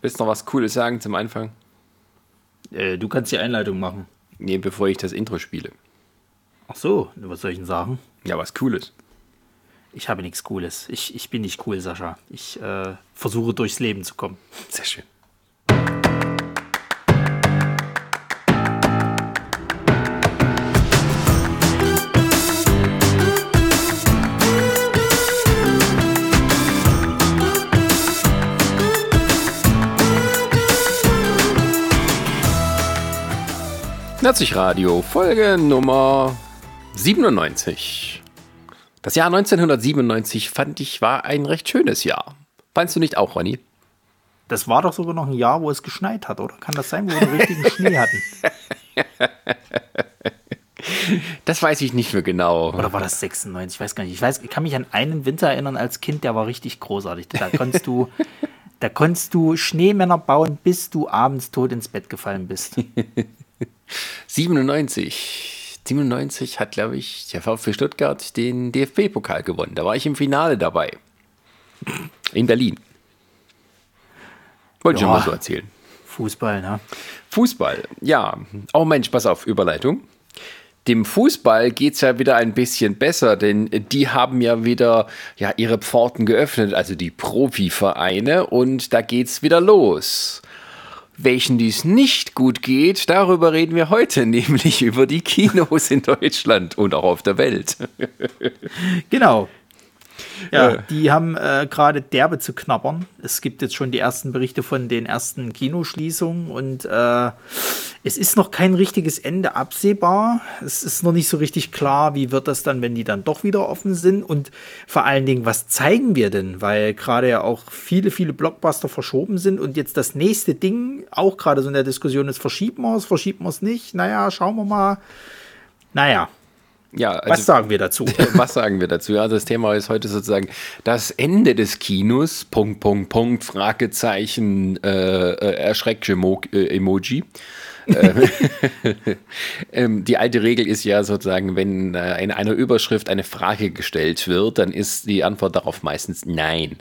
Willst du noch was Cooles sagen zum Anfang? Äh, du kannst die Einleitung machen. Nee, bevor ich das Intro spiele. Ach so, was soll ich denn sagen? Ja, was Cooles. Ich habe nichts Cooles. Ich, ich bin nicht cool, Sascha. Ich äh, versuche durchs Leben zu kommen. Sehr schön. Herzlich Radio, Folge Nummer 97. Das Jahr 1997 fand ich war ein recht schönes Jahr. Fandest du nicht auch, Ronny? Das war doch sogar noch ein Jahr, wo es geschneit hat, oder? Kann das sein, wo wir einen richtigen Schnee hatten? Das weiß ich nicht mehr genau. Oder war das 96? Ich weiß gar nicht. Ich, weiß, ich kann mich an einen Winter erinnern als Kind, der war richtig großartig. Da konntest du, da konntest du Schneemänner bauen, bis du abends tot ins Bett gefallen bist. 97. 97 hat, glaube ich, der VfB Stuttgart den DFB-Pokal gewonnen. Da war ich im Finale dabei. In Berlin. Wollte ich Ja. mal so erzählen. Fußball, ne? Fußball, ja. Oh Mensch, pass auf, Überleitung. Dem Fußball geht es ja wieder ein bisschen besser, denn die haben ja wieder ja, ihre Pforten geöffnet, also die Profivereine, und da geht's wieder los. Welchen dies nicht gut geht, darüber reden wir heute, nämlich über die Kinos in Deutschland und auch auf der Welt. Genau. Ja, Äh. die haben äh, gerade derbe zu knabbern. Es gibt jetzt schon die ersten Berichte von den ersten Kinoschließungen und äh, es ist noch kein richtiges Ende absehbar. Es ist noch nicht so richtig klar, wie wird das dann, wenn die dann doch wieder offen sind und vor allen Dingen, was zeigen wir denn? Weil gerade ja auch viele, viele Blockbuster verschoben sind und jetzt das nächste Ding auch gerade so in der Diskussion ist, verschieben wir es, verschieben wir es nicht? Naja, schauen wir mal. Naja, Ja, also, was sagen wir dazu? Was sagen wir dazu? Ja, das Thema ist heute sozusagen das Ende des Kinos. Punkt, Punkt, Punkt, Fragezeichen, äh, äh, erschreckt Emo äh, Emoji. Äh, ähm, die alte Regel ist ja sozusagen, wenn äh, in einer Überschrift eine Frage gestellt wird, dann ist die Antwort darauf meistens nein.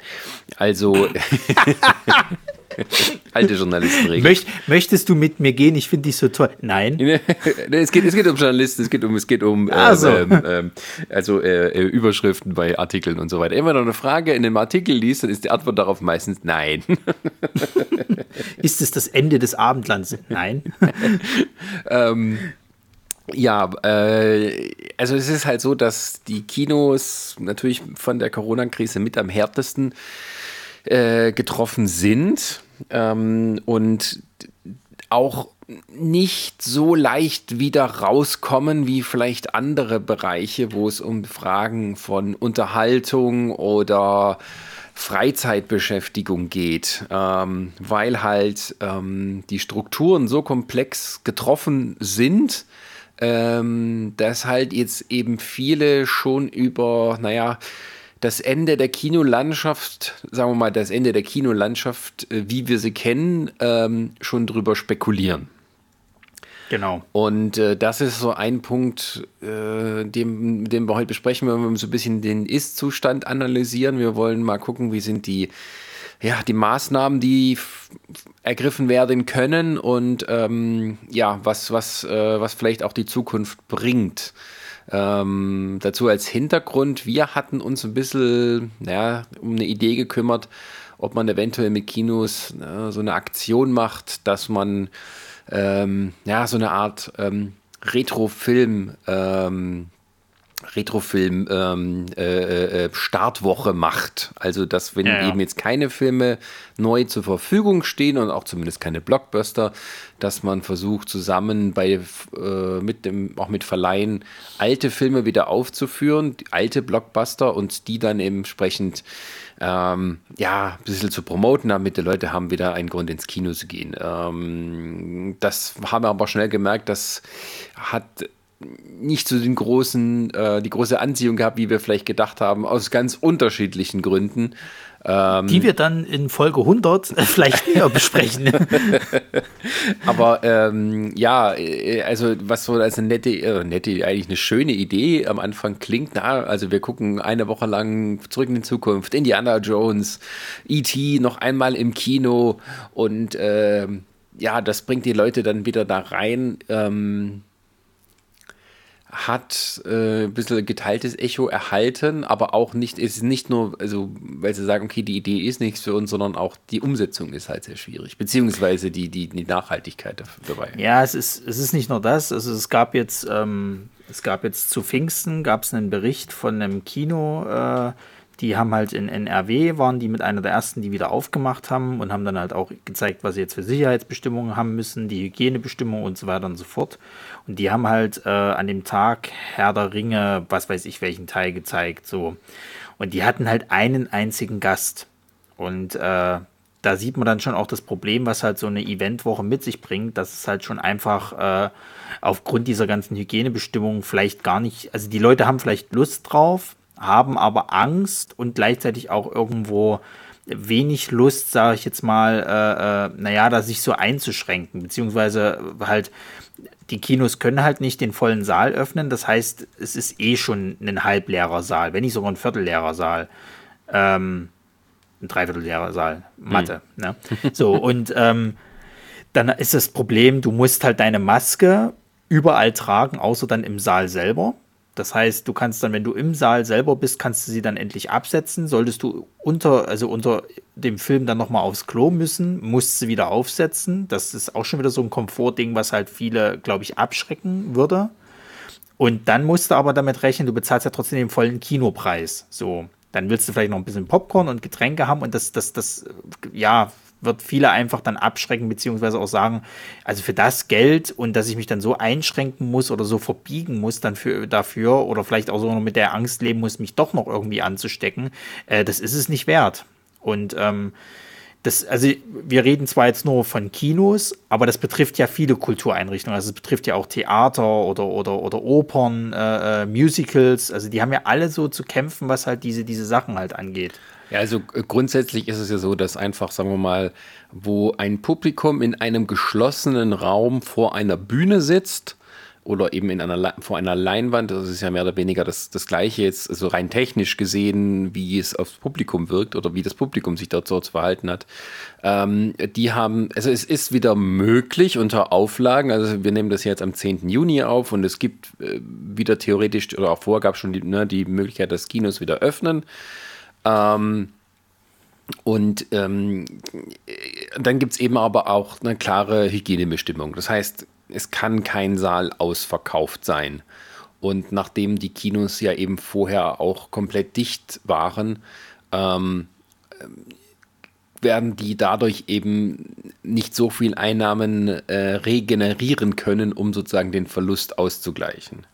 Also alte Journalistenregel. Möcht, möchtest du mit mir gehen? Ich finde dich so toll. Nein. Es, geht, es geht um Journalisten, es geht um, es geht um Ach so. ähm, ähm, also äh, äh, Überschriften bei Artikeln und so weiter. Immer noch eine Frage in einem Artikel liest, dann ist die Antwort darauf meistens nein. Ist es das Ende des Abendlands? Nein. ja, äh, also es ist halt so, dass die Kinos natürlich von der Corona-Krise mit am härtesten äh, getroffen sind ähm, und auch nicht so leicht wieder rauskommen wie vielleicht andere Bereiche, wo es um Fragen von Unterhaltung oder Freizeitbeschäftigung geht, ähm, weil halt ähm, die Strukturen so komplex getroffen sind, ähm, dass halt jetzt eben viele schon über, naja, das Ende der Kinolandschaft, sagen wir mal, das Ende der Kinolandschaft, äh, wie wir sie kennen, ähm, schon drüber spekulieren. Genau. Und äh, das ist so ein Punkt, äh, den, den wir heute besprechen, wenn wir so ein bisschen den Ist-Zustand analysieren. Wir wollen mal gucken, wie sind die, ja, die Maßnahmen, die ergriffen werden können und ähm, ja, was, was, äh, was vielleicht auch die Zukunft bringt. Ähm, dazu als Hintergrund, wir hatten uns ein bisschen ja, um eine Idee gekümmert, ob man eventuell mit Kinos äh, so eine Aktion macht, dass man ähm, ja, so eine Art ähm, Retrofilm, ähm, Retrofilm ähm, äh, äh, Startwoche macht. Also, dass wenn Ja, ja. eben jetzt keine Filme neu zur Verfügung stehen und auch zumindest keine Blockbuster, dass man versucht zusammen bei äh, mit dem auch mit Verleihen alte Filme wieder aufzuführen, alte Blockbuster und die dann entsprechend ähm, ja, ein bisschen zu promoten, damit die Leute haben wieder einen Grund ins Kino zu gehen. Ähm, das haben wir aber schnell gemerkt, das hat nicht so den großen, äh, die große Anziehung gehabt, wie wir vielleicht gedacht haben, aus ganz unterschiedlichen Gründen. Ähm, die wir dann in Folge 100 vielleicht näher besprechen. Aber ähm, ja, äh, also was so als eine nette, äh, nette, eigentlich eine schöne Idee am Anfang klingt, na, also wir gucken eine Woche lang zurück in die Zukunft, Indiana Jones, E.T. noch einmal im Kino und äh, ja, das bringt die Leute dann wieder da rein. Ähm, hat äh, ein bisschen geteiltes Echo erhalten, aber auch nicht, ist nicht nur, also, weil sie sagen, okay, die Idee ist nichts für uns, sondern auch die Umsetzung ist halt sehr schwierig, beziehungsweise die, die, die Nachhaltigkeit dabei. Ja, es ist, es ist nicht nur das, also es gab jetzt, ähm, es gab jetzt zu Pfingsten, gab es einen Bericht von einem Kino, äh, die haben halt in NRW, waren die mit einer der ersten, die wieder aufgemacht haben und haben dann halt auch gezeigt, was sie jetzt für Sicherheitsbestimmungen haben müssen, die Hygienebestimmungen und so weiter und so fort. Und die haben halt äh, an dem Tag Herr der Ringe, was weiß ich, welchen Teil gezeigt, so. Und die hatten halt einen einzigen Gast. Und äh, da sieht man dann schon auch das Problem, was halt so eine Eventwoche mit sich bringt, dass es halt schon einfach äh, aufgrund dieser ganzen Hygienebestimmungen vielleicht gar nicht, also die Leute haben vielleicht Lust drauf, haben aber Angst und gleichzeitig auch irgendwo wenig Lust, sage ich jetzt mal, äh, äh, naja, da sich so einzuschränken, beziehungsweise halt die Kinos können halt nicht den vollen Saal öffnen. Das heißt, es ist eh schon ein halbleerer Saal, wenn nicht sogar ein viertelleerer Saal. Ähm, ein dreiviertelleerer Saal, Mathe. Hm. Ne? So, und ähm, dann ist das Problem, du musst halt deine Maske überall tragen, außer dann im Saal selber. Das heißt, du kannst dann, wenn du im Saal selber bist, kannst du sie dann endlich absetzen. Solltest du unter, also unter dem Film dann nochmal aufs Klo müssen, musst sie wieder aufsetzen. Das ist auch schon wieder so ein Komfortding, was halt viele, glaube ich, abschrecken würde. Und dann musst du aber damit rechnen, du bezahlst ja trotzdem den vollen Kinopreis. So, dann willst du vielleicht noch ein bisschen Popcorn und Getränke haben und das, das, das, ja, wird viele einfach dann abschrecken, beziehungsweise auch sagen, also für das Geld und dass ich mich dann so einschränken muss oder so verbiegen muss dann für, dafür oder vielleicht auch so mit der Angst leben muss, mich doch noch irgendwie anzustecken, äh, das ist es nicht wert. Und ähm, das, also wir reden zwar jetzt nur von Kinos, aber das betrifft ja viele Kultureinrichtungen. Also es betrifft ja auch Theater oder, oder, oder Opern, äh, äh Musicals. Also die haben ja alle so zu kämpfen, was halt diese, diese Sachen halt angeht. Ja, also äh, grundsätzlich ist es ja so, dass einfach, sagen wir mal, wo ein Publikum in einem geschlossenen Raum vor einer Bühne sitzt oder eben in einer, vor einer Leinwand, das ist ja mehr oder weniger das, das Gleiche jetzt, also rein technisch gesehen, wie es aufs Publikum wirkt oder wie das Publikum sich dort so zu verhalten hat. Ähm, die haben, also es ist wieder möglich unter Auflagen, also wir nehmen das jetzt am 10. Juni auf und es gibt äh, wieder theoretisch oder auch vorher gab schon die, ne, die Möglichkeit, dass Kinos wieder öffnen. Ähm, und ähm, dann gibt es eben aber auch eine klare Hygienebestimmung. Das heißt, es kann kein Saal ausverkauft sein. Und nachdem die Kinos ja eben vorher auch komplett dicht waren, ähm, werden die dadurch eben nicht so viel Einnahmen äh, regenerieren können, um sozusagen den Verlust auszugleichen.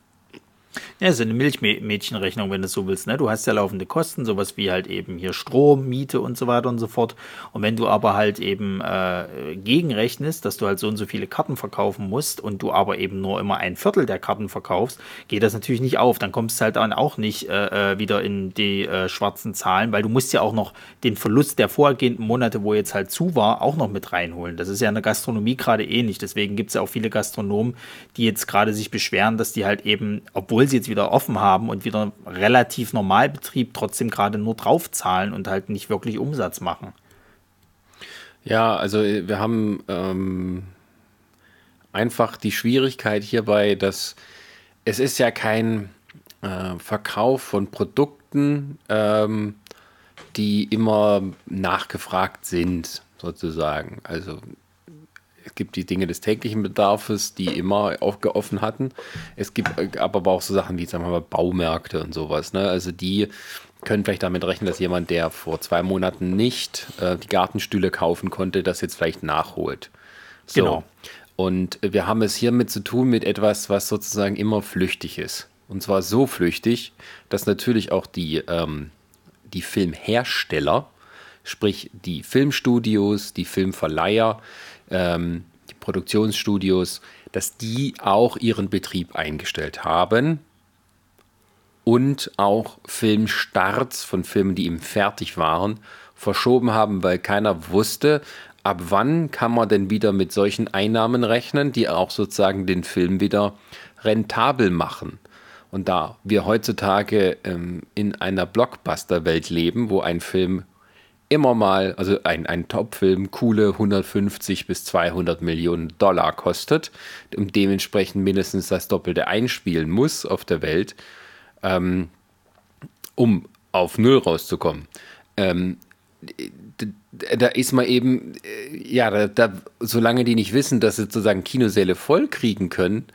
Ja, so eine Milchmädchenrechnung, wenn du so willst. Ne? Du hast ja laufende Kosten, sowas wie halt eben hier Strom, Miete und so weiter und so fort. Und wenn du aber halt eben äh, gegenrechnest, dass du halt so und so viele Karten verkaufen musst und du aber eben nur immer ein Viertel der Karten verkaufst, geht das natürlich nicht auf. Dann kommst du halt dann auch nicht äh, äh, wieder in die äh, schwarzen Zahlen, weil du musst ja auch noch den Verlust der vorgehenden Monate, wo jetzt halt zu war, auch noch mit reinholen. Das ist ja in der Gastronomie gerade ähnlich. Deswegen gibt es ja auch viele Gastronomen, die jetzt gerade sich beschweren, dass die halt eben, obwohl sie jetzt wieder offen haben und wieder relativ Normalbetrieb trotzdem gerade nur draufzahlen und halt nicht wirklich Umsatz machen. Ja, also äh, wir haben ähm, einfach die Schwierigkeit hierbei, dass es ist ja kein äh, Verkauf von Produkten, ähm, die immer nachgefragt sind, sozusagen. Also es gibt die Dinge des täglichen Bedarfs, die immer offen hatten. Es gibt aber auch so Sachen wie, sagen wir mal, Baumärkte und sowas. Ne? Also die können vielleicht damit rechnen, dass jemand, der vor zwei Monaten nicht äh, die Gartenstühle kaufen konnte, das jetzt vielleicht nachholt. So. Genau. Und wir haben es hiermit zu tun mit etwas, was sozusagen immer flüchtig ist. Und zwar so flüchtig, dass natürlich auch die, ähm, die Filmhersteller, sprich die Filmstudios, die Filmverleiher, ähm, die Produktionsstudios dass die auch ihren Betrieb eingestellt haben und auch Filmstarts von Filmen, die eben fertig waren, verschoben haben, weil keiner wusste, ab wann kann man denn wieder mit solchen Einnahmen rechnen, die auch sozusagen den Film wieder rentabel machen. Und da wir heutzutage ähm, in einer Blockbuster-Welt leben, wo ein Film immer mal, also ein, ein Top-Film, coole 150 bis 200 Millionen Dollar kostet und dementsprechend mindestens das Doppelte einspielen muss auf der Welt, ähm, um auf Null rauszukommen. Ähm, da ist man eben, äh, ja, da, da, solange die nicht wissen, dass sie sozusagen Kinosäle voll kriegen können,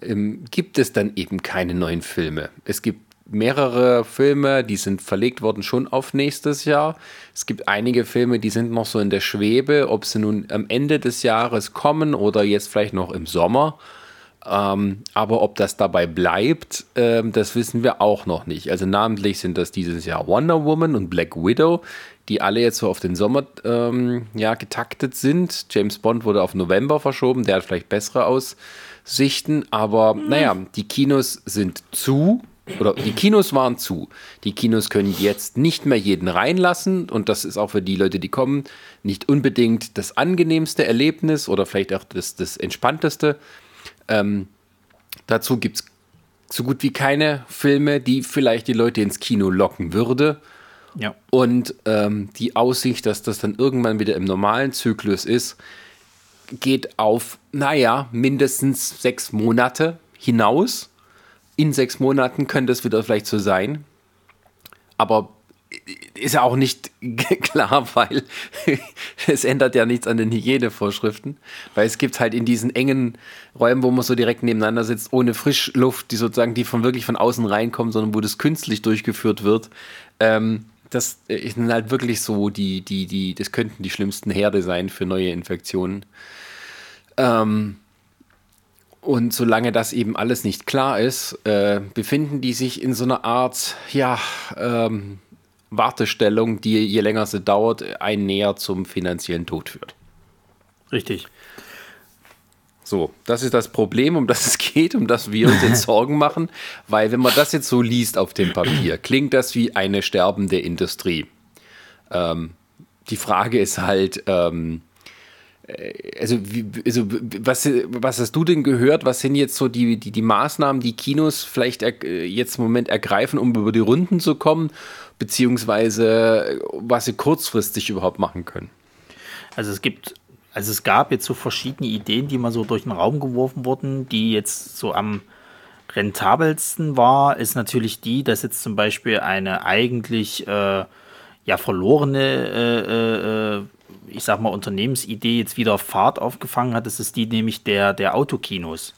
ähm, gibt es dann eben keine neuen Filme. Es gibt mehrere Filme, die sind verlegt worden schon auf nächstes Jahr. Es gibt einige Filme, die sind noch so in der Schwebe, ob sie nun am Ende des Jahres kommen oder jetzt vielleicht noch im Sommer. Ähm, aber ob das dabei bleibt, ähm, das wissen wir auch noch nicht. Also namentlich sind das dieses Jahr Wonder Woman und Black Widow, die alle jetzt so auf den Sommer ähm, ja, getaktet sind. James Bond wurde auf November verschoben, der hat vielleicht bessere Aussichten, aber mhm. naja, die Kinos sind zu. Oder die Kinos waren zu. Die Kinos können jetzt nicht mehr jeden reinlassen und das ist auch für die Leute, die kommen, nicht unbedingt das angenehmste Erlebnis oder vielleicht auch das, das entspannteste. Ähm, dazu gibt es so gut wie keine Filme, die vielleicht die Leute ins Kino locken würde. Ja. Und ähm, die Aussicht, dass das dann irgendwann wieder im normalen Zyklus ist, geht auf, naja, mindestens sechs Monate hinaus. In sechs Monaten könnte es wieder vielleicht so sein. Aber ist ja auch nicht klar, weil es ändert ja nichts an den Hygienevorschriften, weil es gibt halt in diesen engen Räumen, wo man so direkt nebeneinander sitzt, ohne Frischluft, die sozusagen die von wirklich von außen reinkommen, sondern wo das künstlich durchgeführt wird. Ähm, das sind halt wirklich so die, die, die, das könnten die schlimmsten Herde sein für neue Infektionen. Ähm, und solange das eben alles nicht klar ist, äh, befinden die sich in so einer Art, ja, ähm, Wartestellung, die je länger sie dauert, einen näher zum finanziellen Tod führt. Richtig. So, das ist das Problem, um das es geht, um das wir uns jetzt Sorgen machen, weil wenn man das jetzt so liest auf dem Papier, klingt das wie eine sterbende Industrie. Ähm, die Frage ist halt, ähm, äh, also, wie, also was, was hast du denn gehört? Was sind jetzt so die, die, die Maßnahmen, die Kinos vielleicht er, jetzt im Moment ergreifen, um über die Runden zu kommen? beziehungsweise was sie kurzfristig überhaupt machen können. Also es gibt, also es gab jetzt so verschiedene Ideen, die mal so durch den Raum geworfen wurden, die jetzt so am rentabelsten war, ist natürlich die, dass jetzt zum Beispiel eine eigentlich äh, ja verlorene, äh, äh, ich sag mal, Unternehmensidee jetzt wieder Fahrt aufgefangen hat. Das ist die nämlich der, der Autokinos.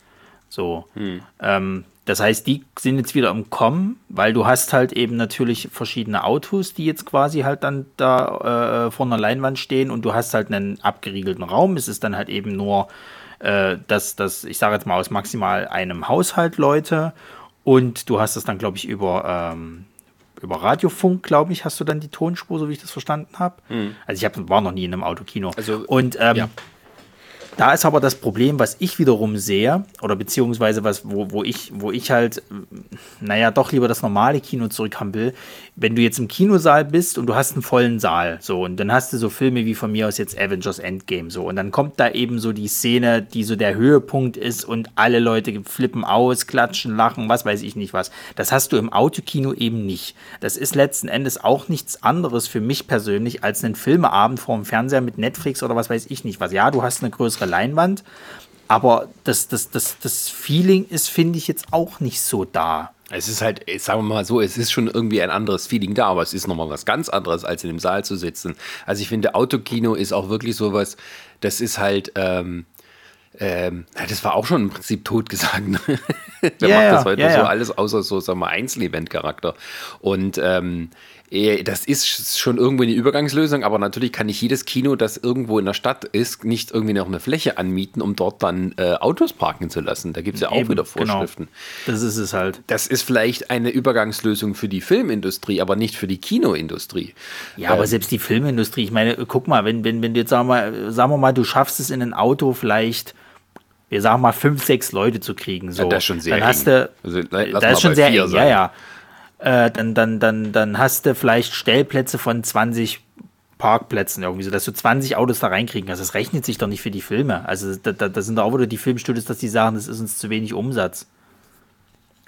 So. Hm. Ähm, das heißt, die sind jetzt wieder im Kommen, weil du hast halt eben natürlich verschiedene Autos, die jetzt quasi halt dann da äh, vor einer Leinwand stehen und du hast halt einen abgeriegelten Raum. Es ist dann halt eben nur, äh, dass das, ich sage jetzt mal aus maximal einem Haushalt Leute und du hast das dann, glaube ich, über ähm, über Radiofunk, glaube ich, hast du dann die Tonspur, so wie ich das verstanden habe. Mhm. Also ich hab, war noch nie in einem Autokino. Also, und ähm, ja. Da ist aber das Problem, was ich wiederum sehe, oder beziehungsweise was, wo, wo ich, wo ich halt, naja, doch lieber das normale Kino zurückhaben will. Wenn du jetzt im Kinosaal bist und du hast einen vollen Saal, so, und dann hast du so Filme wie von mir aus jetzt Avengers Endgame, so, und dann kommt da eben so die Szene, die so der Höhepunkt ist und alle Leute flippen aus, klatschen, lachen, was weiß ich nicht was. Das hast du im Autokino eben nicht. Das ist letzten Endes auch nichts anderes für mich persönlich als einen Filmeabend vor dem Fernseher mit Netflix oder was weiß ich nicht was. Ja, du hast eine größere größere Leinwand. Aber das, das, das, das Feeling ist, finde ich, jetzt auch nicht so da. Es ist halt, sagen wir mal so, es ist schon irgendwie ein anderes Feeling da, aber es ist nochmal was ganz anderes, als in dem Saal zu sitzen. Also ich finde, Autokino ist auch wirklich sowas, das ist halt, ähm, ähm, das war auch schon im Prinzip totgesagt. Ne? Der ja, macht das heute ja, so alles außer so, sagen wir, Einzelevent-Charakter. Und ähm, äh, das ist schon irgendwo eine Übergangslösung, aber natürlich kann nicht jedes Kino, das irgendwo in der Stadt ist, nicht irgendwie noch eine Fläche anmieten, um dort dann äh, Autos parken zu lassen. Da gibt es ja auch Eben, wieder genau. Vorschriften. Genau. Das ist es halt. Das ist vielleicht eine Übergangslösung für die Filmindustrie, aber nicht für die Kinoindustrie. Ja, ähm, aber selbst die Filmindustrie, ich meine, guck mal, wenn, wenn, wenn du jetzt sagen wir, mal, sagen wir mal, du schaffst es in ein Auto vielleicht wir sagen mal fünf, sechs Leute zu kriegen. So. Ja, das ist schon sehr dann hast eng. Du, also, das ist schon sehr eng, sein. ja, ja. Äh, dann, dann, dann, dann hast du vielleicht Stellplätze von 20 Parkplätzen irgendwie so, dass du 20 Autos da reinkriegen kannst. Das rechnet sich doch nicht für die Filme. Also da, da, da sind auch wieder die Filmstudios, dass die sagen, das ist uns zu wenig Umsatz.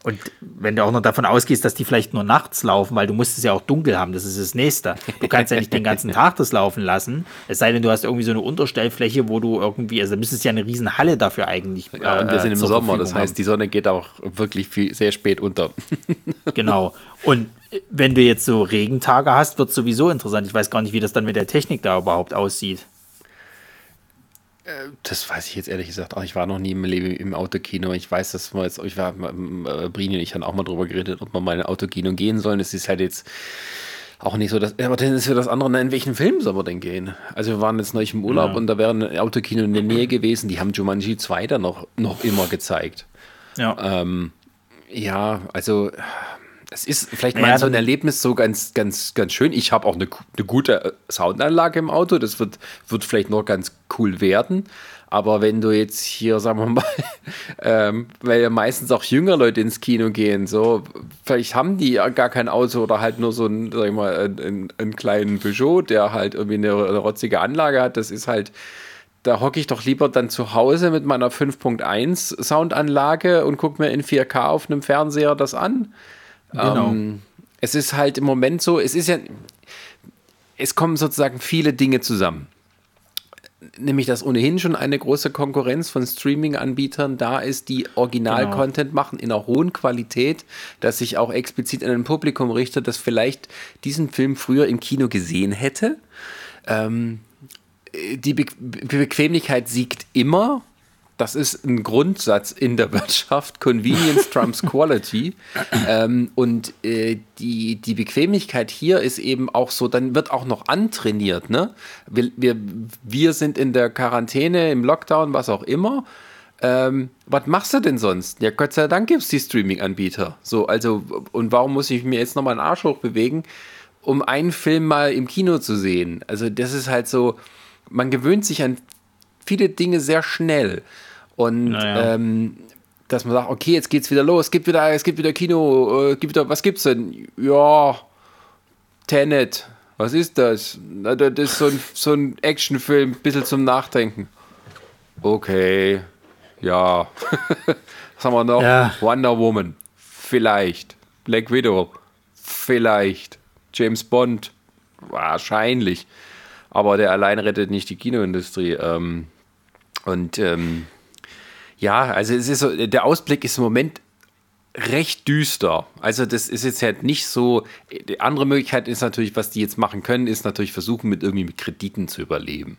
Und wenn du auch noch davon ausgehst, dass die vielleicht nur nachts laufen, weil du musst es ja auch dunkel haben, das ist das Nächste. Du kannst ja nicht den ganzen Tag das laufen lassen. Es sei denn, du hast irgendwie so eine Unterstellfläche, wo du irgendwie, also da müsstest ja eine riesen Halle dafür eigentlich. Ja, und wir sind im Sommer, Verfügung das heißt, haben. die Sonne geht auch wirklich viel, sehr spät unter. genau. Und wenn du jetzt so Regentage hast, wird es sowieso interessant. Ich weiß gar nicht, wie das dann mit der Technik da überhaupt aussieht. Das weiß ich jetzt ehrlich gesagt auch. Ich war noch nie im Leben im Autokino. Ich weiß, dass wir jetzt, ich war, äh, Brini und ich haben auch mal drüber geredet, ob wir mal in ein Autokino gehen sollen. Es ist halt jetzt auch nicht so, dass, aber dann ist für das andere, in welchen Film soll man denn gehen? Also wir waren jetzt neulich im Urlaub ja. und da wäre ein Autokino in der Nähe gewesen. Die haben Jumanji 2 dann noch, noch immer gezeigt. Ja. Ähm, ja, also es ist vielleicht mal ja, so ein Erlebnis so ganz, ganz, ganz schön. Ich habe auch eine, eine, gute äh, Soundanlage im Auto. Das wird, wird vielleicht noch ganz cool werden. Aber wenn du jetzt hier, sagen wir mal, ähm, weil ja meistens auch jüngere Leute ins Kino gehen, so, vielleicht haben die ja gar kein Auto oder halt nur so einen, sag ich mal, einen, einen kleinen Peugeot, der halt irgendwie eine, eine rotzige Anlage hat. Das ist halt, da hocke ich doch lieber dann zu Hause mit meiner 5.1 Soundanlage und gucke mir in 4K auf einem Fernseher das an. Genau. Ähm, es ist halt im Moment so, es ist ja, es kommen sozusagen viele Dinge zusammen. Nämlich, dass ohnehin schon eine große Konkurrenz von Streaming-Anbietern da ist, die Original-Content genau. machen in einer hohen Qualität, dass sich auch explizit an ein Publikum richtet, das vielleicht diesen Film früher im Kino gesehen hätte. Ähm, die Be Bequemlichkeit siegt immer das ist ein Grundsatz in der Wirtschaft. Convenience trumps Quality. ähm, und äh, die, die Bequemlichkeit hier ist eben auch so, dann wird auch noch antrainiert. Ne? Wir, wir, wir sind in der Quarantäne, im Lockdown, was auch immer. Ähm, was machst du denn sonst? Ja, Gott sei Dank gibt es die Streaming-Anbieter. So, also, und warum muss ich mir jetzt nochmal einen Arsch hochbewegen, um einen Film mal im Kino zu sehen? Also, das ist halt so, man gewöhnt sich an viele Dinge sehr schnell. Und naja. ähm, dass man sagt, okay, jetzt geht's wieder los, es gibt wieder, es gibt wieder Kino, äh, gibt wieder, was gibt's denn? Ja, Tenet, was ist das? Na, das ist so ein, so ein Actionfilm, ein bisschen zum Nachdenken. Okay, ja. was haben wir noch? Ja. Wonder Woman, vielleicht. Black Widow, vielleicht. James Bond, wahrscheinlich. Aber der allein rettet nicht die Kinoindustrie. Ähm, und ähm, ja, also es ist so, der Ausblick ist im Moment recht düster. Also das ist jetzt halt nicht so. Die andere Möglichkeit ist natürlich, was die jetzt machen können, ist natürlich versuchen, mit irgendwie mit Krediten zu überleben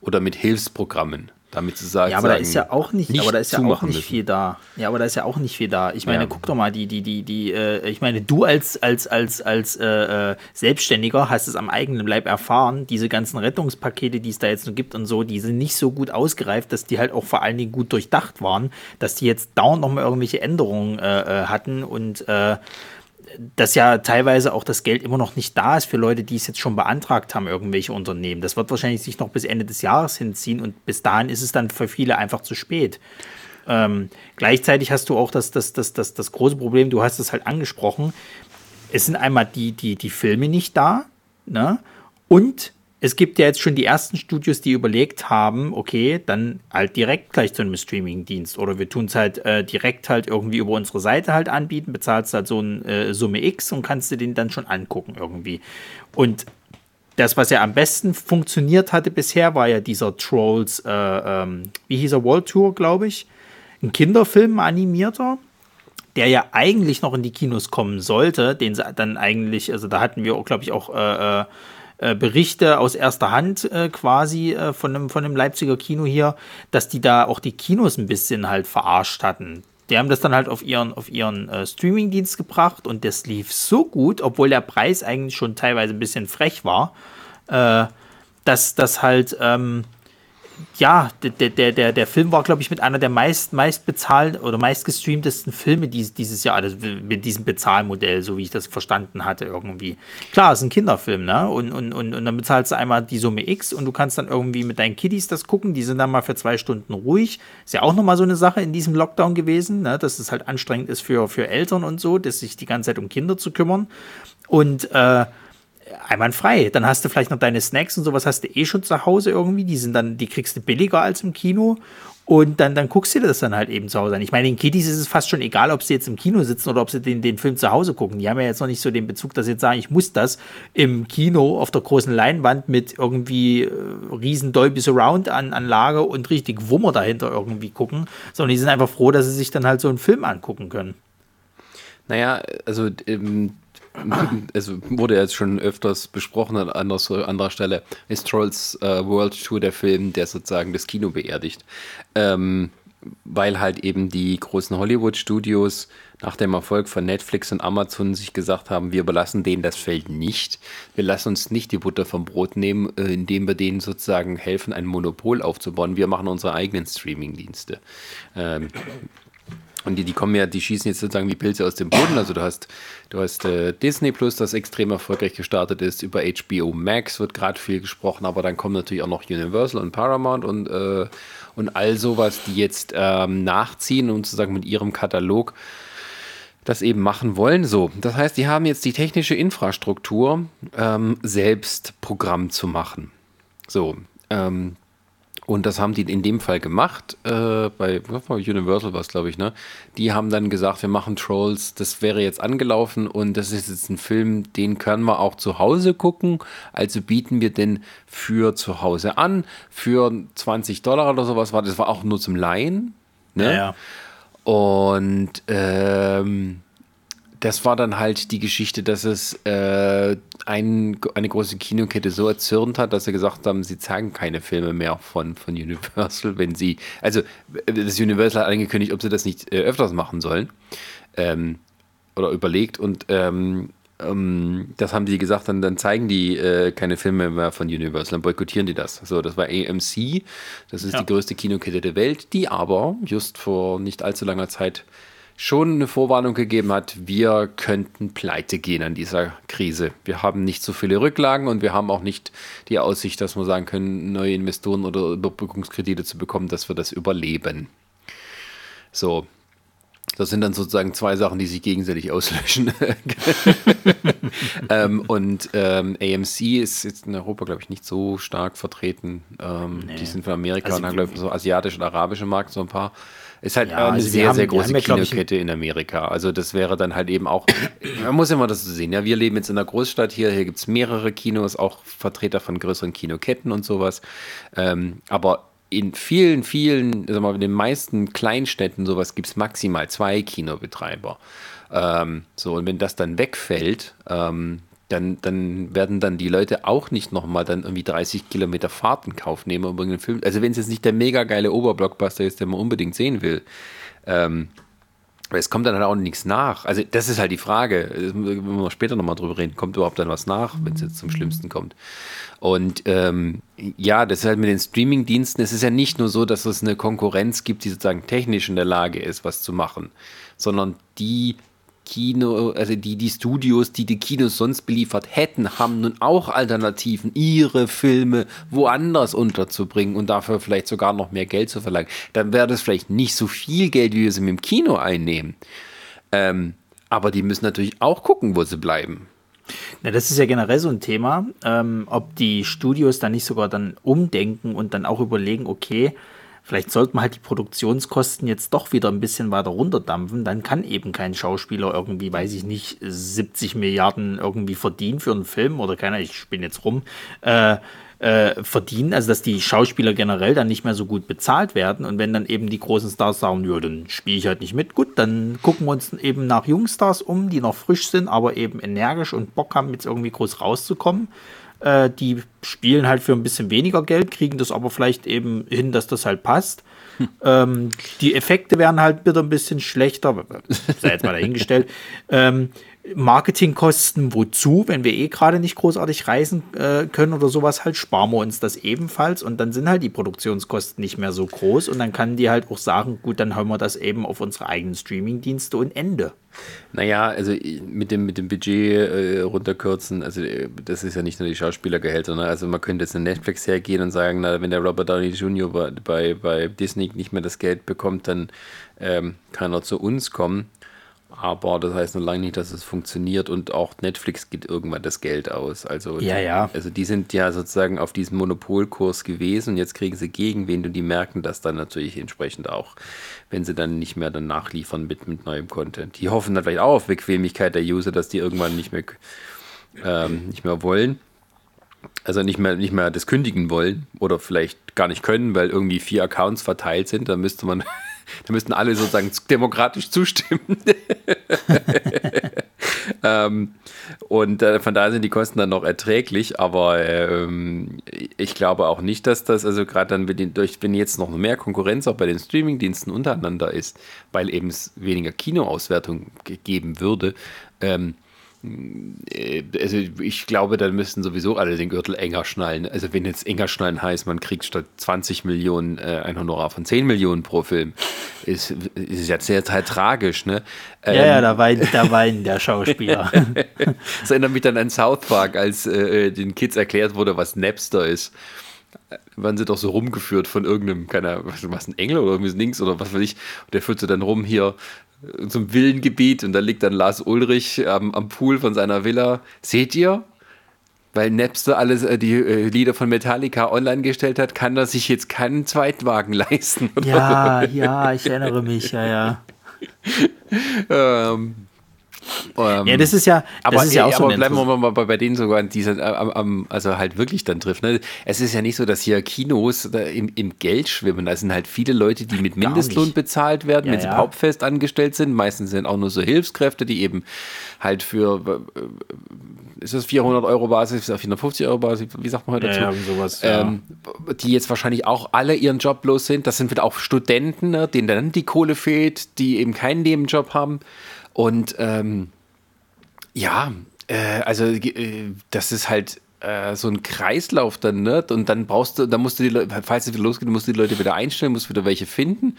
oder mit Hilfsprogrammen. Damit sie sagen, ja, aber da ist ja auch nicht, nicht aber da ist ja auch nicht viel da. Ja, aber da ist ja auch nicht viel da. Ich meine, ja. guck doch mal, die, die, die, die, äh, ich meine, du als, als, als, als äh, äh, Selbstständiger hast es am eigenen Leib erfahren, diese ganzen Rettungspakete, die es da jetzt noch gibt und so, die sind nicht so gut ausgereift, dass die halt auch vor allen Dingen gut durchdacht waren, dass die jetzt dauernd nochmal irgendwelche Änderungen äh, äh hatten und äh, dass ja teilweise auch das Geld immer noch nicht da ist für Leute, die es jetzt schon beantragt haben, irgendwelche Unternehmen. Das wird wahrscheinlich sich noch bis Ende des Jahres hinziehen und bis dahin ist es dann für viele einfach zu spät. Ähm, gleichzeitig hast du auch das, das, das, das, das große Problem, du hast es halt angesprochen, es sind einmal die, die, die Filme nicht da, ne? Und es gibt ja jetzt schon die ersten Studios, die überlegt haben, okay, dann halt direkt gleich zu einem Streaming-Dienst oder wir tun es halt äh, direkt halt irgendwie über unsere Seite halt anbieten, bezahlst halt so eine äh, Summe X und kannst dir den dann schon angucken irgendwie. Und das, was ja am besten funktioniert hatte bisher, war ja dieser Trolls, äh, ähm, wie hieß er, World Tour, glaube ich. Ein Kinderfilm animierter, der ja eigentlich noch in die Kinos kommen sollte, den sie dann eigentlich, also da hatten wir, glaube ich, auch äh, äh Berichte aus erster Hand äh, quasi äh, von, einem, von einem Leipziger Kino hier, dass die da auch die Kinos ein bisschen halt verarscht hatten. Die haben das dann halt auf ihren, auf ihren äh, Streamingdienst gebracht und das lief so gut, obwohl der Preis eigentlich schon teilweise ein bisschen frech war, äh, dass das halt ähm, ja, der, der, der, der Film war, glaube ich, mit einer der meist, meist bezahlt oder meist gestreamtesten Filme dieses, dieses Jahr, also mit diesem Bezahlmodell, so wie ich das verstanden hatte, irgendwie. Klar, es ist ein Kinderfilm, ne? Und, und, und, und dann bezahlst du einmal die Summe X und du kannst dann irgendwie mit deinen Kiddies das gucken, die sind dann mal für zwei Stunden ruhig. Ist ja auch nochmal so eine Sache in diesem Lockdown gewesen, ne? dass es halt anstrengend ist für, für Eltern und so, dass sich die ganze Zeit um Kinder zu kümmern. Und äh, einwandfrei. Dann hast du vielleicht noch deine Snacks und sowas hast du eh schon zu Hause irgendwie. Die sind dann, die kriegst du billiger als im Kino. Und dann, dann guckst du dir das dann halt eben zu Hause an. Ich meine, den Kiddies ist es fast schon egal, ob sie jetzt im Kino sitzen oder ob sie den, den Film zu Hause gucken. Die haben ja jetzt noch nicht so den Bezug, dass sie jetzt sagen, ich muss das im Kino auf der großen Leinwand mit irgendwie äh, riesen Dolby Surround an Anlage und richtig Wummer dahinter irgendwie gucken, sondern die sind einfach froh, dass sie sich dann halt so einen Film angucken können. Naja, also ähm, also wurde jetzt schon öfters besprochen an anderer, anderer Stelle, ist Trolls äh, World Tour der Film, der sozusagen das Kino beerdigt. Ähm, weil halt eben die großen Hollywood-Studios nach dem Erfolg von Netflix und Amazon sich gesagt haben, wir überlassen denen das Feld nicht. Wir lassen uns nicht die Butter vom Brot nehmen, äh, indem wir denen sozusagen helfen, ein Monopol aufzubauen. Wir machen unsere eigenen Streaming-Dienste. Ähm, und die, die kommen ja, die schießen jetzt sozusagen wie Pilze aus dem Boden. Also du hast, du hast äh, Disney Plus, das extrem erfolgreich gestartet ist. Über HBO Max wird gerade viel gesprochen, aber dann kommen natürlich auch noch Universal und Paramount und, äh, und all sowas, die jetzt ähm, nachziehen und sozusagen mit ihrem Katalog das eben machen wollen. So, das heißt, die haben jetzt die technische Infrastruktur, ähm, selbst Programm zu machen. So, ähm, und das haben die in dem Fall gemacht, äh, bei Universal war es, glaube ich, ne? Die haben dann gesagt, wir machen Trolls, das wäre jetzt angelaufen und das ist jetzt ein Film, den können wir auch zu Hause gucken. Also bieten wir den für zu Hause an, für 20 Dollar oder sowas war das war auch nur zum Laien. Ne? Ja, ja. Und ähm, das war dann halt die Geschichte, dass es äh, ein, eine große Kinokette so erzürnt hat, dass sie gesagt haben, sie zeigen keine Filme mehr von, von Universal, wenn sie, also das Universal hat angekündigt, ob sie das nicht äh, öfters machen sollen ähm, oder überlegt und ähm, ähm, das haben die gesagt, dann, dann zeigen die äh, keine Filme mehr von Universal, dann boykottieren die das. So, das war AMC, das ist ja. die größte Kinokette der Welt, die aber just vor nicht allzu langer Zeit schon eine Vorwarnung gegeben hat, wir könnten pleite gehen an dieser Krise. Wir haben nicht so viele Rücklagen und wir haben auch nicht die Aussicht, dass wir sagen können, neue Investoren oder Überbrückungskredite zu bekommen, dass wir das überleben. So, das sind dann sozusagen zwei Sachen, die sich gegenseitig auslöschen. ähm, und ähm, AMC ist jetzt in Europa, glaube ich, nicht so stark vertreten. Ähm, nee. Die sind von Amerika also, und dann, glaube ich, so asiatische und arabische Markt so ein paar. Ist halt ja, eine also sehr, haben, sehr große ja, Kinokette in Amerika. Also das wäre dann halt eben auch, man muss immer das so sehen. Ja, wir leben jetzt in einer Großstadt hier, hier gibt es mehrere Kinos, auch Vertreter von größeren Kinoketten und sowas. Ähm, aber in vielen, vielen, sagen wir mal, in den meisten Kleinstädten sowas gibt es maximal zwei Kinobetreiber. Ähm, so, und wenn das dann wegfällt, ähm, dann, dann werden dann die Leute auch nicht nochmal dann irgendwie 30 Kilometer Fahrt in Kauf nehmen, um irgendeinen Film. Also wenn es jetzt nicht der mega geile Oberblockbuster ist, den man unbedingt sehen will. Ähm, es kommt dann halt auch nichts nach. Also das ist halt die Frage. Wenn wir später nochmal drüber reden, kommt überhaupt dann was nach, wenn es jetzt zum Schlimmsten kommt. Und ähm, ja, das ist halt mit den Streaming-Diensten, es ist ja nicht nur so, dass es eine Konkurrenz gibt, die sozusagen technisch in der Lage ist, was zu machen, sondern die Kino, also die, die Studios, die die Kinos sonst beliefert hätten, haben nun auch Alternativen, ihre Filme woanders unterzubringen und dafür vielleicht sogar noch mehr Geld zu verlangen. Dann wäre das vielleicht nicht so viel Geld, wie wir es im Kino einnehmen. Ähm, aber die müssen natürlich auch gucken, wo sie bleiben. Na, das ist ja generell so ein Thema, ähm, ob die Studios dann nicht sogar dann umdenken und dann auch überlegen, okay, Vielleicht sollte man halt die Produktionskosten jetzt doch wieder ein bisschen weiter runterdampfen. Dann kann eben kein Schauspieler irgendwie, weiß ich nicht, 70 Milliarden irgendwie verdienen für einen Film oder keiner, ich spinne jetzt rum, äh, äh, verdienen. Also, dass die Schauspieler generell dann nicht mehr so gut bezahlt werden. Und wenn dann eben die großen Stars sagen, ja, dann spiele ich halt nicht mit, gut, dann gucken wir uns eben nach Jungstars um, die noch frisch sind, aber eben energisch und Bock haben, jetzt irgendwie groß rauszukommen. Äh, die spielen halt für ein bisschen weniger Geld, kriegen das aber vielleicht eben hin, dass das halt passt. Hm. Ähm, die Effekte werden halt wieder ein bisschen schlechter, sei jetzt mal dahingestellt. ähm, Marketingkosten wozu, wenn wir eh gerade nicht großartig reisen äh, können oder sowas, halt sparen wir uns das ebenfalls und dann sind halt die Produktionskosten nicht mehr so groß und dann kann die halt auch sagen, gut, dann haben wir das eben auf unsere eigenen Streamingdienste und Ende. Naja, also mit dem, mit dem Budget äh, runterkürzen, also äh, das ist ja nicht nur die Schauspielergehälter, ne? also man könnte jetzt in Netflix hergehen und sagen, na, wenn der Robert Downey Jr. bei, bei, bei Disney nicht mehr das Geld bekommt, dann ähm, kann er zu uns kommen aber das heißt noch lange nicht, dass es funktioniert und auch Netflix geht irgendwann das Geld aus. Also, ja, ja. also die sind ja sozusagen auf diesem Monopolkurs gewesen und jetzt kriegen sie Gegenwind und die merken das dann natürlich entsprechend auch, wenn sie dann nicht mehr dann nachliefern mit, mit neuem Content. Die hoffen dann vielleicht auch auf Bequemlichkeit der User, dass die irgendwann nicht mehr, ähm, nicht mehr wollen. Also nicht mehr, nicht mehr das kündigen wollen oder vielleicht gar nicht können, weil irgendwie vier Accounts verteilt sind. Da müsste man da müssten alle sozusagen demokratisch zustimmen. ähm, und äh, von daher sind die Kosten dann noch erträglich, aber ähm, ich glaube auch nicht, dass das, also gerade dann, wenn, durch, wenn jetzt noch mehr Konkurrenz auch bei den Streamingdiensten untereinander ist, weil eben es weniger Kinoauswertung geben würde, ähm, äh, also ich glaube, dann müssten sowieso alle den Gürtel enger schnallen. Also wenn jetzt enger schnallen heißt, man kriegt statt 20 Millionen äh, ein Honorar von 10 Millionen pro Film, ist, ist ja sehr, sehr tragisch, ne? Ja, ähm, ja, da weint, da weint der Schauspieler. das erinnert mich dann an South Park, als äh, den Kids erklärt wurde, was Napster ist waren sie doch so rumgeführt von irgendeinem, keiner, was, ein Engel oder irgendwie links oder was weiß ich. Und der führte dann rum hier, zum Villengebiet und da liegt dann Lars Ulrich ähm, am Pool von seiner Villa. Seht ihr? Weil Napster alles äh, die äh, Lieder von Metallica online gestellt hat, kann er sich jetzt keinen Zweitwagen leisten. Ja, ja, ich erinnere mich, ja, ja. ähm, ähm, ja, das ist ja, das aber, ist ja auch aber so bleiben wir mal bei, bei denen sogar, die äh, am, also halt wirklich dann trifft. Ne? Es ist ja nicht so, dass hier Kinos im, im Geld schwimmen. Da sind halt viele Leute, die mit Mindestlohn bezahlt werden, ja, wenn sie hauptfest angestellt sind. Meistens sind auch nur so Hilfskräfte, die eben halt für, äh, ist das 400 Euro Basis, 450 Euro Basis, wie sagt man heute dazu? Ja, sowas, ähm, die jetzt wahrscheinlich auch alle ihren Job los sind. Das sind wieder auch Studenten, ne, denen dann die Kohle fehlt, die eben keinen Nebenjob haben. Und ähm, ja, äh, also äh, das ist halt äh, so ein Kreislauf dann, ne? Und dann brauchst du, dann musst du die Leute, falls es wieder losgeht, musst du die Leute wieder einstellen, musst wieder welche finden.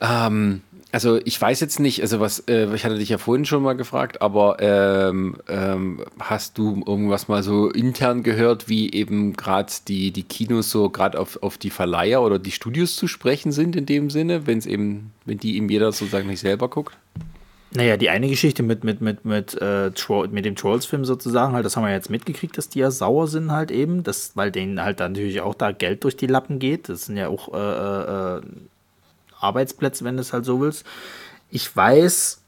Ähm, also ich weiß jetzt nicht, also was, äh, ich hatte dich ja vorhin schon mal gefragt, aber ähm, ähm, hast du irgendwas mal so intern gehört, wie eben gerade die, die Kinos so gerade auf, auf die Verleiher oder die Studios zu sprechen sind in dem Sinne, wenn es eben, wenn die eben jeder sozusagen nicht selber guckt? Naja, die eine Geschichte mit, mit, mit, mit, äh, mit dem Trolls-Film sozusagen, halt, das haben wir jetzt mitgekriegt, dass die ja sauer sind halt eben, das, weil denen halt dann natürlich auch da Geld durch die Lappen geht. Das sind ja auch äh, äh, Arbeitsplätze, wenn du es halt so willst. Ich weiß,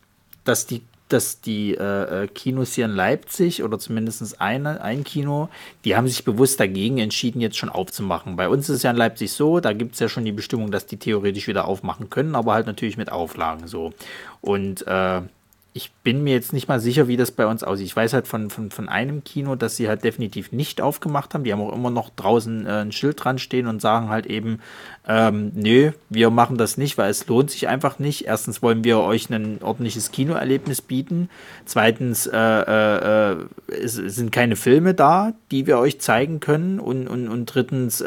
dass die dass die äh, äh, Kinos hier in Leipzig oder zumindest eine, ein Kino, die haben sich bewusst dagegen entschieden, jetzt schon aufzumachen. Bei uns ist es ja in Leipzig so, da gibt es ja schon die Bestimmung, dass die theoretisch wieder aufmachen können, aber halt natürlich mit Auflagen so. Und äh, ich bin mir jetzt nicht mal sicher, wie das bei uns aussieht. Ich weiß halt von, von, von einem Kino, dass sie halt definitiv nicht aufgemacht haben. Die haben auch immer noch draußen äh, ein Schild dran stehen und sagen halt eben, ähm, nö, wir machen das nicht, weil es lohnt sich einfach nicht. Erstens wollen wir euch ein ordentliches Kinoerlebnis bieten. Zweitens äh, äh, äh es sind keine Filme da, die wir euch zeigen können. Und, und, und drittens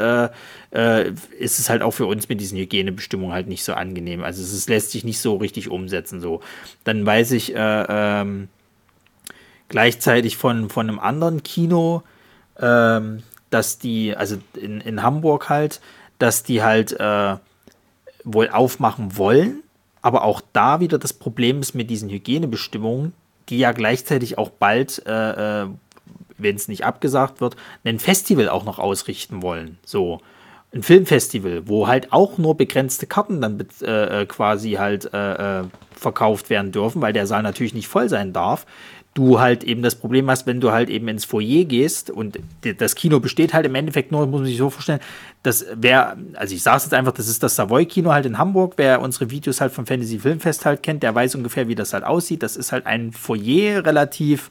äh, äh, ist es halt auch für uns mit diesen Hygienebestimmungen halt nicht so angenehm. Also es, es lässt sich nicht so richtig umsetzen. So. Dann weiß ich äh, ähm, gleichzeitig von, von einem anderen Kino, ähm, dass die, also in, in Hamburg halt, dass die halt äh, wohl aufmachen wollen, aber auch da wieder das Problem ist mit diesen Hygienebestimmungen, die ja gleichzeitig auch bald, äh, äh wenn es nicht abgesagt wird, ein Festival auch noch ausrichten wollen. So ein Filmfestival, wo halt auch nur begrenzte Karten dann äh, äh, quasi halt äh, äh, verkauft werden dürfen, weil der Saal natürlich nicht voll sein darf. Du halt eben das Problem hast, wenn du halt eben ins Foyer gehst und das Kino besteht halt im Endeffekt nur, muss man sich so vorstellen, das wäre, also ich sage es jetzt einfach, das ist das Savoy-Kino halt in Hamburg. Wer unsere Videos halt vom Fantasy Filmfest halt kennt, der weiß ungefähr, wie das halt aussieht. Das ist halt ein Foyer relativ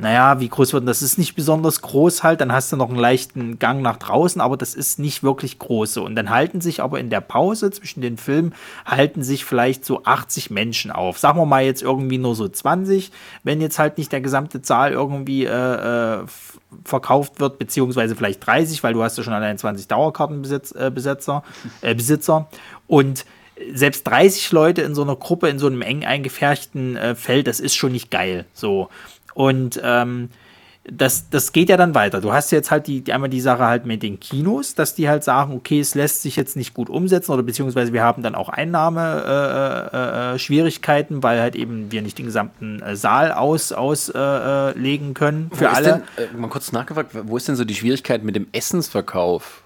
naja, wie groß wird das? ist nicht besonders groß halt, dann hast du noch einen leichten Gang nach draußen, aber das ist nicht wirklich groß. Und dann halten sich aber in der Pause zwischen den Filmen, halten sich vielleicht so 80 Menschen auf. Sagen wir mal jetzt irgendwie nur so 20, wenn jetzt halt nicht der gesamte Zahl irgendwie äh, äh, verkauft wird, beziehungsweise vielleicht 30, weil du hast ja schon allein 20 Dauerkartenbesitzer, äh, äh, Besitzer. Und selbst 30 Leute in so einer Gruppe, in so einem eng eingefärchten äh, Feld, das ist schon nicht geil. So. Und ähm, das, das geht ja dann weiter. Du hast jetzt halt die, die, einmal die Sache halt mit den Kinos, dass die halt sagen, okay, es lässt sich jetzt nicht gut umsetzen oder beziehungsweise wir haben dann auch Einnahmeschwierigkeiten, äh, äh, weil halt eben wir nicht den gesamten äh, Saal aus, auslegen äh, können für alle. Denn, äh, mal kurz nachgefragt, wo ist denn so die Schwierigkeit mit dem Essensverkauf?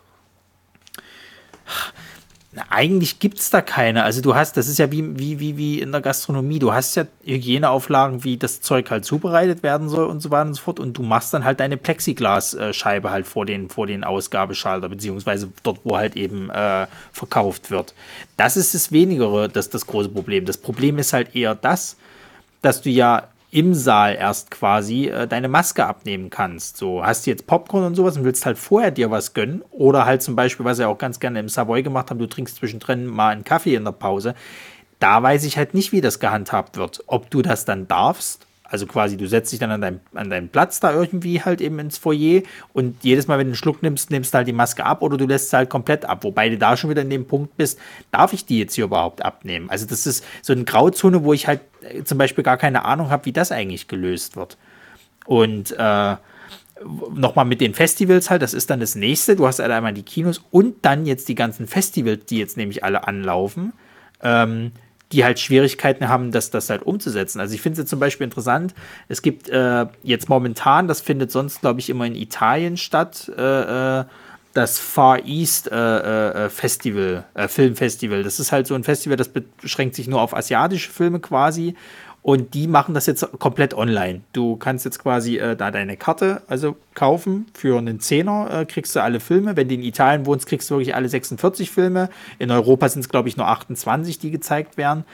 Eigentlich gibt es da keine. Also du hast, das ist ja wie, wie, wie, wie in der Gastronomie, du hast ja Hygieneauflagen, wie das Zeug halt zubereitet werden soll und so weiter und so fort. Und du machst dann halt deine Plexiglasscheibe halt vor den, vor den Ausgabeschalter, beziehungsweise dort, wo halt eben äh, verkauft wird. Das ist das Wenigere, das, das große Problem. Das Problem ist halt eher das, dass du ja im Saal erst quasi äh, deine Maske abnehmen kannst. So, hast du jetzt Popcorn und sowas und willst halt vorher dir was gönnen. Oder halt zum Beispiel, was wir auch ganz gerne im Savoy gemacht haben, du trinkst zwischendrin mal einen Kaffee in der Pause. Da weiß ich halt nicht, wie das gehandhabt wird. Ob du das dann darfst also quasi, du setzt dich dann an, dein, an deinen Platz da irgendwie halt eben ins Foyer und jedes Mal, wenn du einen Schluck nimmst, nimmst du halt die Maske ab oder du lässt sie halt komplett ab. Wobei du da schon wieder in dem Punkt bist, darf ich die jetzt hier überhaupt abnehmen? Also das ist so eine Grauzone, wo ich halt äh, zum Beispiel gar keine Ahnung habe, wie das eigentlich gelöst wird. Und äh, nochmal mit den Festivals halt, das ist dann das nächste. Du hast halt einmal die Kinos und dann jetzt die ganzen Festivals, die jetzt nämlich alle anlaufen. Ähm, die halt Schwierigkeiten haben, das, das halt umzusetzen. Also ich finde es zum Beispiel interessant, es gibt äh, jetzt momentan, das findet sonst, glaube ich, immer in Italien statt, äh, äh das Far East äh, äh, Festival, Filmfestival. Das ist halt so ein Festival, das beschränkt sich nur auf asiatische Filme quasi und die machen das jetzt komplett online. Du kannst jetzt quasi äh, da deine Karte also kaufen für einen Zehner, äh, kriegst du alle Filme. Wenn du in Italien wohnst, kriegst du wirklich alle 46 Filme. In Europa sind es, glaube ich, nur 28, die gezeigt werden.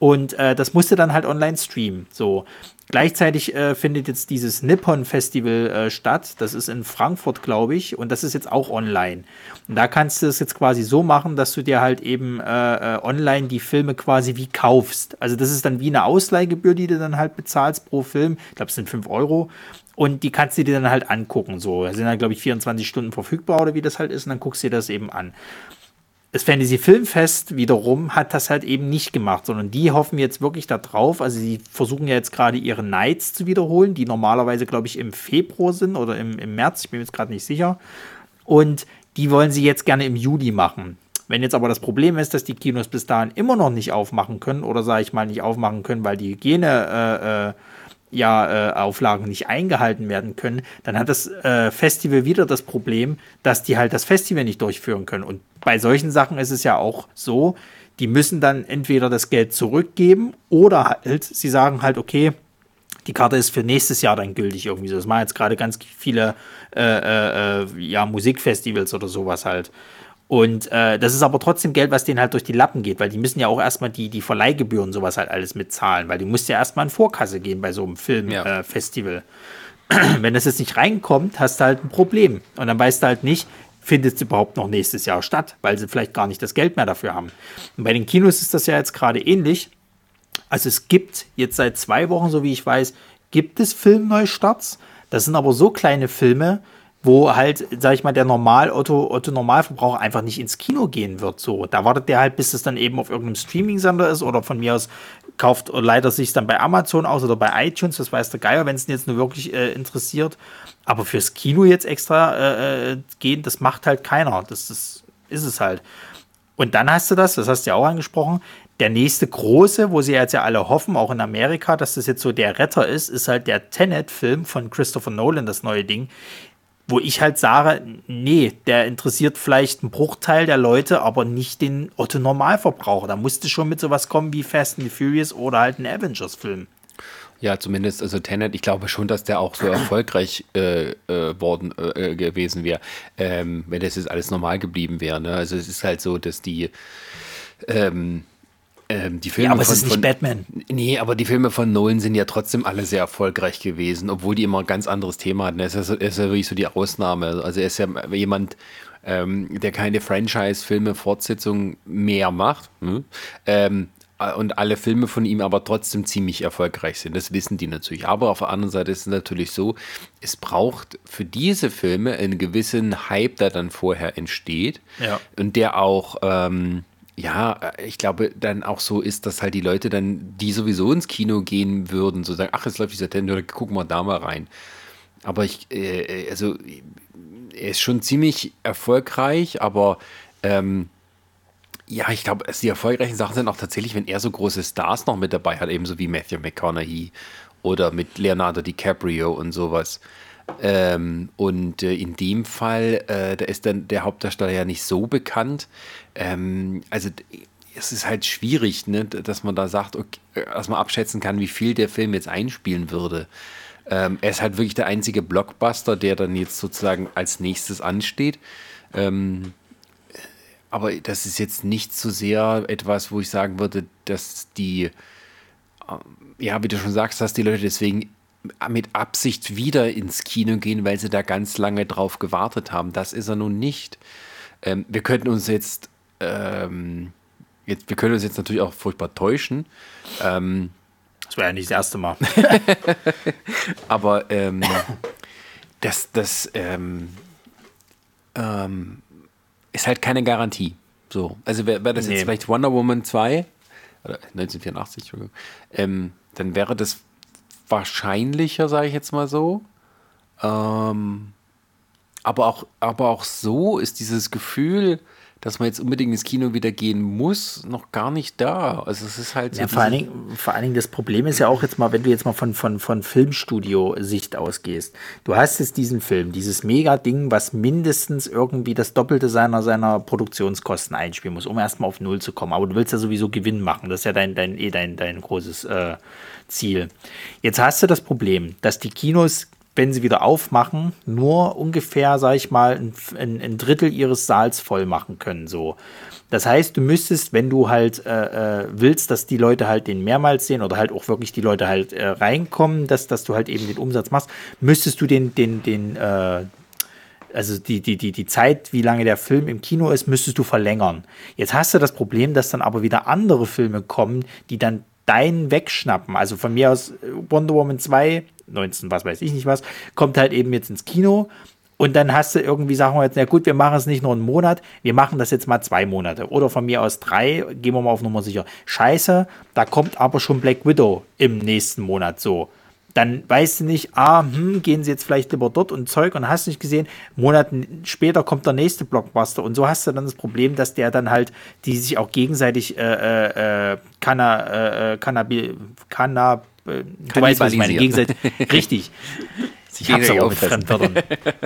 Und äh, das musst du dann halt online streamen. So. Gleichzeitig äh, findet jetzt dieses Nippon Festival äh, statt. Das ist in Frankfurt, glaube ich. Und das ist jetzt auch online. Und da kannst du es jetzt quasi so machen, dass du dir halt eben äh, äh, online die Filme quasi wie kaufst. Also das ist dann wie eine Ausleihgebühr, die du dann halt bezahlst pro Film. Ich glaube, es sind 5 Euro. Und die kannst du dir dann halt angucken. So, da sind dann, glaube ich, 24 Stunden verfügbar oder wie das halt ist. Und dann guckst du dir das eben an das Fantasy Filmfest wiederum hat das halt eben nicht gemacht, sondern die hoffen jetzt wirklich darauf. Also sie versuchen ja jetzt gerade ihre Nights zu wiederholen, die normalerweise, glaube ich, im Februar sind oder im, im März, ich bin mir jetzt gerade nicht sicher. Und die wollen sie jetzt gerne im Juli machen. Wenn jetzt aber das Problem ist, dass die Kinos bis dahin immer noch nicht aufmachen können oder sage ich mal nicht aufmachen können, weil die Hygiene äh, äh, ja, äh, Auflagen nicht eingehalten werden können, dann hat das äh, Festival wieder das Problem, dass die halt das Festival nicht durchführen können. Und bei solchen Sachen ist es ja auch so, die müssen dann entweder das Geld zurückgeben oder halt, sie sagen halt, okay, die Karte ist für nächstes Jahr dann gültig irgendwie so. Das machen jetzt gerade ganz viele äh, äh, äh ja, Musikfestivals oder sowas halt. Und äh, das ist aber trotzdem Geld, was denen halt durch die Lappen geht, weil die müssen ja auch erstmal die, die Verleihgebühren sowas halt alles mitzahlen, weil die muss ja erstmal in Vorkasse gehen bei so einem Filmfestival. Ja. Äh, Wenn das jetzt nicht reinkommt, hast du halt ein Problem. Und dann weißt du halt nicht, findet es überhaupt noch nächstes Jahr statt, weil sie vielleicht gar nicht das Geld mehr dafür haben. Und bei den Kinos ist das ja jetzt gerade ähnlich. Also es gibt jetzt seit zwei Wochen, so wie ich weiß, gibt es Filmneustarts. Das sind aber so kleine Filme, wo halt, sag ich mal, der Normal Otto, Otto Normalverbraucher einfach nicht ins Kino gehen wird. So, da wartet der halt, bis es dann eben auf irgendeinem Streaming-Sender ist oder von mir aus kauft leider sich dann bei Amazon aus oder bei iTunes, das weiß der Geier, wenn es ihn jetzt nur wirklich äh, interessiert. Aber fürs Kino jetzt extra äh, äh, gehen, das macht halt keiner. Das, das ist es halt. Und dann hast du das, das hast du ja auch angesprochen, der nächste große, wo sie jetzt ja alle hoffen, auch in Amerika, dass das jetzt so der Retter ist, ist halt der Tenet-Film von Christopher Nolan, das neue Ding wo ich halt sage, nee, der interessiert vielleicht einen Bruchteil der Leute, aber nicht den Otto Normalverbraucher. Da musste schon mit sowas kommen wie Fast and the Furious oder halt ein Avengers-Film. Ja, zumindest, also Tenet, ich glaube schon, dass der auch so erfolgreich äh, äh, worden äh, gewesen wäre, ähm, wenn das jetzt alles normal geblieben wäre. Ne? Also es ist halt so, dass die ähm, ähm, die Filme ja, aber von, es ist nicht von, Batman. Nee, aber die Filme von Nolan sind ja trotzdem alle sehr erfolgreich gewesen, obwohl die immer ein ganz anderes Thema hatten. Er ist ja, so, ist ja wirklich so die Ausnahme. Also er ist ja jemand, ähm, der keine Franchise-Filme, Fortsetzungen mehr macht. Hm? Ähm, und alle Filme von ihm aber trotzdem ziemlich erfolgreich sind. Das wissen die natürlich. Aber auf der anderen Seite ist es natürlich so, es braucht für diese Filme einen gewissen Hype, der dann vorher entsteht ja. und der auch ähm, ja, ich glaube, dann auch so ist, dass halt die Leute dann, die sowieso ins Kino gehen würden, so sagen, ach, jetzt läuft dieser Tender, gucken wir da mal rein. Aber ich, äh, also, er ist schon ziemlich erfolgreich, aber ähm, ja, ich glaube, die erfolgreichen Sachen sind auch tatsächlich, wenn er so große Stars noch mit dabei hat, ebenso wie Matthew McConaughey oder mit Leonardo DiCaprio und sowas. Ähm, und äh, in dem Fall, äh, da ist dann der Hauptdarsteller ja nicht so bekannt. Ähm, also es ist halt schwierig, ne, dass man da sagt, okay, dass man abschätzen kann, wie viel der Film jetzt einspielen würde. Ähm, er ist halt wirklich der einzige Blockbuster, der dann jetzt sozusagen als nächstes ansteht. Ähm, aber das ist jetzt nicht so sehr etwas, wo ich sagen würde, dass die, äh, ja, wie du schon sagst, dass die Leute deswegen mit Absicht wieder ins Kino gehen, weil sie da ganz lange drauf gewartet haben. Das ist er nun nicht. Ähm, wir könnten uns jetzt, ähm, jetzt, wir können uns jetzt natürlich auch furchtbar täuschen. Ähm, das wäre ja nicht das erste Mal. aber ähm, das, das ähm, ähm, ist halt keine Garantie. So, also wäre wär das nee. jetzt vielleicht Wonder Woman 2 oder 1984, ähm, dann wäre das wahrscheinlicher, sage ich jetzt mal so. Ähm, aber, auch, aber auch so ist dieses Gefühl, dass man jetzt unbedingt ins Kino wieder gehen muss, noch gar nicht da. Also es ist halt so. Ja, vor, allen Dingen, vor allen Dingen das Problem ist ja auch jetzt mal, wenn du jetzt mal von, von, von Filmstudio-Sicht ausgehst. Du hast jetzt diesen Film, dieses Mega-Ding, was mindestens irgendwie das Doppelte seiner, seiner Produktionskosten einspielen muss, um erstmal auf Null zu kommen. Aber du willst ja sowieso Gewinn machen. Das ist ja dein, dein, eh dein, dein großes äh, Ziel. Jetzt hast du das Problem, dass die Kinos wenn sie wieder aufmachen, nur ungefähr, sag ich mal, ein, ein, Drittel ihres Saals voll machen können. So. Das heißt, du müsstest, wenn du halt äh, äh, willst, dass die Leute halt den mehrmals sehen oder halt auch wirklich die Leute halt äh, reinkommen, dass, dass du halt eben den Umsatz machst, müsstest du den, den, den, äh, also die, die, die, die Zeit, wie lange der Film im Kino ist, müsstest du verlängern. Jetzt hast du das Problem, dass dann aber wieder andere Filme kommen, die dann deinen wegschnappen. Also von mir aus Wonder Woman 2 19, was weiß ich nicht was, kommt halt eben jetzt ins Kino. Und dann hast du irgendwie, sagen wir jetzt, na gut, wir machen es nicht nur einen Monat, wir machen das jetzt mal zwei Monate. Oder von mir aus drei, gehen wir mal auf Nummer sicher. Scheiße, da kommt aber schon Black Widow im nächsten Monat so. Dann weißt du nicht, ah, hm, gehen sie jetzt vielleicht lieber dort und Zeug und hast nicht gesehen, Monaten später kommt der nächste Blockbuster und so hast du dann das Problem, dass der dann halt, die sich auch gegenseitig äh, äh, äh Canna, äh, Cannabi, Canna, äh, du weißt, was ich meine, gegenseitig, richtig. Ich hab's aber mit Fremdwörtern.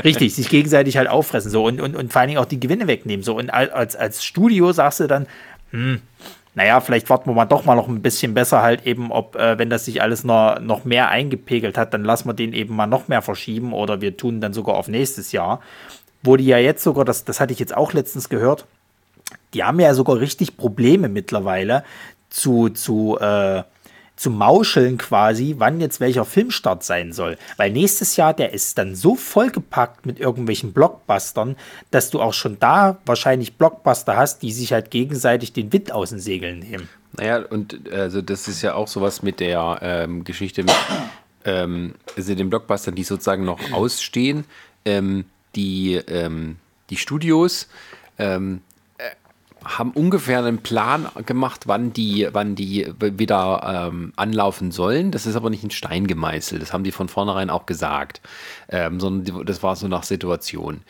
Richtig, sich gegenseitig halt auffressen so und, und, und vor allen Dingen auch die Gewinne wegnehmen. So. Und als, als Studio sagst du dann, hm, naja, vielleicht warten wir mal doch mal noch ein bisschen besser halt eben, ob, äh, wenn das sich alles noch, noch mehr eingepegelt hat, dann lassen wir den eben mal noch mehr verschieben oder wir tun dann sogar auf nächstes Jahr. Wo die ja jetzt sogar, das, das hatte ich jetzt auch letztens gehört, die haben ja sogar richtig Probleme mittlerweile zu, zu äh, zu mauscheln quasi, wann jetzt welcher Filmstart sein soll. Weil nächstes Jahr, der ist dann so vollgepackt mit irgendwelchen Blockbustern, dass du auch schon da wahrscheinlich Blockbuster hast, die sich halt gegenseitig den Wind aus den Segeln nehmen. Naja, und also das ist ja auch sowas mit der ähm, Geschichte mit ähm, also den Blockbustern, die sozusagen noch ausstehen. Ähm, die, ähm, die Studios ähm, haben ungefähr einen Plan gemacht, wann die, wann die wieder ähm, anlaufen sollen. Das ist aber nicht in Stein gemeißelt. Das haben die von vornherein auch gesagt. Ähm, sondern das war so nach Situation.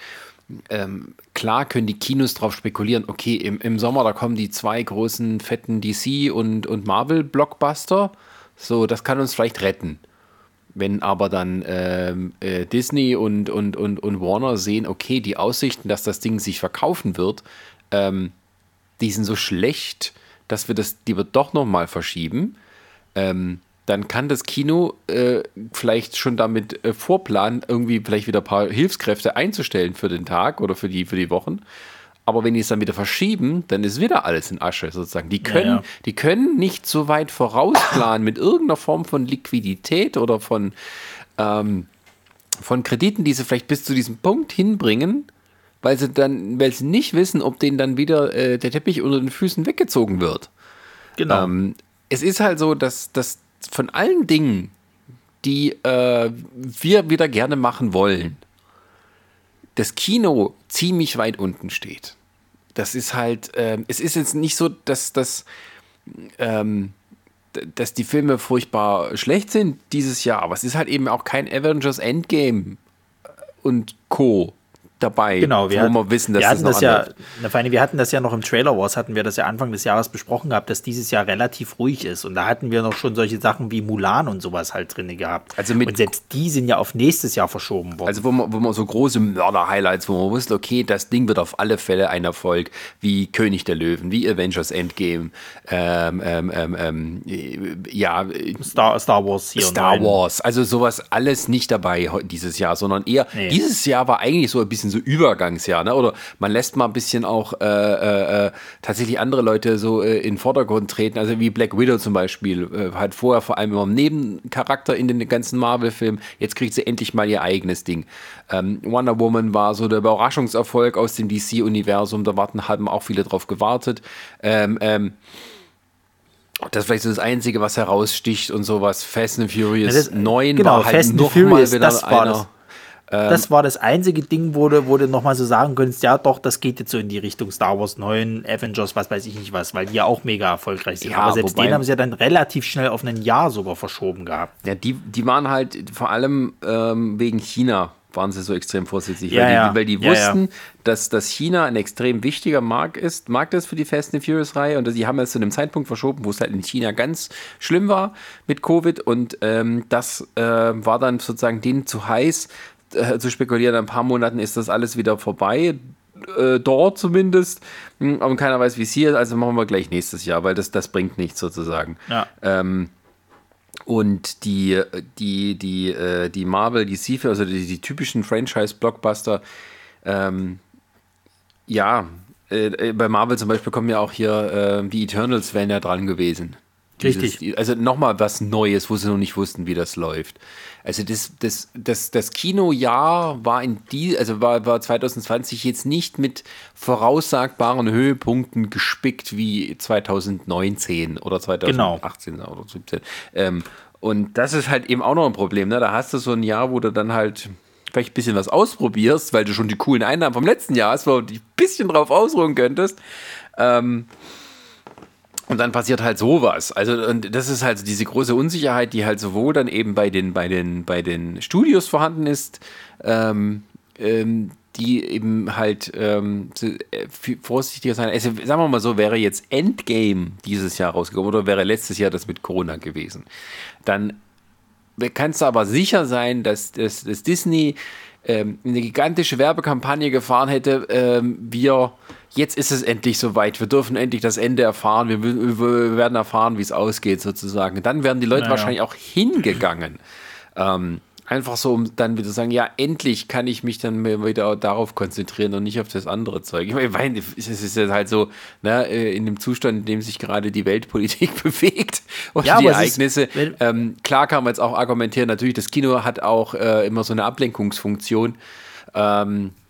Ähm, klar können die Kinos darauf spekulieren, okay, im, im Sommer, da kommen die zwei großen, fetten DC- und, und Marvel-Blockbuster. So, das kann uns vielleicht retten. Wenn aber dann ähm, äh, Disney und, und, und, und Warner sehen, okay, die Aussichten, dass das Ding sich verkaufen wird, ähm, die sind so schlecht, dass wir das lieber doch nochmal verschieben, ähm, dann kann das Kino äh, vielleicht schon damit äh, vorplanen, irgendwie vielleicht wieder ein paar Hilfskräfte einzustellen für den Tag oder für die, für die Wochen. Aber wenn die es dann wieder verschieben, dann ist wieder alles in Asche sozusagen. Die können, ja, ja. Die können nicht so weit vorausplanen mit irgendeiner Form von Liquidität oder von, ähm, von Krediten, die sie vielleicht bis zu diesem Punkt hinbringen, weil sie dann, weil sie nicht wissen, ob denen dann wieder äh, der Teppich unter den Füßen weggezogen wird. Genau. Ähm, es ist halt so, dass, dass von allen Dingen, die äh, wir wieder gerne machen wollen, das Kino ziemlich weit unten steht. Das ist halt, ähm, es ist jetzt nicht so, dass das, ähm, dass die Filme furchtbar schlecht sind dieses Jahr, aber es ist halt eben auch kein Avengers Endgame und Co dabei, genau, wir wo hatten, wir wissen, dass wir das, das ja, na, vor allem, wir hatten das ja noch im Trailer Wars, hatten wir das ja Anfang des Jahres besprochen gehabt, dass dieses Jahr relativ ruhig ist und da hatten wir noch schon solche Sachen wie Mulan und sowas halt drin gehabt. Also mit und selbst die sind ja auf nächstes Jahr verschoben worden. Also wo man, wo man so große Mörder-Highlights, wo man wusste, okay, das Ding wird auf alle Fälle ein Erfolg, wie König der Löwen, wie Avengers Endgame, ähm, ähm, ähm, ähm ja, Star, Star Wars hier Star Wars, also sowas alles nicht dabei dieses Jahr, sondern eher nee. dieses Jahr war eigentlich so ein bisschen so Übergangsjahr, ne? Oder man lässt mal ein bisschen auch äh, äh, äh, tatsächlich andere Leute so äh, in den Vordergrund treten, also wie Black Widow zum Beispiel, äh, hat vorher vor allem immer einen Nebencharakter in den ganzen Marvel-Filmen, jetzt kriegt sie endlich mal ihr eigenes Ding. Ähm, Wonder Woman war so der Überraschungserfolg aus dem DC-Universum, da warten, haben auch viele drauf gewartet. Ähm, ähm, das ist vielleicht so das Einzige, was heraussticht und sowas. Fast and Furious ja, das, 9 genau, war halt Fast noch Furious, mal wieder einer. Das. Ähm, das war das einzige Ding, wo du, wo du nochmal so sagen könntest, ja doch, das geht jetzt so in die Richtung Star Wars 9, Avengers, was weiß ich nicht was, weil die ja auch mega erfolgreich sind. Ja, Aber selbst wobei, den haben sie ja dann relativ schnell auf ein Jahr sogar verschoben gehabt. Ja, die, die waren halt vor allem ähm, wegen China waren sie so extrem vorsichtig, ja, weil, ja. die, weil die wussten, ja, Dass, dass China ein extrem wichtiger Markt ist, Markt ist für die Fast and Furious Reihe und sie haben es zu einem Zeitpunkt verschoben, wo es halt in China ganz schlimm war mit Covid und ähm, das äh, war dann sozusagen denen zu heiß, äh, zu spekulieren, in ein paar Monaten ist das alles wieder vorbei. Äh, dort zumindest. Hm, und keiner weiß, wie es hier ist. Also machen wir gleich nächstes Jahr, weil das, das bringt nichts sozusagen. Ja. Ähm, und die, die, die, äh, die Marvel, die DC, also die, die typischen Franchise-Blockbuster, ähm, ja, äh, äh, bei Marvel zum Beispiel kommen ja auch hier äh, die Eternals wären ja dran gewesen. Richtig. Dieses, also nochmal was Neues, wo sie noch nicht wussten, wie das läuft. Also das, das, das, das Kinojahr war in die, also war, war 2020 jetzt nicht mit voraussagbaren Höhepunkten gespickt wie 2019 oder 2018 genau. oder 2017. Ähm, und das ist halt eben auch noch ein Problem. Ne? Da hast du so ein Jahr, wo du dann halt vielleicht ein bisschen was ausprobierst, weil du schon die coolen Einnahmen vom letzten Jahr hast, wo du dich ein bisschen drauf ausruhen könntest. Ähm, und dann passiert halt sowas. Also, und das ist halt diese große Unsicherheit, die halt sowohl dann eben bei den, bei den, bei den Studios vorhanden ist, ähm, ähm, die eben halt ähm, äh, vorsichtiger sein. Also, sagen wir mal so, wäre jetzt Endgame dieses Jahr rausgekommen oder wäre letztes Jahr das mit Corona gewesen, dann kannst du aber sicher sein, dass, dass, dass Disney ähm, eine gigantische Werbekampagne gefahren hätte, ähm, wir jetzt ist es endlich soweit, wir dürfen endlich das Ende erfahren, wir, wir werden erfahren, wie es ausgeht sozusagen. Dann wären die Leute naja. wahrscheinlich auch hingegangen. Ähm, einfach so, um dann wieder zu sagen, ja, endlich kann ich mich dann wieder darauf konzentrieren und nicht auf das andere Zeug. Ich meine, es ist ja halt so, ne, äh, in dem Zustand, in dem sich gerade die Weltpolitik bewegt und ja, die Ereignisse. Ist, ähm, klar kann man jetzt auch argumentieren, natürlich, das Kino hat auch äh, immer so eine Ablenkungsfunktion. Ähm, äh,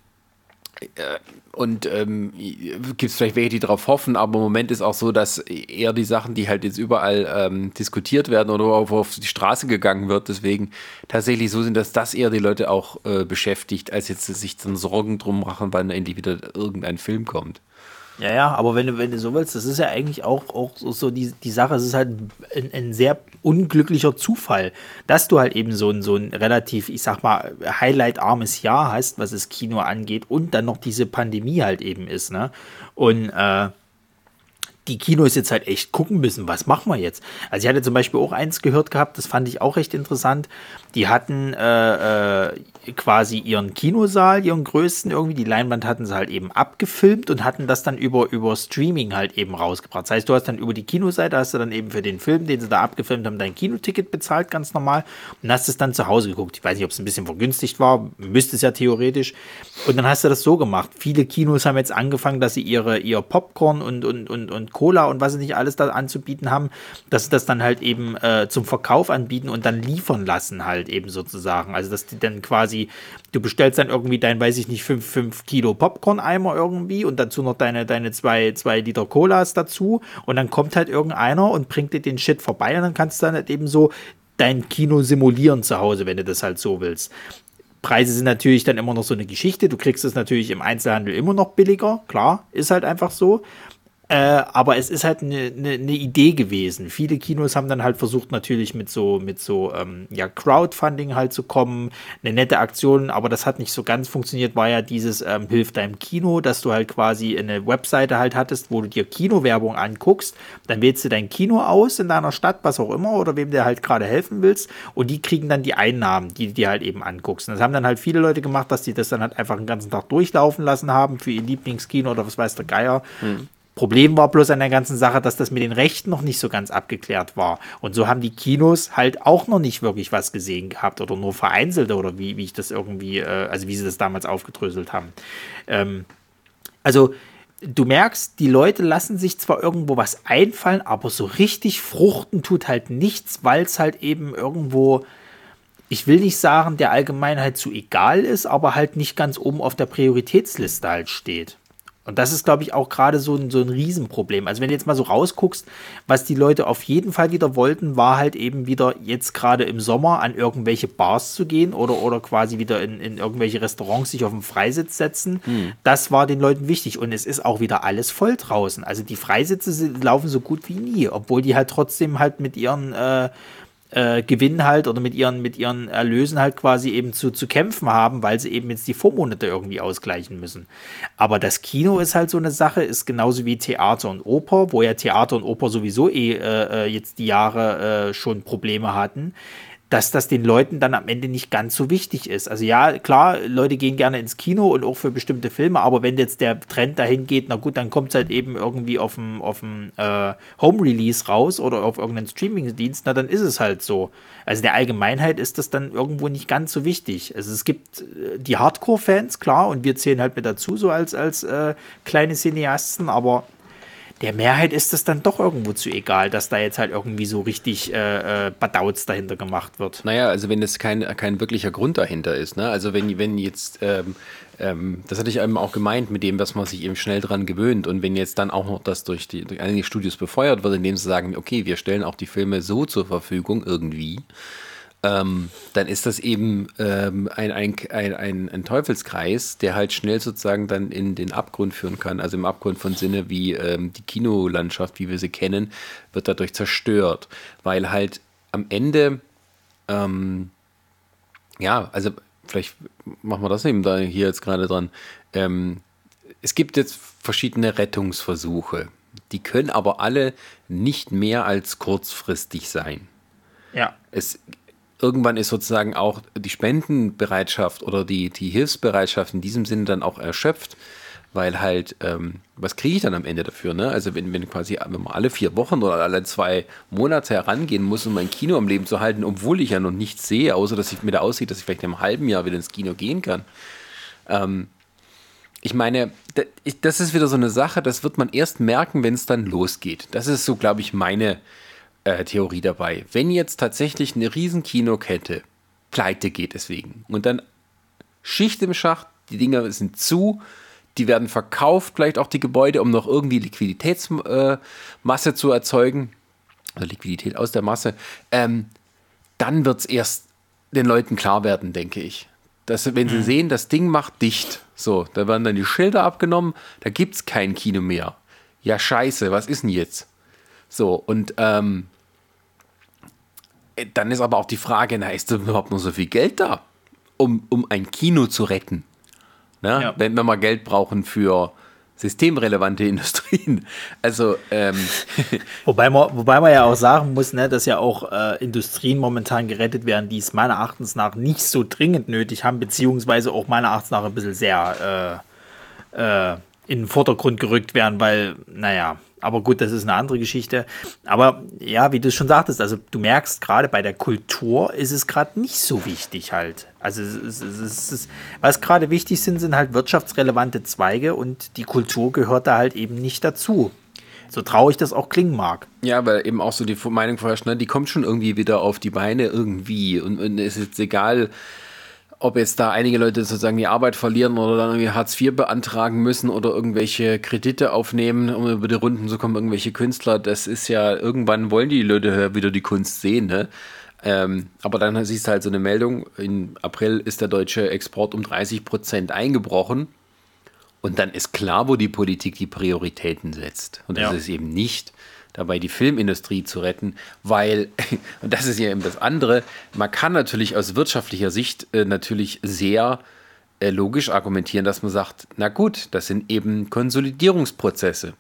und ähm, gibt es vielleicht welche, die darauf hoffen, aber im Moment ist auch so, dass eher die Sachen, die halt jetzt überall ähm, diskutiert werden oder auf, auf die Straße gegangen wird, deswegen tatsächlich so sind, dass das eher die Leute auch äh, beschäftigt, als jetzt sich dann Sorgen drum machen, wann endlich wieder irgendein Film kommt. Ja, ja, aber wenn du, wenn du so willst, das ist ja eigentlich auch, auch so, die, die Sache, es ist halt ein, ein, sehr unglücklicher Zufall, dass du halt eben so ein, so ein relativ, ich sag mal, highlight-armes Jahr hast, was das Kino angeht und dann noch diese Pandemie halt eben ist, ne? Und äh, die Kinos jetzt halt echt gucken müssen, was machen wir jetzt? Also ich hatte zum Beispiel auch eins gehört gehabt, das fand ich auch recht interessant. Die hatten äh, äh, quasi ihren Kinosaal, ihren größten irgendwie, die Leinwand hatten sie halt eben abgefilmt und hatten das dann über, über Streaming halt eben rausgebracht. Das heißt, du hast dann über die Kinoseite, hast du dann eben für den Film, den sie da abgefilmt haben, dein Kinoticket bezahlt, ganz normal, und hast es dann zu Hause geguckt. Ich weiß nicht, ob es ein bisschen vergünstigt war, müsste es ja theoretisch. Und dann hast du das so gemacht. Viele Kinos haben jetzt angefangen, dass sie ihre, ihr Popcorn und, und, und, und Cola und was sie nicht alles da anzubieten haben, dass sie das dann halt eben äh, zum Verkauf anbieten und dann liefern lassen halt eben sozusagen. Also dass die dann quasi, du bestellst dann irgendwie dein, weiß ich nicht, 5, 5 Kilo Popcorn-Eimer irgendwie und dazu noch deine, deine zwei, zwei Liter Colas dazu und dann kommt halt irgendeiner und bringt dir den Shit vorbei und dann kannst du dann halt eben so dein Kino simulieren zu Hause, wenn du das halt so willst. Preise sind natürlich dann immer noch so eine Geschichte. Du kriegst es natürlich im Einzelhandel immer noch billiger, klar, ist halt einfach so. Äh, aber es ist halt eine ne, ne Idee gewesen. Viele Kinos haben dann halt versucht, natürlich mit so, mit so ähm, ja, Crowdfunding halt zu kommen, eine nette Aktion, aber das hat nicht so ganz funktioniert, war ja dieses ähm, Hilf deinem Kino, dass du halt quasi eine Webseite halt hattest, wo du dir Kinowerbung anguckst, dann wählst du dein Kino aus in deiner Stadt, was auch immer, oder wem du halt gerade helfen willst, und die kriegen dann die Einnahmen, die du dir halt eben anguckst. Und das haben dann halt viele Leute gemacht, dass die das dann halt einfach den ganzen Tag durchlaufen lassen haben für ihr Lieblingskino oder was weiß der Geier. Hm. Problem war bloß an der ganzen Sache, dass das mit den Rechten noch nicht so ganz abgeklärt war. Und so haben die Kinos halt auch noch nicht wirklich was gesehen gehabt oder nur vereinzelte oder wie, wie ich das irgendwie, äh, also wie sie das damals aufgedröselt haben. Ähm, also du merkst, die Leute lassen sich zwar irgendwo was einfallen, aber so richtig fruchten tut halt nichts, weil es halt eben irgendwo, ich will nicht sagen, der Allgemeinheit zu egal ist, aber halt nicht ganz oben auf der Prioritätsliste halt steht. Und das ist, glaube ich, auch gerade so ein, so ein Riesenproblem. Also wenn du jetzt mal so rausguckst, was die Leute auf jeden Fall wieder wollten, war halt eben wieder jetzt gerade im Sommer an irgendwelche Bars zu gehen oder, oder quasi wieder in, in irgendwelche Restaurants sich auf den Freisitz setzen. Hm. Das war den Leuten wichtig. Und es ist auch wieder alles voll draußen. Also die Freisitze laufen so gut wie nie, obwohl die halt trotzdem halt mit ihren äh, äh, Gewinn halt oder mit ihren, mit ihren Erlösen halt quasi eben zu, zu kämpfen haben, weil sie eben jetzt die Vormonate irgendwie ausgleichen müssen. Aber das Kino ist halt so eine Sache, ist genauso wie Theater und Oper, wo ja Theater und Oper sowieso eh äh, äh jetzt die Jahre äh, schon Probleme hatten dass das den Leuten dann am Ende nicht ganz so wichtig ist. Also ja, klar, Leute gehen gerne ins Kino und auch für bestimmte Filme, aber wenn jetzt der Trend dahin geht, na gut, dann kommt es halt eben irgendwie auf dem, auf äh, Home-Release raus oder auf irgendeinen Streaming-Dienst, na dann ist es halt so. Also der Allgemeinheit ist das dann irgendwo nicht ganz so wichtig. Also es gibt äh, die Hardcore-Fans, klar, und wir zählen halt mit dazu, so als, als äh, kleine Cineasten, aber der Mehrheit ist es dann doch irgendwo zu egal, dass da jetzt halt irgendwie so richtig äh, äh, Badauts dahinter gemacht wird. Naja, also wenn es kein, kein wirklicher Grund dahinter ist, ne? Also wenn, wenn jetzt, ähm, ähm, das hatte ich eben auch gemeint mit dem, dass man sich eben schnell dran gewöhnt und wenn jetzt dann auch noch das durch, die, durch einige Studios befeuert wird, indem sie sagen, okay, wir stellen auch die Filme so zur Verfügung irgendwie, ähm, dann ist das eben ähm, ein, ein, ein, ein, Teufelskreis, der halt schnell sozusagen dann in den Abgrund führen kann. Also im Abgrund von Sinne wie ähm, die Kinolandschaft, wie wir sie kennen, wird dadurch zerstört, weil halt am Ende, ähm, ja, also vielleicht machen wir das eben da hier jetzt gerade dran. Ähm, es gibt jetzt verschiedene Rettungsversuche. Die können aber alle nicht mehr als kurzfristig sein. Ja. Es irgendwann ist sozusagen auch die Spendenbereitschaft oder die, die Hilfsbereitschaft in diesem Sinne dann auch erschöpft, weil halt, ähm, was kriege ich dann am Ende dafür? Ne? Also wenn, wenn quasi, wenn man alle vier Wochen oder alle zwei Monate herangehen muss, um mein Kino am Leben zu halten, obwohl ich ja noch nichts sehe, außer dass ich mir da aussieht, dass ich vielleicht in einem halben Jahr wieder ins Kino gehen kann. Ähm, ich meine, das ist wieder so eine Sache, das wird man erst merken, wenn es dann losgeht. Das ist so, glaube ich, meine, äh, Theorie dabei. Wenn jetzt tatsächlich eine riesen Kinokette pleite geht deswegen und dann Schicht im Schacht, die Dinger sind zu, die werden verkauft, vielleicht auch die Gebäude, um noch irgendwie Liquiditätsmasse äh, zu erzeugen, also Liquidität aus der Masse, ähm, dann wird es erst den Leuten klar werden, denke ich. Dass, wenn sie mhm. sehen, das Ding macht dicht, so, da werden dann die Schilder abgenommen, da gibt es kein Kino mehr. Ja, scheiße, was ist denn jetzt? So, und ähm, dann ist aber auch die Frage, na, ist da überhaupt noch so viel Geld da, um, um ein Kino zu retten? Ne? Ja. Wenn wir mal Geld brauchen für systemrelevante Industrien. Also ähm wobei man, wobei man ja auch sagen muss, ne, dass ja auch äh, Industrien momentan gerettet werden, die es meiner Erachtens nach nicht so dringend nötig haben, beziehungsweise auch meiner Erachtens nach ein bisschen sehr äh, äh, in den Vordergrund gerückt werden, weil, naja, aber gut, das ist eine andere Geschichte. Aber ja, wie du schon sagtest, also du merkst gerade bei der Kultur ist es gerade nicht so wichtig halt. Also es, es, es, es, was gerade wichtig sind, sind halt wirtschaftsrelevante Zweige und die Kultur gehört da halt eben nicht dazu. So traurig das auch klingen mag. Ja, weil eben auch so die Meinung vorherrscht, ne, die kommt schon irgendwie wieder auf die Beine irgendwie. Und, und es ist egal, ob jetzt da einige Leute sozusagen die Arbeit verlieren oder dann irgendwie Hartz IV beantragen müssen oder irgendwelche Kredite aufnehmen, um über die Runden zu kommen, irgendwelche Künstler, das ist ja, irgendwann wollen die Leute wieder die Kunst sehen, ne? Ähm, aber dann siehst du halt so eine Meldung, im April ist der deutsche Export um 30 Prozent eingebrochen. Und dann ist klar, wo die Politik die Prioritäten setzt. Und das ja. ist eben nicht dabei die Filmindustrie zu retten, weil, und das ist ja eben das andere, man kann natürlich aus wirtschaftlicher Sicht äh, natürlich sehr äh, logisch argumentieren, dass man sagt, na gut, das sind eben Konsolidierungsprozesse.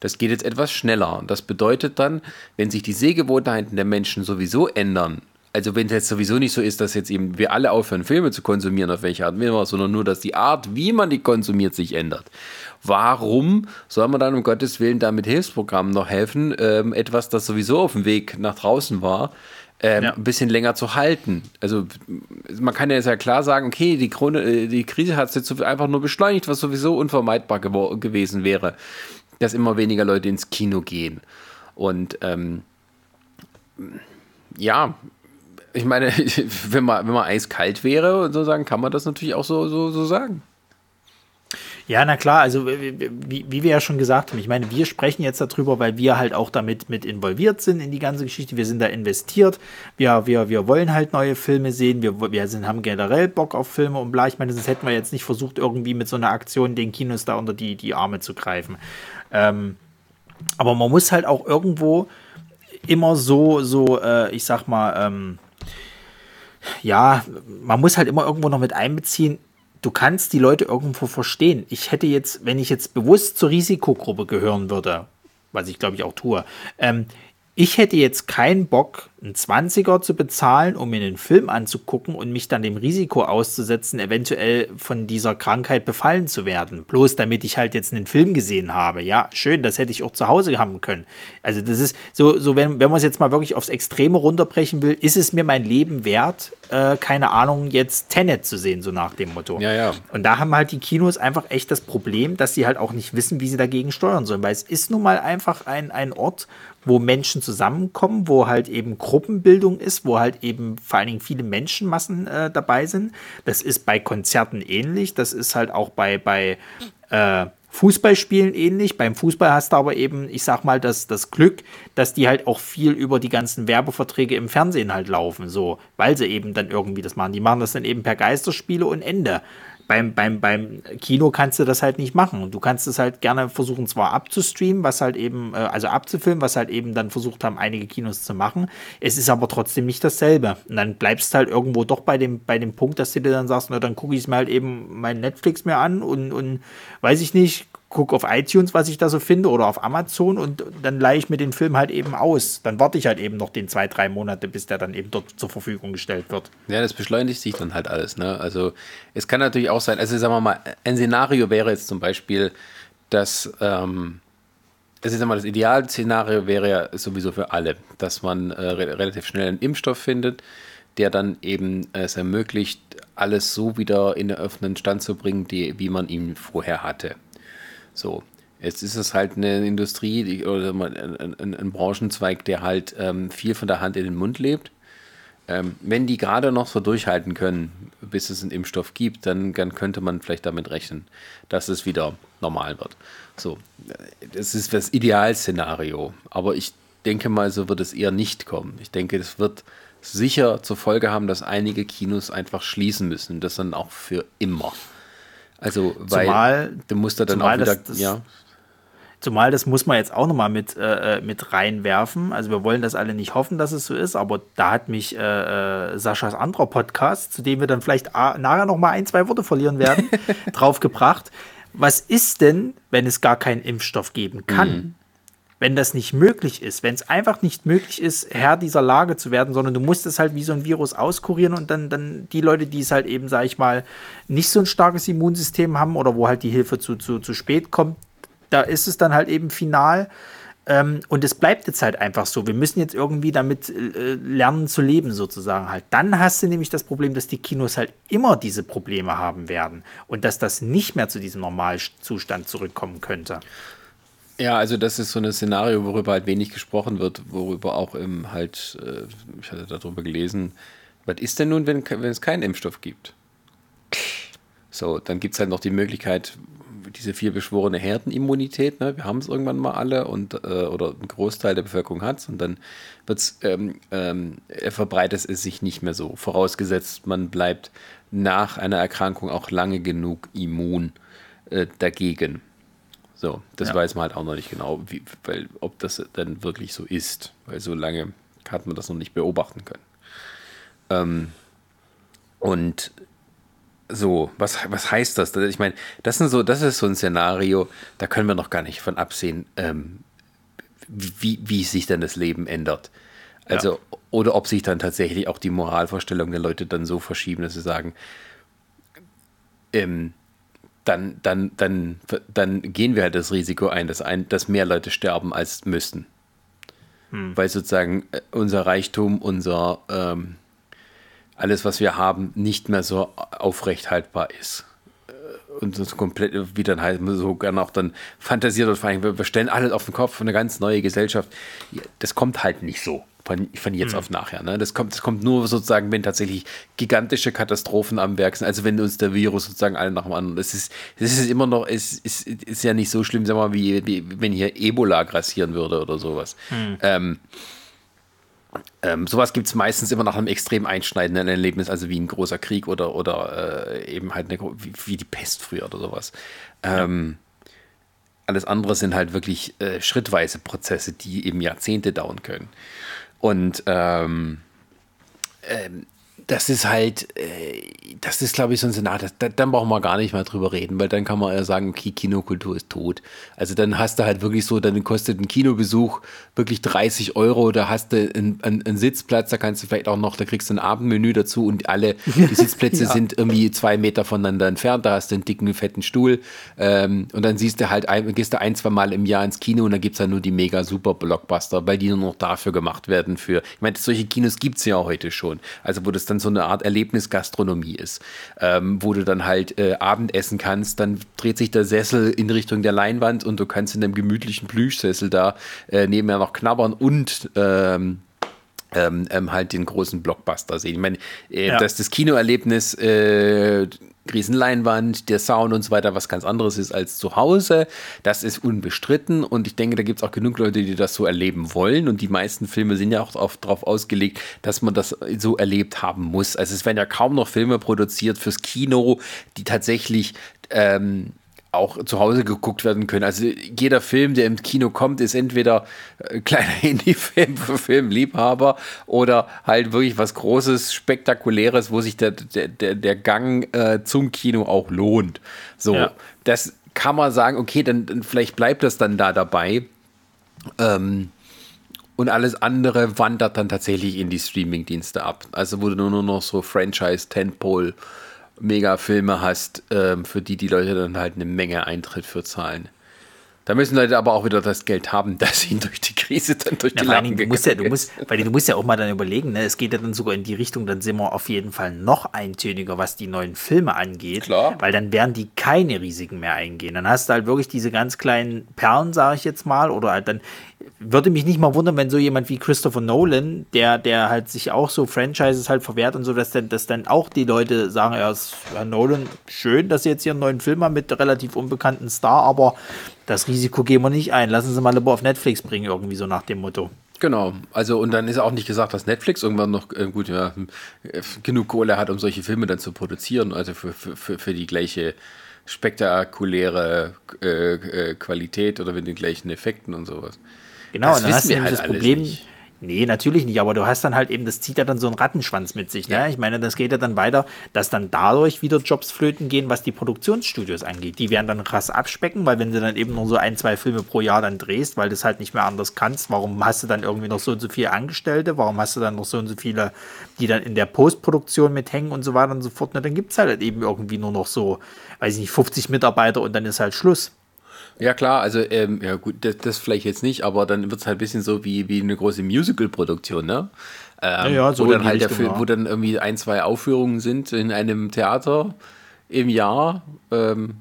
Das geht jetzt etwas schneller. Und das bedeutet dann, wenn sich die Sehgewohnheiten der Menschen sowieso ändern, also wenn es jetzt sowieso nicht so ist, dass jetzt eben wir alle aufhören, Filme zu konsumieren, auf welche Art immer, sondern nur, dass die Art, wie man die konsumiert, sich ändert. Warum soll man dann um Gottes Willen da mit Hilfsprogrammen noch helfen, ähm, etwas, das sowieso auf dem Weg nach draußen war, ähm, ja. ein bisschen länger zu halten. Also man kann ja jetzt ja klar sagen, okay, die, Krone, äh, die Krise hat es jetzt einfach nur beschleunigt, was sowieso unvermeidbar gewesen wäre, dass immer weniger Leute ins Kino gehen. Und ähm, ja, ich meine, wenn man, wenn man eiskalt wäre und so sagen, kann man das natürlich auch so, so, so sagen. Ja, na klar, also wie, wie wir ja schon gesagt haben, ich meine, wir sprechen jetzt darüber, weil wir halt auch damit mit involviert sind in die ganze Geschichte. Wir sind da investiert. Wir, wir, wir wollen halt neue Filme sehen. Wir, wir sind, haben generell Bock auf Filme und bla. Ich meine, sonst hätten wir jetzt nicht versucht, irgendwie mit so einer Aktion den Kinos da unter die, die Arme zu greifen. Ähm, aber man muss halt auch irgendwo immer so, so, äh, ich sag mal, ähm, ja, man muss halt immer irgendwo noch mit einbeziehen, du kannst die Leute irgendwo verstehen. Ich hätte jetzt, wenn ich jetzt bewusst zur Risikogruppe gehören würde, was ich glaube ich auch tue, ähm, ich hätte jetzt keinen Bock, einen 20er zu bezahlen, um mir einen Film anzugucken und mich dann dem Risiko auszusetzen, eventuell von dieser Krankheit befallen zu werden. Bloß damit ich halt jetzt einen Film gesehen habe. Ja, schön, das hätte ich auch zu Hause haben können. Also das ist so, so wenn, wenn man es jetzt mal wirklich aufs Extreme runterbrechen will, ist es mir mein Leben wert, äh, keine Ahnung, jetzt Tenet zu sehen, so nach dem Motto. Ja, ja. Und da haben halt die Kinos einfach echt das Problem, dass sie halt auch nicht wissen, wie sie dagegen steuern sollen, weil es ist nun mal einfach ein, ein Ort, wo Menschen zusammenkommen, wo halt eben Gruppenbildung ist, wo halt eben vor allen Dingen viele Menschenmassen äh, dabei sind. Das ist bei Konzerten ähnlich, das ist halt auch bei, bei äh, Fußballspielen ähnlich. Beim Fußball hast du aber eben, ich sag mal, das, das Glück, dass die halt auch viel über die ganzen Werbeverträge im Fernsehen halt laufen, so, weil sie eben dann irgendwie das machen. Die machen das dann eben per Geisterspiele und Ende beim, beim, beim Kino kannst du das halt nicht machen. Du kannst es halt gerne versuchen, zwar abzustreamen, was halt eben, äh, also abzufilmen, was halt eben dann versucht haben, einige Kinos zu machen. Es ist aber trotzdem nicht dasselbe. Und dann bleibst halt irgendwo doch bei dem, bei dem Punkt, dass du dir dann sagst, na, dann gucke ich es mir halt eben mein Netflix mehr an und, und weiß ich nicht, gucke auf iTunes, was ich da so finde, oder auf Amazon und dann leihe ich mir den Film halt eben aus. Dann warte ich halt eben noch den zwei, drei Monate, bis der dann eben dort zur Verfügung gestellt wird. Ja, das beschleunigt sich dann halt alles. Ne? Also es kann natürlich auch sein, also sagen wir mal, ein Szenario wäre jetzt zum Beispiel, dass, ähm, also sagen wir das Idealszenario wäre ja sowieso für alle, dass man äh, re relativ schnell einen Impfstoff findet, der dann eben es ermöglicht, alles so wieder in den offenen Stand zu bringen, die, wie man ihn vorher hatte. So. Jetzt ist es halt eine Industrie die, oder ein, ein, ein, Branchenzweig, der halt ähm, viel von der Hand in den Mund lebt. Ähm, wenn die gerade noch so durchhalten können, bis es einen Impfstoff gibt, dann, dann könnte man vielleicht damit rechnen, dass es wieder normal wird. So, das ist das Idealszenario. Aber ich denke mal, so wird es eher nicht kommen. Ich denke, es wird sicher zur Folge haben, dass einige Kinos einfach schließen müssen. Das dann auch für immer. Also, weil zumal, du musst da dann auch wieder, das, das, ja. Zumal das muss man jetzt auch nochmal mit, äh, äh, mit reinwerfen. Also wir wollen das alle nicht hoffen, dass es so ist, aber da hat mich äh, äh Saschas anderer Podcast, zu dem wir dann vielleicht nachher nochmal ein, zwei Worte verlieren werden, drauf gebracht. was ist denn, wenn es gar keinen Impfstoff geben kann? Mhm. Wenn das nicht möglich ist, wenn es einfach nicht möglich ist, Herr dieser Lage zu werden, sondern du musst es halt wie so ein Virus auskurieren und dann, dann die Leute, die es halt eben, sag ich mal, nicht so ein starkes Immunsystem haben oder wo halt die Hilfe zu, zu, zu spät kommt, da ist es dann halt eben final. Ähm, und es bleibt jetzt halt einfach so. Wir müssen jetzt irgendwie damit äh, lernen zu leben, sozusagen halt. Dann hast du nämlich das Problem, dass die Kinos halt immer diese Probleme haben werden und dass das nicht mehr zu diesem Normalzustand zurückkommen könnte. Ja, also das ist so ein Szenario, worüber halt wenig gesprochen wird, worüber auch im halt, äh, ich hatte darüber gelesen, was ist denn nun, wenn, wenn es keinen Impfstoff gibt? So, dann gibt es halt noch die Möglichkeit, diese vier beschworene Herdenimmunität, ne? wir haben es irgendwann mal alle und äh, oder ein Großteil der Bevölkerung hat es und dann wird's, ähm, ähm, verbreitet es sich nicht mehr so. Vorausgesetzt, man bleibt nach einer Erkrankung auch lange genug immun äh, dagegen. So, das ja. weiß man halt auch noch nicht genau, wie, weil, ob das dann wirklich so ist, weil so lange hat man das noch nicht beobachten können. Ähm, und so, was, was heißt das? Ich meine, das, sind so, das ist so ein Szenario, da können wir noch gar nicht von absehen, ähm, wie, wie sich denn das Leben ändert. Also, ja. oder ob sich dann tatsächlich auch die Moralvorstellungen der Leute dann so verschieben, dass sie sagen, ähm, dann, dann, dann, dann gehen wir halt das Risiko ein, dass, ein, dass mehr Leute sterben als müssten. Hm. Weil sozusagen äh, unser Reichtum, unser ähm, alles, was wir haben, nicht mehr so aufrecht haltbar ist. Äh, und so komplett, wie dann halt so gerne auch dann fantasiert und vor allem, wir stellen alles auf den Kopf, eine ganz neue Gesellschaft. Das kommt halt nicht so von, von jetzt mhm. auf nachher. Ne? Das, kommt, das kommt nur sozusagen, wenn tatsächlich gigantische Katastrophen am Werk sind. Also wenn uns der Virus sozusagen alle nach dem anderen. Das ist, das ist immer noch, es ist, ist, ist ja nicht so schlimm, wir mal, wie, wie wenn hier Ebola grassieren würde oder sowas. Mhm. Ähm, ähm, sowas gibt es meistens immer nach einem extrem einschneidenden Erlebnis, also wie ein großer Krieg oder, oder äh, eben halt eine, wie, wie, die Pest früher oder sowas. Ähm, alles andere sind halt wirklich äh, schrittweise Prozesse, die eben Jahrzehnte dauern können. Und ähm, ähm das ist halt, äh, das ist, glaube ich, so ein Senat, das, da, dann brauchen wir gar nicht mal drüber reden, weil dann kann man ja sagen, okay, Kinokultur ist tot. Also dann hast du halt wirklich so, dann kostet ein Kinobesuch wirklich 30 Euro, da hast du einen, einen, einen Sitzplatz, da kannst du vielleicht auch noch, da kriegst du ein Abendmenü dazu und alle, die Sitzplätze ja. sind irgendwie zwei Meter voneinander entfernt, da hast du einen dicken, fetten Stuhl ähm, und dann siehst du halt, ein, gehst du ein, zwei Mal im Jahr ins Kino und dann gibt es halt nur die mega super Blockbuster, weil die nur noch dafür gemacht werden für, ich meine, solche Kinos gibt es ja heute schon, also wo das dann dann so eine Art Erlebnisgastronomie ist, ähm, wo du dann halt äh, Abendessen kannst, dann dreht sich der Sessel in Richtung der Leinwand und du kannst in einem gemütlichen Plüschsessel da äh, nebenher noch knabbern und ähm, ähm, ähm, halt den großen Blockbuster sehen. Ich meine, äh, ja. dass das Kinoerlebnis äh, Riesenleinwand, der Sound und so weiter was ganz anderes ist als zu Hause. Das ist unbestritten und ich denke, da gibt es auch genug Leute, die das so erleben wollen und die meisten Filme sind ja auch darauf ausgelegt, dass man das so erlebt haben muss. Also es werden ja kaum noch Filme produziert fürs Kino, die tatsächlich ähm, auch zu Hause geguckt werden können. Also jeder Film, der im Kino kommt, ist entweder ein kleiner Indie-Film für Filmliebhaber oder halt wirklich was Großes, Spektakuläres, wo sich der, der, der Gang äh, zum Kino auch lohnt. So, ja. das kann man sagen, okay, dann, dann, vielleicht bleibt das dann da dabei. Ähm, und alles andere wandert dann tatsächlich in die Streaming-Dienste ab. Also wurde nur noch so Franchise, Tentpole Megafilme hast, ähm, für die die Leute dann halt eine Menge Eintritt für zahlen. Da müssen Leute aber auch wieder das Geld haben, dass sie durch die Krise dann durch die Lappen du musst ja, du musst, weil du musst ja auch mal dann überlegen, ne? es geht ja dann sogar in die Richtung, dann sind wir auf jeden Fall noch eintöniger, was die neuen Filme angeht. Klar. Weil dann werden die keine Risiken mehr eingehen. Dann hast du halt wirklich diese ganz kleinen Perlen, sage ich jetzt mal, oder halt dann würde mich nicht mal wundern, wenn so jemand wie Christopher Nolan, der, der halt sich auch so Franchises halt verwehrt und so, dass dann, dass dann auch die Leute sagen, ja, Herr Nolan, schön, dass Sie jetzt hier einen neuen Film haben mit relativ unbekannten Star, aber das Risiko gehen wir nicht ein. Lassen Sie mal lieber auf Netflix bringen, irgendwie so nach dem Motto. Genau, also und dann ist auch nicht gesagt, dass Netflix irgendwann noch äh, gut ja, genug Kohle hat, um solche Filme dann zu produzieren, also für, für, für die gleiche spektakuläre äh, äh, Qualität oder mit den gleichen Effekten und sowas. Genau, das und dann hast du halt das Problem, nicht. Nee, natürlich nicht, aber du hast dann halt eben, das zieht ja dann so einen Rattenschwanz mit sich. Ne? Ja. Ich meine, das geht ja dann weiter, dass dann dadurch wieder Jobs flöten gehen, was die Produktionsstudios angeht. Die werden dann krass abspecken, weil wenn du dann eben nur so ein, zwei Filme pro Jahr dann drehst, weil du es halt nicht mehr anders kannst, warum hast du dann irgendwie noch so und so viele Angestellte? Warum hast du dann noch so und so viele, die dann in der Postproduktion mithängen und so weiter und so fort? Na, dann gibt es halt eben irgendwie nur noch so, weiß ich nicht, 50 Mitarbeiter und dann ist halt Schluss. Ja, klar, also, ähm, ja gut, das, das, vielleicht jetzt nicht, aber dann wird es halt ein bisschen so wie, wie eine große Musical-Produktion, ne? Ähm, ja, ja, so wo dann halt der Film, wo dann irgendwie ein, zwei Aufführungen sind in einem Theater im Jahr, ähm,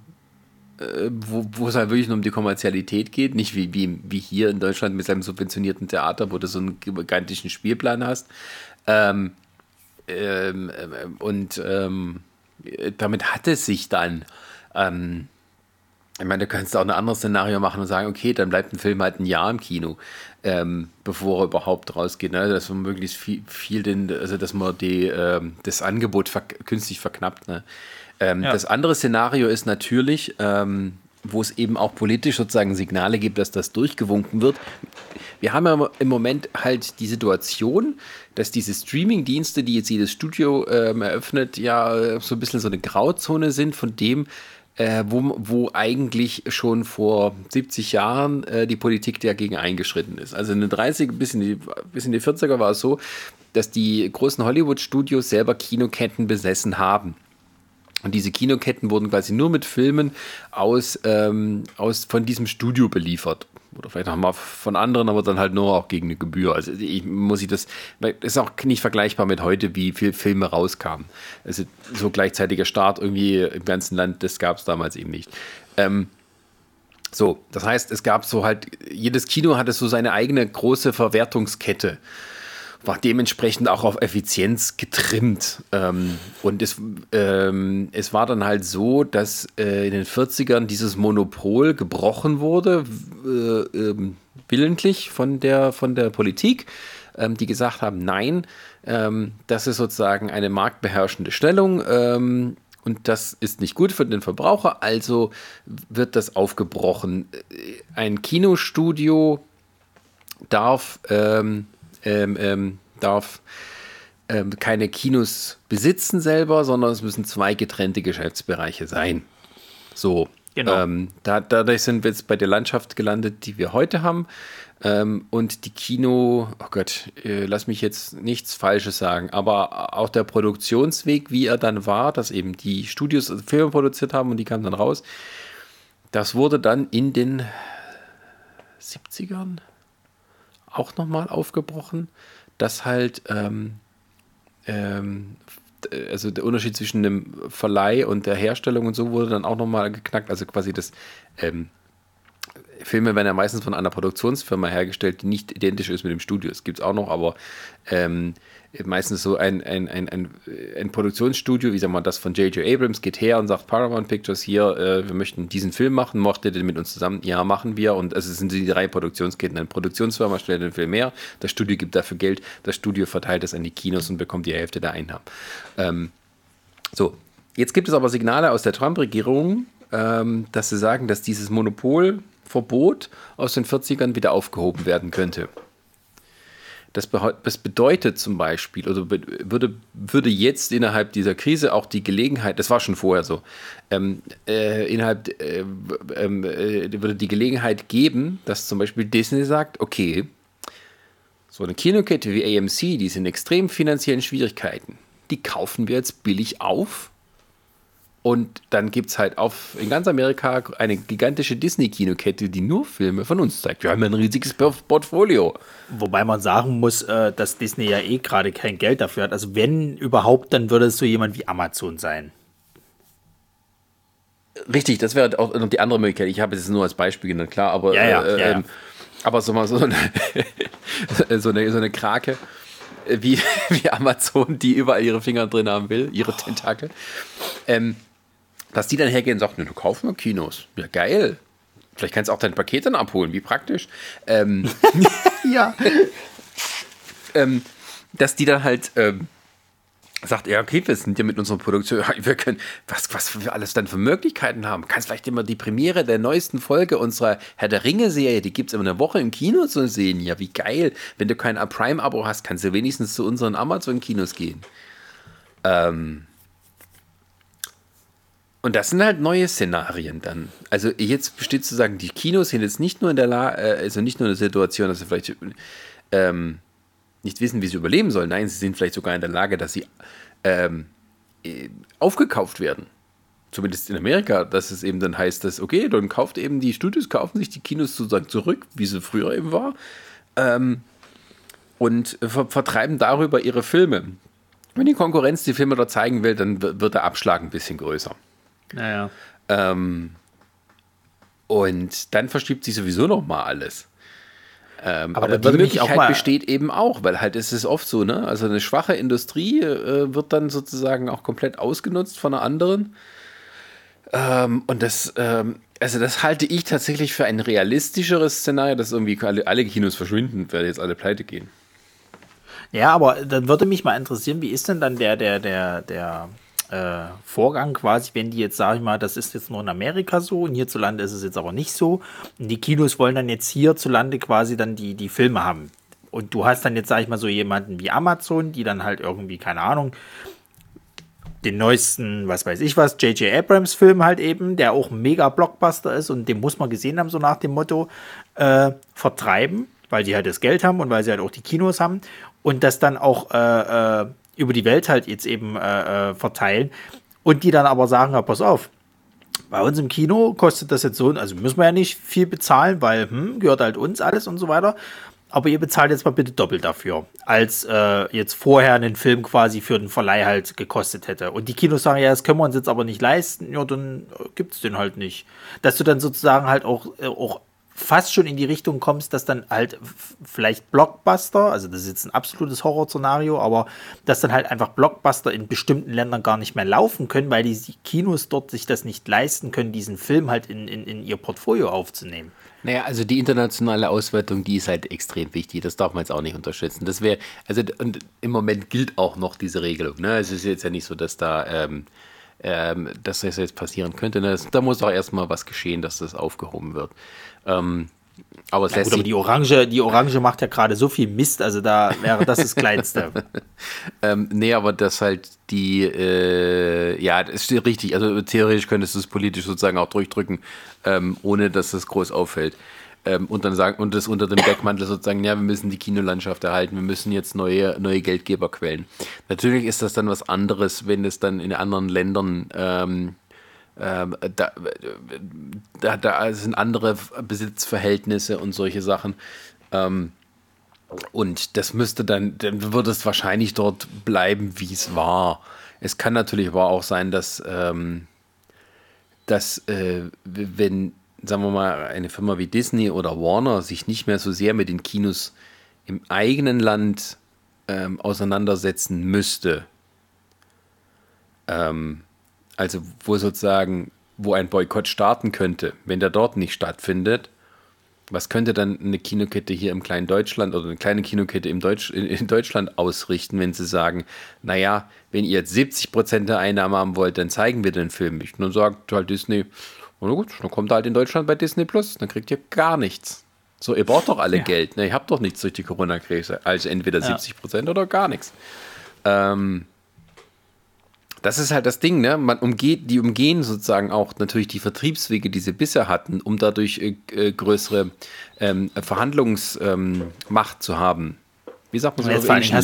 äh, wo, wo es halt wirklich nur um die Kommerzialität geht, nicht wie, wie, wie hier in Deutschland mit seinem subventionierten Theater, wo du so einen gigantischen Spielplan hast. Ähm, ähm, ähm und ähm, damit hat es sich dann. Ich meine, du kannst auch ein anderes Szenario machen und sagen, okay, dann bleibt ein Film halt ein Jahr im Kino, ähm, bevor er überhaupt rausgeht. Ne? Dass man möglichst viel, viel den, also dass man die, ähm, das Angebot ver künstlich verknappt. Ne? Ähm, ja. Das andere Szenario ist natürlich, ähm, wo es eben auch politisch sozusagen Signale gibt, dass das durchgewunken wird. Wir haben ja im Moment halt die Situation, dass diese Streaming-Dienste, die jetzt jedes Studio ähm, eröffnet, ja so ein bisschen so eine Grauzone sind von dem, äh, wo, wo eigentlich schon vor 70 Jahren äh, die Politik dagegen eingeschritten ist. Also in den 30 bis in die, bis in die 40er war es so, dass die großen Hollywood-Studios selber Kinoketten besessen haben. Und diese Kinoketten wurden quasi nur mit Filmen aus, ähm, aus von diesem Studio beliefert oder vielleicht noch mal von anderen, aber dann halt nur auch gegen eine Gebühr. Also ich muss ich das, ist auch nicht vergleichbar mit heute, wie viele Filme rauskamen. Also so gleichzeitiger Start irgendwie im ganzen Land, das gab es damals eben nicht. Ähm, so, das heißt, es gab so halt, jedes Kino hatte so seine eigene große Verwertungskette war dementsprechend auch auf Effizienz getrimmt. Ähm, und es, ähm, es war dann halt so, dass äh, in den 40ern dieses Monopol gebrochen wurde, äh, äh, willentlich von der, von der Politik, ähm, die gesagt haben, nein, ähm, das ist sozusagen eine marktbeherrschende Stellung. Ähm, und das ist nicht gut für den Verbraucher, also wird das aufgebrochen. Ein Kinostudio darf ähm, ähm, ähm, darf ähm, keine Kinos besitzen selber, sondern es müssen zwei getrennte Geschäftsbereiche sein. So. Genau. Ähm, da, dadurch sind wir jetzt bei der Landschaft gelandet, die wir heute haben. Ähm, und die Kino, oh Gott, äh, lass mich jetzt nichts Falsches sagen, aber auch der Produktionsweg, wie er dann war, dass eben die Studios Filme produziert haben und die kamen dann raus, das wurde dann in den 70ern auch nochmal aufgebrochen, dass halt ähm, ähm, also der Unterschied zwischen dem Verleih und der Herstellung und so wurde dann auch nochmal geknackt. Also quasi das ähm, Filme werden ja meistens von einer Produktionsfirma hergestellt, die nicht identisch ist mit dem Studio. Das gibt es auch noch, aber ähm, meistens so ein, ein, ein, ein, ein Produktionsstudio, wie sagen wir das von J.J. Abrams, geht her und sagt Paramount Pictures hier, äh, wir möchten diesen Film machen, macht ihr den mit uns zusammen? Ja, machen wir. Und also es sind die drei Produktionsketten. Eine Produktionsfirma stellt den Film her, das Studio gibt dafür Geld, das Studio verteilt es an die Kinos und bekommt die Hälfte der Einnahmen. Ähm, so, jetzt gibt es aber Signale aus der Trump-Regierung, ähm, dass sie sagen, dass dieses Monopolverbot aus den 40ern wieder aufgehoben werden könnte. Das, das bedeutet zum Beispiel, also würde, würde jetzt innerhalb dieser Krise auch die Gelegenheit, das war schon vorher so, ähm, äh, innerhalb äh, ähm, äh, würde die Gelegenheit geben, dass zum Beispiel Disney sagt, okay, so eine Kinokette wie AMC, die sind in extrem finanziellen Schwierigkeiten, die kaufen wir jetzt billig auf und dann gibt es halt auf, in ganz Amerika eine gigantische Disney-Kinokette, die nur Filme von uns zeigt. Wir haben ein riesiges Portfolio. Wobei man sagen muss, äh, dass Disney ja eh gerade kein Geld dafür hat. Also wenn überhaupt, dann würde es so jemand wie Amazon sein. Richtig, das wäre auch noch die andere Möglichkeit. Ich habe es nur als Beispiel genannt, klar, aber, ja, ja, äh, ja, ähm, aber so mal so eine, so eine, so eine Krake wie, wie Amazon, die überall ihre Finger drin haben will, ihre Tentakel. Ähm, dass die dann hergehen und sagen, du kauf mal Kinos. Ja, geil. Vielleicht kannst du auch dein Paket dann abholen, wie praktisch. Ähm, ja. ähm, dass die dann halt ähm, sagt er, okay, wir sind ja mit unserer Produktion, wir können, was, was wir alles dann für Möglichkeiten haben. Kannst vielleicht immer die Premiere der neuesten Folge unserer Herr der Ringe-Serie, die gibt es immer eine Woche im Kino zu sehen. Ja, wie geil. Wenn du kein Prime-Abo hast, kannst du wenigstens zu unseren Amazon-Kinos gehen. Ähm, und das sind halt neue Szenarien dann. Also jetzt besteht zu sagen, die Kinos sind jetzt nicht nur in der Lage, äh, also nicht nur in der Situation, dass sie vielleicht ähm, nicht wissen, wie sie überleben sollen. Nein, sie sind vielleicht sogar in der Lage, dass sie ähm, äh, aufgekauft werden. Zumindest in Amerika, dass es eben dann heißt, dass, okay, dann kauft eben die Studios, kaufen sich die Kinos sozusagen zurück, wie sie früher eben war, ähm, und ver vertreiben darüber ihre Filme. Wenn die Konkurrenz die Filme dort zeigen will, dann wird der Abschlag ein bisschen größer. Naja. Ähm, und dann verschiebt sich sowieso noch mal alles. Ähm, aber die Möglichkeit besteht eben auch, weil halt ist es oft so, ne? Also eine schwache Industrie äh, wird dann sozusagen auch komplett ausgenutzt von einer anderen. Ähm, und das, ähm, also das halte ich tatsächlich für ein realistischeres Szenario, dass irgendwie alle, alle Kinos verschwinden, weil jetzt alle pleite gehen. Ja, aber dann würde mich mal interessieren, wie ist denn dann der, der, der, der äh, Vorgang quasi, wenn die jetzt, sage ich mal, das ist jetzt nur in Amerika so und hierzulande ist es jetzt aber nicht so. Und die Kinos wollen dann jetzt hierzulande quasi dann die, die Filme haben. Und du hast dann jetzt, sage ich mal, so jemanden wie Amazon, die dann halt irgendwie, keine Ahnung, den neuesten, was weiß ich was, J.J. Abrams Film halt eben, der auch ein mega Blockbuster ist und den muss man gesehen haben, so nach dem Motto, äh, vertreiben, weil die halt das Geld haben und weil sie halt auch die Kinos haben und das dann auch äh, äh, über die Welt halt jetzt eben äh, äh, verteilen und die dann aber sagen, ja, pass auf, bei uns im Kino kostet das jetzt so, also müssen wir ja nicht viel bezahlen, weil hm, gehört halt uns alles und so weiter. Aber ihr bezahlt jetzt mal bitte doppelt dafür, als äh, jetzt vorher einen Film quasi für den Verleih halt gekostet hätte. Und die Kinos sagen, ja, das können wir uns jetzt aber nicht leisten, ja, dann gibt es den halt nicht. Dass du dann sozusagen halt auch, äh, auch fast schon in die Richtung kommst, dass dann halt vielleicht Blockbuster, also das ist jetzt ein absolutes Horrorszenario, aber dass dann halt einfach Blockbuster in bestimmten Ländern gar nicht mehr laufen können, weil die Kinos dort sich das nicht leisten können, diesen Film halt in, in, in ihr Portfolio aufzunehmen. Naja, also die internationale Auswertung, die ist halt extrem wichtig. Das darf man jetzt auch nicht unterschätzen. Das wäre, also und im Moment gilt auch noch diese Regelung. Ne? Es ist jetzt ja nicht so, dass da ähm, ähm, dass das jetzt passieren könnte. Ne? Da muss auch erstmal was geschehen, dass das aufgehoben wird. Ähm, aber, ja, gut, aber die Orange, die Orange macht ja gerade so viel Mist, also da wäre das das Kleinste. ähm, nee, aber das halt die, äh, ja, das ist richtig. Also theoretisch könntest du es politisch sozusagen auch durchdrücken, ähm, ohne dass das groß auffällt. Ähm, und dann sagen, und das unter dem Deckmantel sozusagen, ja, wir müssen die Kinolandschaft erhalten, wir müssen jetzt neue, neue Geldgeber quälen. Natürlich ist das dann was anderes, wenn es dann in anderen Ländern ähm, ähm, da, da, da, sind andere Besitzverhältnisse und solche Sachen. Ähm, und das müsste dann, dann würde es wahrscheinlich dort bleiben, wie es war. Es kann natürlich aber auch sein, dass, ähm, dass äh, wenn, sagen wir mal, eine Firma wie Disney oder Warner sich nicht mehr so sehr mit den Kinos im eigenen Land auseinandersetzen müsste, ähm, also wo sozusagen, wo ein Boykott starten könnte, wenn der dort nicht stattfindet, was könnte dann eine Kinokette hier im kleinen Deutschland oder eine kleine Kinokette im Deutsch, in, Deutschland ausrichten, wenn sie sagen, naja, wenn ihr jetzt 70 Prozent der Einnahmen haben wollt, dann zeigen wir den Film nicht. Und dann sagt halt Disney, na gut, dann kommt er halt in Deutschland bei Disney Plus, dann kriegt ihr gar nichts. So, ihr braucht doch alle ja. Geld, ne? Ihr habt doch nichts durch die Corona-Krise. Also entweder ja. 70 Prozent oder gar nichts. Ähm, das ist halt das Ding, ne? Man umgeht, die umgehen sozusagen auch natürlich die Vertriebswege, die sie bisher hatten, um dadurch äh, äh größere ähm, Verhandlungsmacht ähm, zu haben. Wie sagt man so?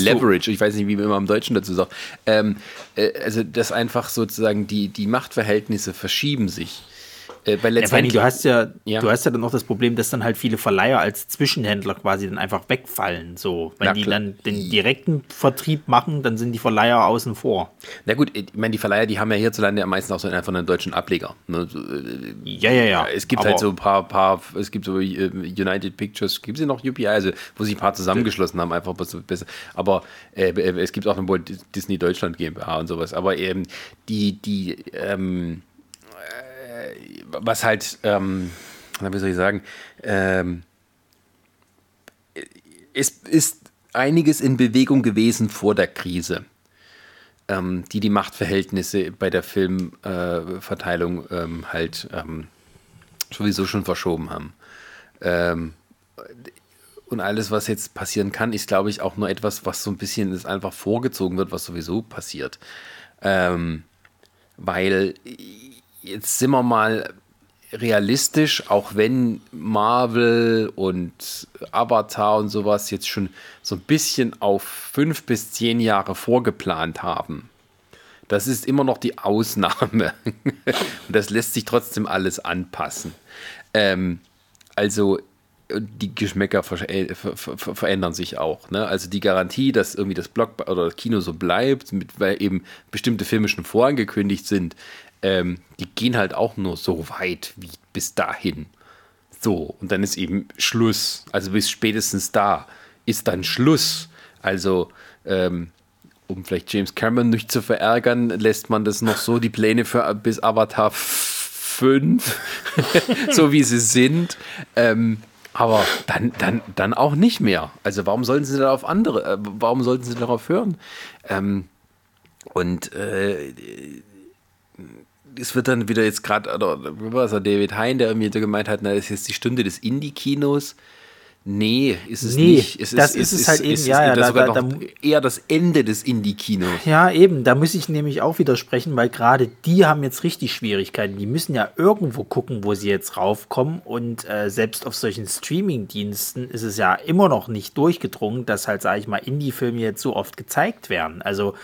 Leverage. Ich weiß nicht, wie man immer im Deutschen dazu sagt. Ähm, äh, also, dass einfach sozusagen die, die Machtverhältnisse verschieben sich. Äh, weil letztendlich, ja, du hast ja, ja, du hast ja dann auch das Problem, dass dann halt viele Verleiher als Zwischenhändler quasi dann einfach wegfallen. So, wenn Na, die dann den direkten Vertrieb machen, dann sind die Verleiher außen vor. Na gut, ich meine, die Verleiher, die haben ja hierzulande ja meistens auch so einfach einen deutschen Ableger. Ne? Ja, ja, ja. Es gibt halt so ein paar, paar, es gibt so äh, United Pictures, gibt es noch UPI, also wo sich ein paar zusammengeschlossen haben, einfach besser. Aber äh, äh, es gibt auch eine Disney Deutschland GmbH und sowas. Aber ähm, die, die, ähm, was halt, ähm, wie soll ich sagen, ähm, es ist einiges in Bewegung gewesen vor der Krise. ähm, die die Machtverhältnisse bei der Filmverteilung äh, halt ähm, sowieso schon verschoben haben. Ähm, und alles, was jetzt passieren kann, ist, glaube ich, auch nur etwas, was so ein bisschen ist einfach vorgezogen wird, was sowieso passiert. Ähm, weil jetzt sind wir mal realistisch, auch wenn Marvel und Avatar und sowas jetzt schon so ein bisschen auf fünf bis zehn Jahre vorgeplant haben. Das ist immer noch die Ausnahme. und das lässt sich trotzdem alles anpassen. Ähm, also die Geschmäcker ver äh, ver ver verändern sich auch. Ne? Also die Garantie, dass irgendwie das Block oder das Kino so bleibt, mit, weil eben bestimmte Filme schon vorangekündigt sind, ähm, die gehen halt auch nur so weit wie bis dahin. So, und dann ist eben Schluss. Also bis spätestens da ist dann Schluss. Also, ähm, um vielleicht James Cameron nicht zu verärgern, lässt man das noch so, die Pläne für bis Avatar 5, so wie sie sind. Ähm, aber dann, dann, dann auch nicht mehr. Also warum sollten sie darauf andere, äh, warum sollten sie darauf hören? Ähm, und äh, es wird dann wieder jetzt gerade, oder was David Hein, der mir gemeint hat, na, das ist jetzt die Stunde des Indie-Kinos. Nee, ist es nee, nicht. Es das ist, ist, es halt eben, ja, ja, da, sogar da, noch da, eher das Ende des Indie-Kinos. Ja, eben, da muss ich nämlich auch widersprechen, weil gerade die haben jetzt richtig Schwierigkeiten. Die müssen ja irgendwo gucken, wo sie jetzt raufkommen und äh, selbst auf solchen Streaming-Diensten ist es ja immer noch nicht durchgedrungen, dass halt, sage ich mal, Indie-Filme jetzt so oft gezeigt werden. Also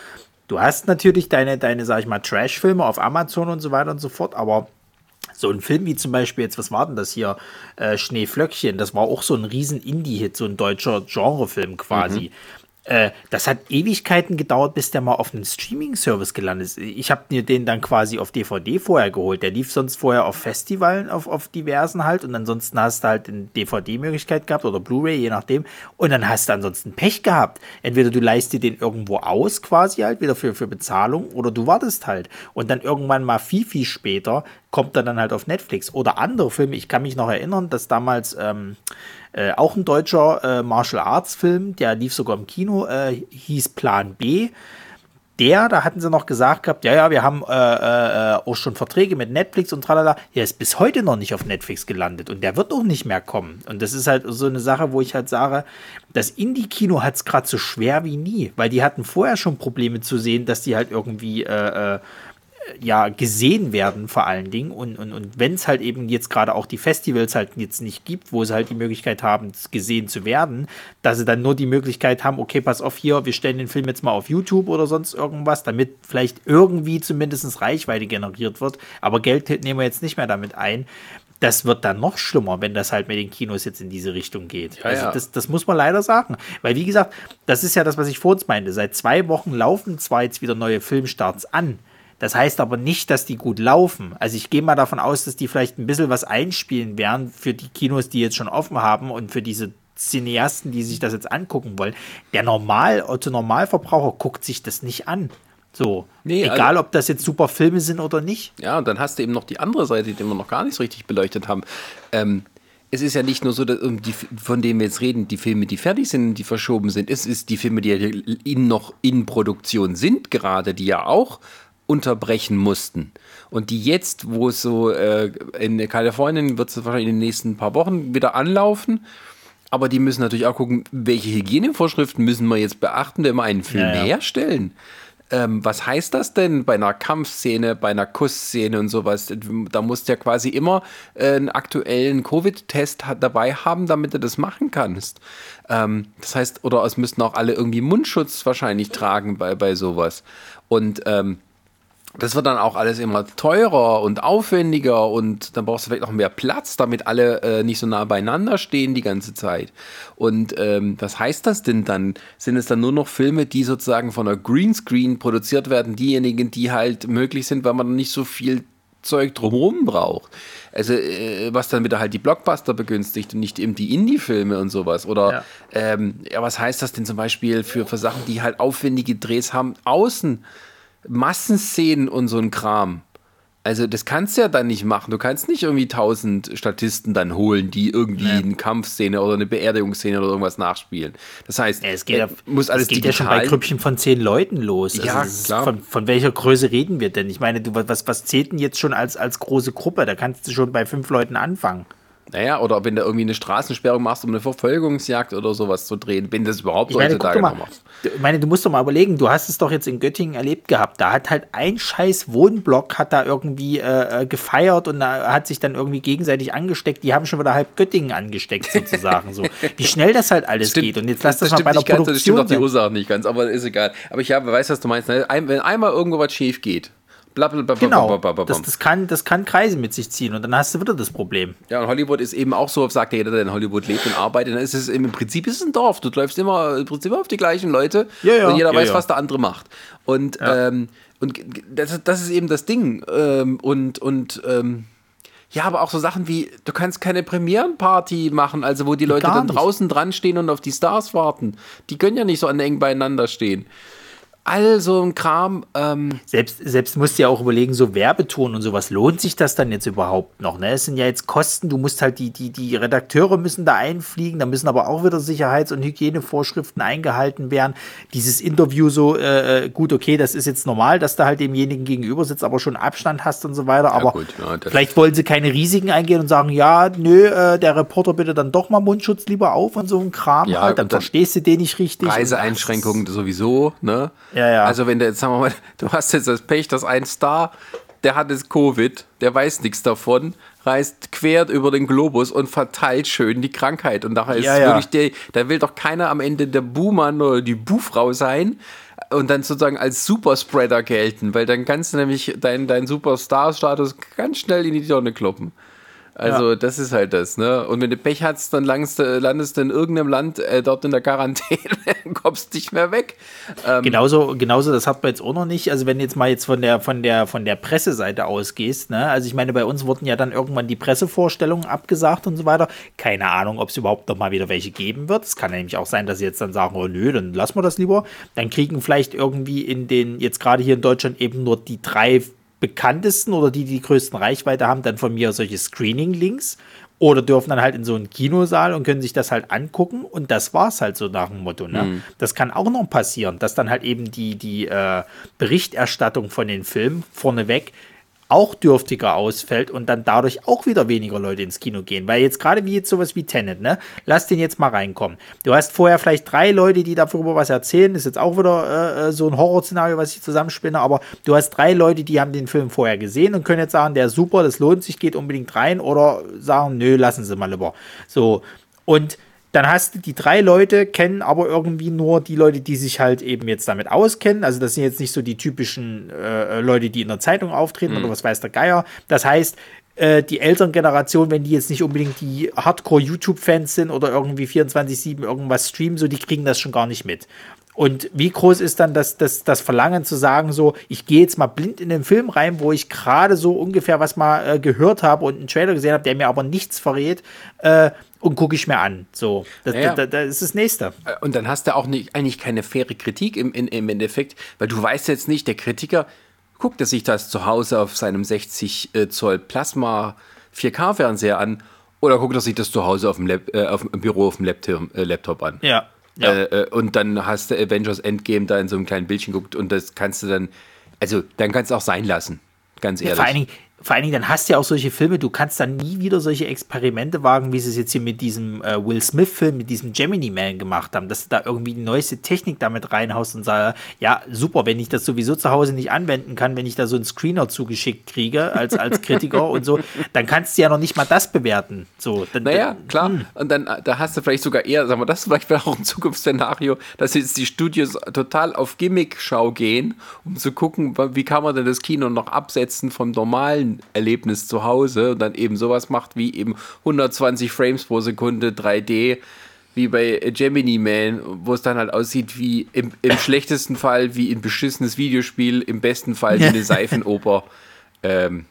Du hast natürlich deine, deine, sag ich mal, Trash-Filme auf Amazon und so weiter und so fort, aber so ein Film wie zum Beispiel jetzt, was war denn das hier? Äh, Schneeflöckchen, das war auch so ein riesen Indie-Hit, so ein deutscher Genrefilm quasi. Mhm. Äh, das hat Ewigkeiten gedauert, bis der mal auf einem Streaming-Service gelandet ist. Ich habe mir den dann quasi auf DVD vorher geholt. Der lief sonst vorher auf Festivalen, auf, auf diversen halt. Und ansonsten hast du halt eine DVD-Möglichkeit gehabt oder Blu-ray, je nachdem. Und dann hast du ansonsten Pech gehabt. Entweder du leist dir den irgendwo aus, quasi halt, wieder für, für Bezahlung, oder du wartest halt. Und dann irgendwann mal viel, viel später kommt er dann halt auf Netflix. Oder andere Filme. Ich kann mich noch erinnern, dass damals. Ähm, äh, auch ein deutscher äh, Martial Arts Film, der lief sogar im Kino, äh, hieß Plan B. Der, da hatten sie noch gesagt gehabt, ja, ja, wir haben äh, äh, auch schon Verträge mit Netflix und tralala. Der ist bis heute noch nicht auf Netflix gelandet und der wird auch nicht mehr kommen. Und das ist halt so eine Sache, wo ich halt sage, das Indie-Kino hat es gerade so schwer wie nie, weil die hatten vorher schon Probleme zu sehen, dass die halt irgendwie äh, ja gesehen werden vor allen Dingen und, und, und wenn es halt eben jetzt gerade auch die Festivals halt jetzt nicht gibt, wo sie halt die Möglichkeit haben, gesehen zu werden, dass sie dann nur die Möglichkeit haben, okay, pass auf hier, wir stellen den Film jetzt mal auf YouTube oder sonst irgendwas, damit vielleicht irgendwie zumindest Reichweite generiert wird, aber Geld nehmen wir jetzt nicht mehr damit ein. Das wird dann noch schlimmer, wenn das halt mit den Kinos jetzt in diese Richtung geht. Ja, also ja. Das, das muss man leider sagen. Weil, wie gesagt, das ist ja das, was ich vor uns meinte. Seit zwei Wochen laufen zwar jetzt wieder neue Filmstarts an, das heißt aber nicht, dass die gut laufen. Also ich gehe mal davon aus, dass die vielleicht ein bisschen was einspielen werden für die Kinos, die jetzt schon offen haben und für diese Cineasten, die sich das jetzt angucken wollen. Der Normal, Otto Normalverbraucher guckt sich das nicht an. So, nee, egal also, ob das jetzt super Filme sind oder nicht. Ja, und dann hast du eben noch die andere Seite, die wir noch gar nicht so richtig beleuchtet haben. Ähm, es ist ja nicht nur so, dass, die, von denen wir jetzt reden, die Filme, die fertig sind, die verschoben sind. Es ist die Filme, die in, noch in Produktion sind, gerade, die ja auch unterbrechen mussten. Und die jetzt, wo es so äh, in Kalifornien wird es wahrscheinlich in den nächsten paar Wochen wieder anlaufen. Aber die müssen natürlich auch gucken, welche Hygienevorschriften müssen wir jetzt beachten, wenn wir einen Film ja, ja. herstellen. Ähm, was heißt das denn bei einer Kampfszene, bei einer Kussszene und sowas? Da musst du ja quasi immer äh, einen aktuellen Covid-Test dabei haben, damit du das machen kannst. Ähm, das heißt, oder es müssten auch alle irgendwie Mundschutz wahrscheinlich tragen bei, bei sowas. Und ähm, das wird dann auch alles immer teurer und aufwendiger und dann brauchst du vielleicht noch mehr Platz, damit alle äh, nicht so nah beieinander stehen die ganze Zeit. Und ähm, was heißt das denn dann? Sind es dann nur noch Filme, die sozusagen von einer Greenscreen produziert werden, diejenigen, die halt möglich sind, weil man nicht so viel Zeug drumherum braucht. Also, äh, was dann wieder halt die Blockbuster begünstigt und nicht eben die Indie-Filme und sowas. Oder, ja. Ähm, ja, was heißt das denn zum Beispiel für, für Sachen, die halt aufwendige Drehs haben, außen? Massenszenen und so ein Kram. Also das kannst du ja dann nicht machen. Du kannst nicht irgendwie tausend Statisten dann holen, die irgendwie ja. eine Kampfszene oder eine Beerdigungsszene oder irgendwas nachspielen. Das heißt, es geht, ja, muss alles es geht ja schon bei Grüppchen von zehn Leuten los. Also ja, klar. Von, von, welcher Größe reden wir denn? Ich meine, du, was, was zählt denn jetzt schon als, als große Gruppe? Da kannst du schon bei fünf Leuten anfangen. Naja, oder wenn du irgendwie eine Straßensperrung machst, um eine Verfolgungsjagd oder sowas zu drehen, wenn das überhaupt ich meine, heutzutage noch machst. Ich meine, du musst doch mal überlegen, du hast es doch jetzt in Göttingen erlebt gehabt. Da hat halt ein scheiß Wohnblock hat da irgendwie äh, äh gefeiert und da hat sich dann irgendwie gegenseitig angesteckt. Die haben schon wieder halb Göttingen angesteckt, sozusagen. so. Wie schnell das halt alles stimmt, geht. Und jetzt lass das, das mal bei der Produktion. Ganz, das stimmt auch die Ursache nicht ganz, aber ist egal. Aber ich habe, weiß, was du meinst. Ne? Wenn einmal irgendwo was schief geht, Blablabla. Genau, das, das, kann, das kann Kreise mit sich ziehen und dann hast du wieder das Problem. Ja, und Hollywood ist eben auch so, sagt jeder, der in Hollywood lebt und arbeitet, dann ist es im Prinzip ist es ein Dorf. Du läufst immer im Prinzip auf die gleichen Leute ja, ja, und jeder ja, weiß, was der andere macht. Und, ähm, und das, das, ist eben das Ding. Ähm, und, und ähm, ja, aber auch so Sachen wie, du kannst keine Premierenparty machen, also wo die Leute dann draußen dran stehen und auf die Stars warten. Die können ja nicht so an eng beieinander stehen all so ein Kram. Ähm selbst, selbst musst du ja auch überlegen, so Werbeton und sowas, lohnt sich das dann jetzt überhaupt noch? Ne? Es sind ja jetzt Kosten, du musst halt die, die, die Redakteure müssen da einfliegen, da müssen aber auch wieder Sicherheits- und Hygienevorschriften eingehalten werden. Dieses Interview so, äh, äh gut, okay, das ist jetzt normal, dass du halt demjenigen gegenüber sitzt, aber schon Abstand hast und so weiter. Aber gut, ja, vielleicht wollen sie keine Risiken eingehen und sagen, ja, nö, äh, der Reporter bitte dann doch mal Mundschutz lieber auf und so ein Kram ja, halt, dann, dann verstehst du den nicht richtig. Reiseeinschränkungen sowieso, ne? Ja, ja. Also wenn du jetzt, sagen wir mal, du hast jetzt das Pech, dass ein Star, der hat jetzt Covid, der weiß nichts davon, reist quer über den Globus und verteilt schön die Krankheit. Und daher ist ja, ja. wirklich der, da will doch keiner am Ende der Buhmann oder die Buhfrau sein und dann sozusagen als Superspreader gelten, weil dann kannst du nämlich deinen dein Superstar-Status ganz schnell in die Tonne kloppen. Also ja. das ist halt das, ne? Und wenn du Pech hast, dann landest, landest du in irgendeinem Land äh, dort in der Quarantäne, kommst nicht mehr weg. Ähm genauso, genauso, das hat man jetzt auch noch nicht. Also wenn du jetzt mal jetzt von der, von der, von der Presseseite ausgehst, ne? Also ich meine, bei uns wurden ja dann irgendwann die Pressevorstellungen abgesagt und so weiter. Keine Ahnung, ob es überhaupt noch mal wieder welche geben wird. Es kann nämlich auch sein, dass sie jetzt dann sagen, oh nö, dann lassen wir das lieber. Dann kriegen vielleicht irgendwie in den, jetzt gerade hier in Deutschland eben nur die drei bekanntesten oder die, die die größten Reichweite haben, dann von mir solche Screening-Links oder dürfen dann halt in so einen Kinosaal und können sich das halt angucken und das war's halt so nach dem Motto. Ne? Mhm. Das kann auch noch passieren, dass dann halt eben die, die äh, Berichterstattung von den Filmen vorneweg auch dürftiger ausfällt und dann dadurch auch wieder weniger Leute ins Kino gehen. Weil jetzt gerade wie jetzt sowas wie Tenet, ne? Lass den jetzt mal reinkommen. Du hast vorher vielleicht drei Leute, die darüber was erzählen. ist jetzt auch wieder äh, äh, so ein Horrorszenario, was ich zusammenspinne. Aber du hast drei Leute, die haben den Film vorher gesehen und können jetzt sagen, der ist super, das lohnt sich, geht unbedingt rein. Oder sagen, nö, lassen Sie mal lieber. So. Und dann hast du die drei Leute, kennen aber irgendwie nur die Leute, die sich halt eben jetzt damit auskennen. Also das sind jetzt nicht so die typischen äh, Leute, die in der Zeitung auftreten mhm. oder was weiß der Geier. Das heißt, äh, die Elterngeneration, wenn die jetzt nicht unbedingt die Hardcore-YouTube-Fans sind oder irgendwie 24-7 irgendwas streamen, so die kriegen das schon gar nicht mit. Und wie groß ist dann das, das, das Verlangen zu sagen, so, ich gehe jetzt mal blind in den Film rein, wo ich gerade so ungefähr was mal äh, gehört habe und einen Trailer gesehen habe, der mir aber nichts verrät, äh, und gucke ich mir an. So, das, ja, das, das, ist das Nächste. Äh, und dann hast du auch nicht, eigentlich keine faire Kritik im, im, im Endeffekt, weil du weißt jetzt nicht, der Kritiker guckt er sich das zu Hause auf seinem 60 äh, Zoll Plasma 4K-Fernseher an oder guckt er sich das zu Hause auf dem, Lab, äh, auf dem Büro auf dem Laptop, äh, Laptop an. Ja. Ja. Äh, äh, und dann hast du Avengers Endgame da in so einem kleinen Bildchen geguckt und das kannst du dann, also dann kannst du auch sein lassen, ganz ehrlich. Ja, vor allen Dingen, vor allen Dingen, dann hast du ja auch solche Filme, du kannst dann nie wieder solche Experimente wagen, wie sie es jetzt hier mit diesem äh, Will Smith-Film, mit diesem Gemini Man gemacht haben, dass du da irgendwie die neueste Technik damit reinhaust und sagst, ja, super, wenn ich das sowieso zu Hause nicht anwenden kann, wenn ich da so einen Screener zugeschickt kriege als, als Kritiker und so, dann kannst du ja noch nicht mal das bewerten. So, dann, naja, klar. Mh. Hm. Und dann da hast du vielleicht sogar eher, sagen wir, das vielleicht wäre auch ein Zukunftsszenario, dass jetzt die Studios total auf Gimmick-Schau gehen, um zu gucken, wie kann man denn das Kino noch absetzen vom normalen Erlebnis zu Hause und dann eben sowas macht wie eben 120 Frames pro Sekunde 3D, wie bei Gemini Man, wo es dann halt aussieht wie im, im schlechtesten Fall wie ein beschissenes Videospiel, im besten Fall wie eine Seifenoper ähm,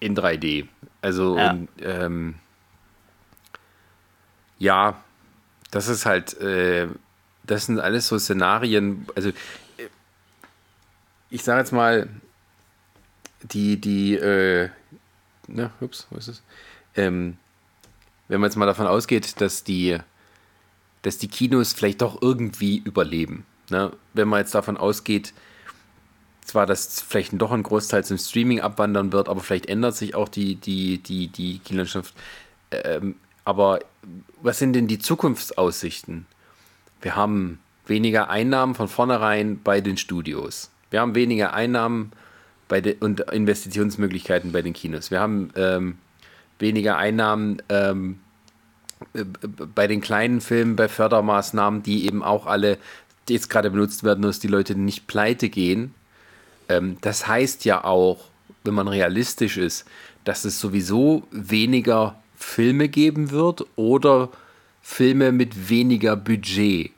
in 3D. Also ja. Und, ähm, ja, das ist halt, äh, das sind alles so Szenarien, also äh, ich sage jetzt mal, die, die, äh, na, ups, wo ist es? Ähm, wenn man jetzt mal davon ausgeht, dass die, dass die Kinos vielleicht doch irgendwie überleben. Ne? Wenn man jetzt davon ausgeht, zwar, dass vielleicht doch ein Großteil zum Streaming abwandern wird, aber vielleicht ändert sich auch die, die, die, die Kinolandschaft. Ähm, aber was sind denn die Zukunftsaussichten? Wir haben weniger Einnahmen von vornherein bei den Studios. Wir haben weniger Einnahmen bei de und Investitionsmöglichkeiten bei den Kinos. Wir haben ähm, weniger Einnahmen ähm, äh, bei den kleinen Filmen, bei Fördermaßnahmen, die eben auch alle jetzt gerade benutzt werden, dass die Leute nicht pleite gehen. Ähm, das heißt ja auch, wenn man realistisch ist, dass es sowieso weniger Filme geben wird oder Filme mit weniger Budget.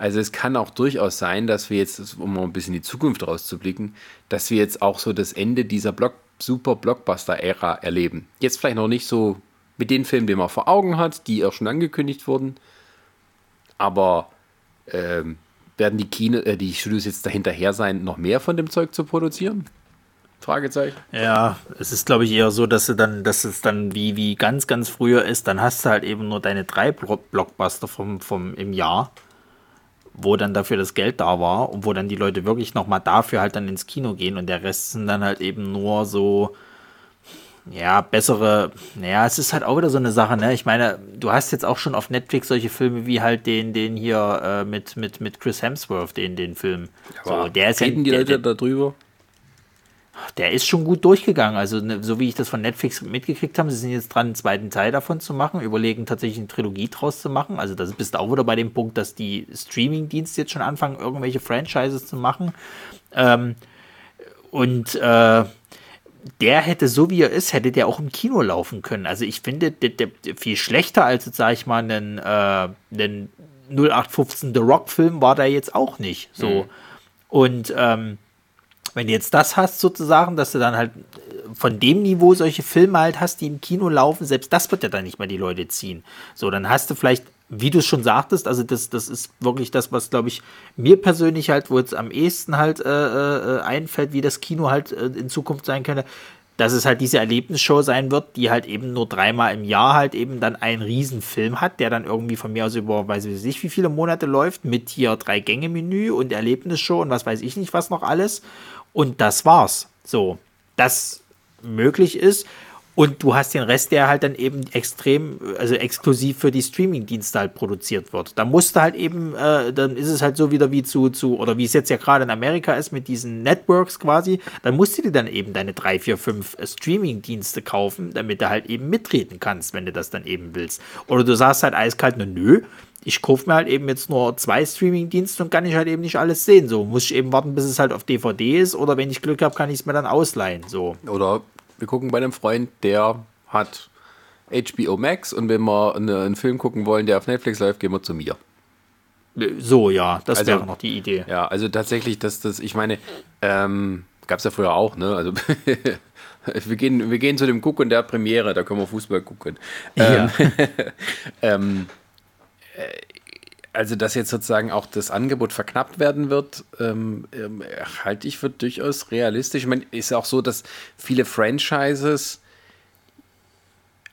Also es kann auch durchaus sein, dass wir jetzt, um mal ein bisschen in die Zukunft rauszublicken, dass wir jetzt auch so das Ende dieser Block, super Blockbuster-Ära erleben. Jetzt vielleicht noch nicht so mit den Filmen, die man vor Augen hat, die auch schon angekündigt wurden. Aber ähm, werden die Kino, äh, die Studios jetzt dahinterher sein, noch mehr von dem Zeug zu produzieren? Fragezeichen. Ja, es ist, glaube ich, eher so, dass, du dann, dass es dann wie, wie ganz, ganz früher ist, dann hast du halt eben nur deine drei Blockbuster vom, vom, im Jahr, wo dann dafür das Geld da war und wo dann die Leute wirklich nochmal dafür halt dann ins Kino gehen und der Rest sind dann halt eben nur so, ja, bessere, naja, es ist halt auch wieder so eine Sache, ne? Ich meine, du hast jetzt auch schon auf Netflix solche Filme wie halt den, den hier äh, mit, mit, mit Chris Hemsworth, den, den Film. Aber so, der ist reden ja, die Leute da drüber? Der ist schon gut durchgegangen. Also, ne, so wie ich das von Netflix mitgekriegt habe, sie sind jetzt dran, einen zweiten Teil davon zu machen, überlegen tatsächlich eine Trilogie draus zu machen. Also, das bist auch wieder bei dem Punkt, dass die Streaming-Dienste jetzt schon anfangen, irgendwelche Franchises zu machen. Ähm, und äh, der hätte, so wie er ist, hätte der auch im Kino laufen können. Also, ich finde, der, der viel schlechter als, sag ich mal, einen, äh, einen 0815 The Rock-Film war der jetzt auch nicht. So. Mhm. Und ähm, wenn du jetzt das hast, sozusagen, dass du dann halt von dem Niveau solche Filme halt hast, die im Kino laufen, selbst das wird ja dann nicht mehr die Leute ziehen. So, dann hast du vielleicht, wie du es schon sagtest, also das, das ist wirklich das, was, glaube ich, mir persönlich halt, wo jetzt am ehesten halt äh, äh, einfällt, wie das Kino halt äh, in Zukunft sein könnte, dass es halt diese Erlebnisshow sein wird, die halt eben nur dreimal im Jahr halt eben dann einen Riesenfilm hat, der dann irgendwie von mir aus über, weiß ich nicht, wie viele Monate läuft, mit hier drei Gänge Menü und Erlebnisshow und was weiß ich nicht, was noch alles. Und das war's. So, das möglich ist. Und du hast den Rest, der halt dann eben extrem, also exklusiv für die Streaming-Dienste halt produziert wird. Da musst du halt eben, äh, dann ist es halt so wieder wie zu, zu, oder wie es jetzt ja gerade in Amerika ist mit diesen Networks quasi, dann musst du dir dann eben deine drei, vier, fünf Streaming-Dienste kaufen, damit du halt eben mitreden kannst, wenn du das dann eben willst. Oder du sagst halt eiskalt, na nö, ich kaufe mir halt eben jetzt nur zwei Streaming-Dienste und kann ich halt eben nicht alles sehen. So muss ich eben warten, bis es halt auf DVD ist oder wenn ich Glück habe, kann ich es mir dann ausleihen. So. Oder wir gucken bei einem Freund, der hat HBO Max und wenn wir einen Film gucken wollen, der auf Netflix läuft, gehen wir zu mir. So, ja, das also, wäre noch die Idee. Ja, also tatsächlich, dass das, ich meine, ähm, gab es ja früher auch, ne? Also wir gehen, wir gehen zu dem Gucken der Premiere, da können wir Fußball gucken. Ja. Ähm, ähm, äh, also dass jetzt sozusagen auch das Angebot verknappt werden wird, ähm, ähm, halte ich für durchaus realistisch. Ich meine, ist auch so, dass viele Franchises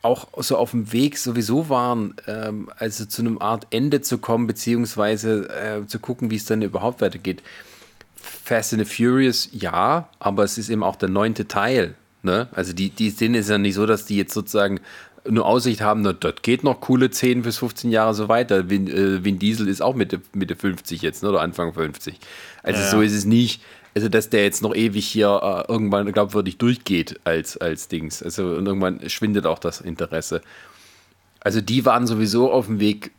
auch so auf dem Weg sowieso waren, ähm, also zu einem Art Ende zu kommen, beziehungsweise äh, zu gucken, wie es dann überhaupt weitergeht. Fast and the Furious, ja, aber es ist eben auch der neunte Teil. Ne? Also die, die Szene ist ja nicht so, dass die jetzt sozusagen nur Aussicht haben, na, das geht noch coole 10 bis 15 Jahre so weiter. Vin, äh, Vin Diesel ist auch Mitte, Mitte 50 jetzt, ne, oder Anfang 50. Also ja. so ist es nicht. Also, dass der jetzt noch ewig hier äh, irgendwann glaubwürdig durchgeht als, als Dings. Also, und irgendwann schwindet auch das Interesse. Also, die waren sowieso auf dem Weg,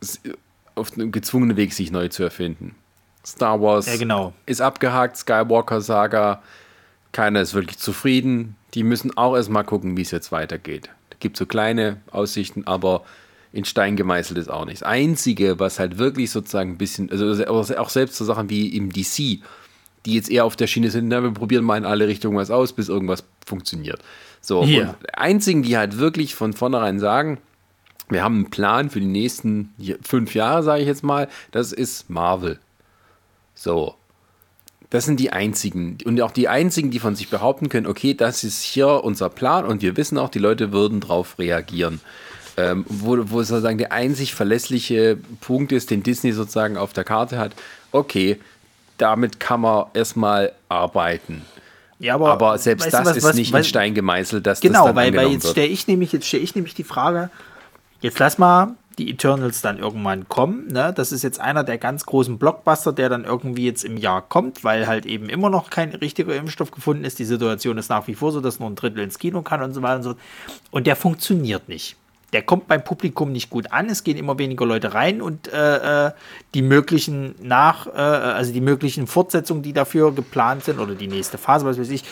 auf einem gezwungenen Weg, sich neu zu erfinden. Star Wars ja, genau. ist abgehakt, Skywalker-Saga, keiner ist wirklich zufrieden. Die müssen auch erstmal gucken, wie es jetzt weitergeht gibt so kleine Aussichten, aber in Stein gemeißelt ist auch nichts. Einzige, was halt wirklich sozusagen ein bisschen, also auch selbst so Sachen wie im DC, die jetzt eher auf der Schiene sind, na, wir probieren mal in alle Richtungen was aus, bis irgendwas funktioniert. So, yeah. und einzigen, die halt wirklich von vornherein sagen, wir haben einen Plan für die nächsten fünf Jahre, sage ich jetzt mal, das ist Marvel. So. Das sind die einzigen und auch die einzigen, die von sich behaupten können, okay, das ist hier unser Plan und wir wissen auch, die Leute würden darauf reagieren. Ähm, wo, wo sozusagen der einzig verlässliche Punkt ist, den Disney sozusagen auf der Karte hat, okay, damit kann man erstmal arbeiten. Ja, aber, aber selbst das was, ist was, nicht was, in Stein gemeißelt, dass genau, das dann weil, weil jetzt stelle ich nämlich jetzt stelle ich nämlich die Frage, jetzt lass mal die Eternals dann irgendwann kommen. Ne? Das ist jetzt einer der ganz großen Blockbuster, der dann irgendwie jetzt im Jahr kommt, weil halt eben immer noch kein richtiger Impfstoff gefunden ist. Die Situation ist nach wie vor so, dass nur ein Drittel ins Kino kann und so weiter und so. Und der funktioniert nicht. Der kommt beim Publikum nicht gut an, es gehen immer weniger Leute rein und äh, äh die möglichen nach, äh, also die möglichen Fortsetzungen, die dafür geplant sind, oder die nächste Phase, was weiß ich,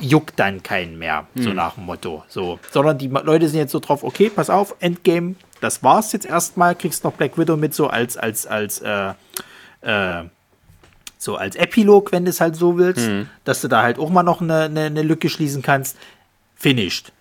juckt dann keinen mehr, hm. so nach dem Motto. So. Sondern die Leute sind jetzt so drauf, okay, pass auf, Endgame das war's jetzt erstmal. Kriegst noch Black Widow mit so als, als, als, äh, äh, so als Epilog, wenn du es halt so willst, mhm. dass du da halt auch mal noch eine, eine, eine Lücke schließen kannst. Finished.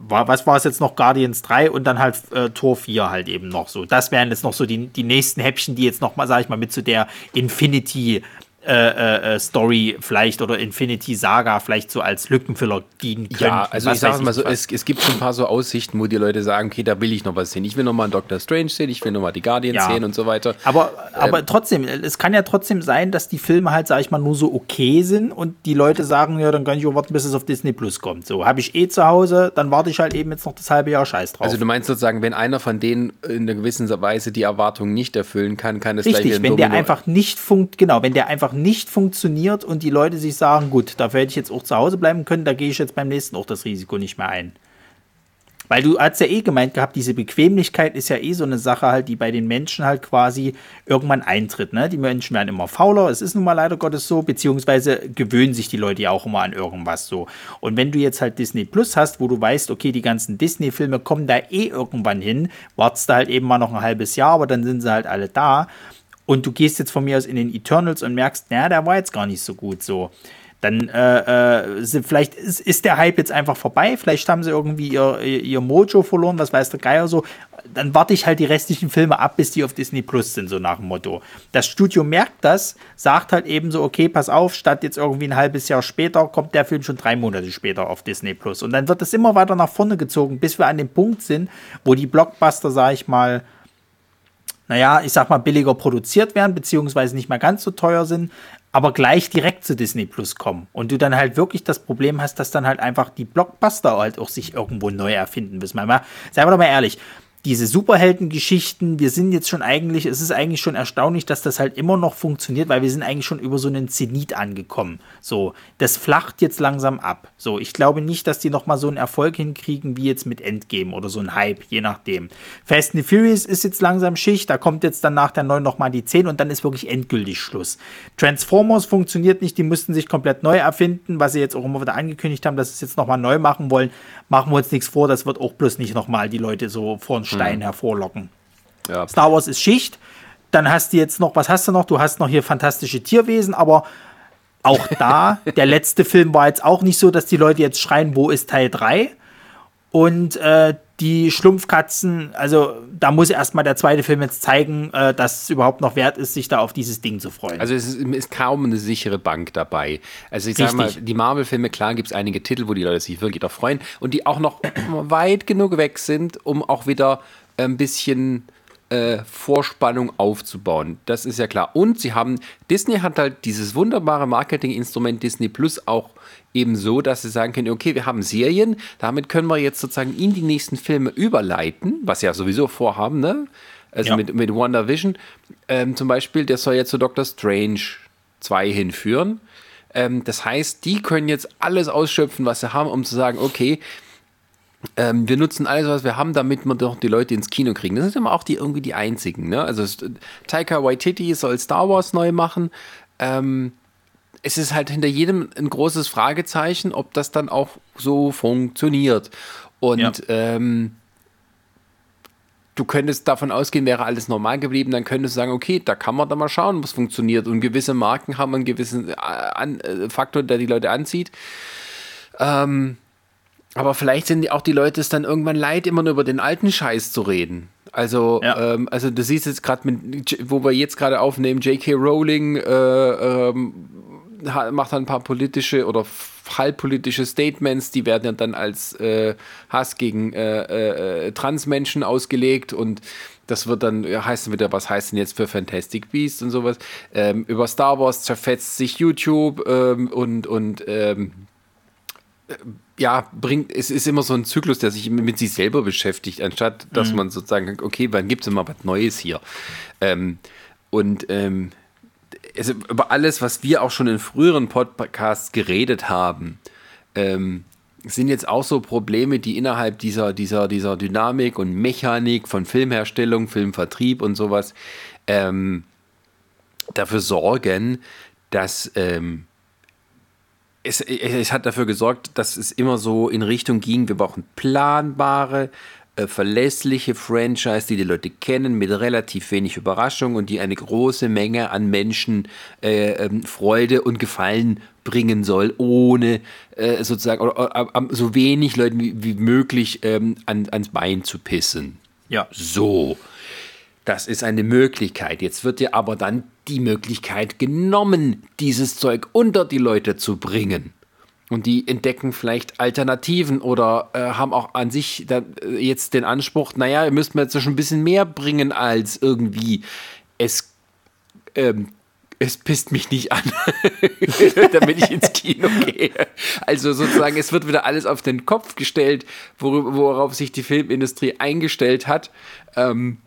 War, was war es jetzt noch? Guardians 3 und dann halt äh, Tor 4 halt eben noch so. Das wären jetzt noch so die, die nächsten Häppchen, die jetzt noch mal, sag ich mal, mit zu der Infinity äh, äh, äh, Story vielleicht oder Infinity Saga vielleicht so als Lückenfüller dienen können. Ja, also ich sage mal so, es, es, gibt schon ein paar so Aussichten, wo die Leute sagen, okay, da will ich noch was sehen. Ich will noch mal einen Doctor Strange sehen, ich will noch mal die Guardians ja. sehen und so weiter. Aber, aber ähm, trotzdem, es kann ja trotzdem sein, dass die Filme halt, sag ich mal, nur so okay sind und die Leute sagen, ja, dann kann ich auch warten, bis es auf Disney Plus kommt. So, habe ich eh zu Hause, dann warte ich halt eben jetzt noch das halbe Jahr Scheiß drauf. Also du meinst sozusagen, wenn einer von denen in einer gewissen Weise die Erwartungen nicht erfüllen kann, kann es Richtig, gleich wenn der einfach nicht funkt, genau, wenn der einfach nicht funktioniert und die Leute sich sagen, gut, dafür hätte ich jetzt auch zu Hause bleiben können, da gehe ich jetzt beim nächsten auch das Risiko nicht mehr ein. Weil du hast ja eh gemeint gehabt, diese Bequemlichkeit ist ja eh so eine Sache halt, die bei den Menschen halt quasi irgendwann eintritt. Ne? Die Menschen werden immer fauler, es ist nun mal leider Gottes so, beziehungsweise gewöhnen sich die Leute ja auch immer an irgendwas so. Und wenn du jetzt halt Disney Plus hast, wo du weißt, okay, die ganzen Disney-Filme kommen da eh irgendwann hin, wartest da halt eben mal noch ein halbes Jahr, aber dann sind sie halt alle da und du gehst jetzt von mir aus in den Eternals und merkst, naja, der war jetzt gar nicht so gut so. Dann äh, äh, vielleicht ist, ist, der Hype jetzt einfach vorbei, vielleicht haben sie irgendwie ihr, ihr Mojo verloren, was weiß der Geier so. Dann warte ich halt die restlichen Filme ab, bis die auf Disney Plus sind, so nach dem Motto. Das Studio merkt das, sagt halt eben so, okay, pass auf, statt jetzt irgendwie ein halbes Jahr später, kommt der Film schon drei Monate später auf Disney Plus. Und dann wird es immer weiter nach vorne gezogen, bis wir an dem Punkt sind, wo die Blockbuster, sag ich mal, naja, ich sag mal, billiger produziert werden, beziehungsweise nicht mehr ganz so teuer sind, aber gleich direkt zu Disney Plus kommen. Und du dann halt wirklich das Problem hast, dass dann halt einfach die Blockbuster halt auch sich irgendwo neu erfinden müssen. Mal, seien wir doch mal ehrlich, diese Superheldengeschichten, wir sind jetzt schon eigentlich, es ist eigentlich schon erstaunlich, dass das halt immer noch funktioniert, weil wir sind eigentlich schon über so einen Zenit angekommen. So, das flacht jetzt langsam ab. So, ich glaube nicht, dass die nochmal so einen Erfolg hinkriegen wie jetzt mit Endgame oder so ein Hype, je nachdem. Fast and Furious ist jetzt langsam Schicht, da kommt jetzt dann nach der 9 nochmal die 10 und dann ist wirklich endgültig Schluss. Transformers funktioniert nicht, die mussten sich komplett neu erfinden, was sie jetzt auch immer wieder angekündigt haben, dass sie es jetzt nochmal neu machen wollen. Machen wir uns nichts vor, das wird auch bloß nicht nochmal die Leute so vor Stein hm. hervorlocken. Ja. Star Wars ist Schicht. Dann hast du jetzt noch, was hast du noch? Du hast noch hier fantastische Tierwesen, aber auch da, der letzte Film war jetzt auch nicht so, dass die Leute jetzt schreien, wo ist Teil 3? Und äh, die Schlumpfkatzen, also da muss erstmal der zweite Film jetzt zeigen, äh, dass es überhaupt noch wert ist, sich da auf dieses Ding zu freuen. Also es ist, ist kaum eine sichere Bank dabei. Also ich sage mal, die Marvel-Filme, klar gibt es einige Titel, wo die Leute sich wirklich darauf freuen und die auch noch weit genug weg sind, um auch wieder ein bisschen äh, Vorspannung aufzubauen. Das ist ja klar. Und sie haben, Disney hat halt dieses wunderbare Marketinginstrument Disney Plus auch eben so, dass sie sagen können, okay, wir haben Serien, damit können wir jetzt sozusagen in die nächsten Filme überleiten, was ja sowieso vorhaben, ne? Also ja. mit, mit WandaVision ähm, zum Beispiel, der soll jetzt zu Doctor Strange 2 hinführen. Ähm, das heißt, die können jetzt alles ausschöpfen, was sie haben, um zu sagen, okay, ähm, wir nutzen alles, was wir haben, damit wir doch die Leute ins Kino kriegen. Das sind immer auch die irgendwie die einzigen. Ne? Also Taika Waititi soll Star Wars neu machen. Ähm, es ist halt hinter jedem ein großes Fragezeichen, ob das dann auch so funktioniert. Und ja. ähm, du könntest davon ausgehen, wäre alles normal geblieben, dann könntest du sagen, okay, da kann man da mal schauen, was funktioniert. Und gewisse Marken haben einen gewissen äh, äh, Faktor, der die Leute anzieht. Ähm, aber vielleicht sind auch die Leute es dann irgendwann leid, immer nur über den alten Scheiß zu reden. Also, ja. ähm, also du siehst jetzt gerade, wo wir jetzt gerade aufnehmen, J.K. Rowling äh, ähm, macht dann ein paar politische oder halbpolitische Statements, die werden dann als äh, Hass gegen äh, äh, Transmenschen ausgelegt und das wird dann, heißt dann wieder, was heißt denn jetzt für Fantastic Beasts und sowas. Ähm, über Star Wars zerfetzt sich YouTube ähm, und, und ähm, äh, ja, bringt, es ist immer so ein Zyklus, der sich mit sich selber beschäftigt, anstatt dass mhm. man sozusagen, okay, wann gibt es immer was Neues hier? Ähm, und ähm, also über alles, was wir auch schon in früheren Podcasts geredet haben, ähm, sind jetzt auch so Probleme, die innerhalb dieser, dieser, dieser Dynamik und Mechanik von Filmherstellung, Filmvertrieb und sowas ähm, dafür sorgen, dass ähm, es, es hat dafür gesorgt, dass es immer so in Richtung ging, wir brauchen planbare, äh, verlässliche Franchise, die die Leute kennen, mit relativ wenig Überraschung und die eine große Menge an Menschen äh, ähm, Freude und Gefallen bringen soll, ohne äh, sozusagen oder, oder, so wenig Leuten wie, wie möglich ähm, an, ans Bein zu pissen. Ja. So. Das ist eine Möglichkeit. Jetzt wird dir aber dann die Möglichkeit genommen, dieses Zeug unter die Leute zu bringen. Und die entdecken vielleicht Alternativen oder äh, haben auch an sich da, äh, jetzt den Anspruch, naja, ihr müsst mir jetzt schon ein bisschen mehr bringen als irgendwie es, ähm, es pisst mich nicht an, damit ich ins Kino gehe. Also sozusagen, es wird wieder alles auf den Kopf gestellt, worauf sich die Filmindustrie eingestellt hat. Ähm,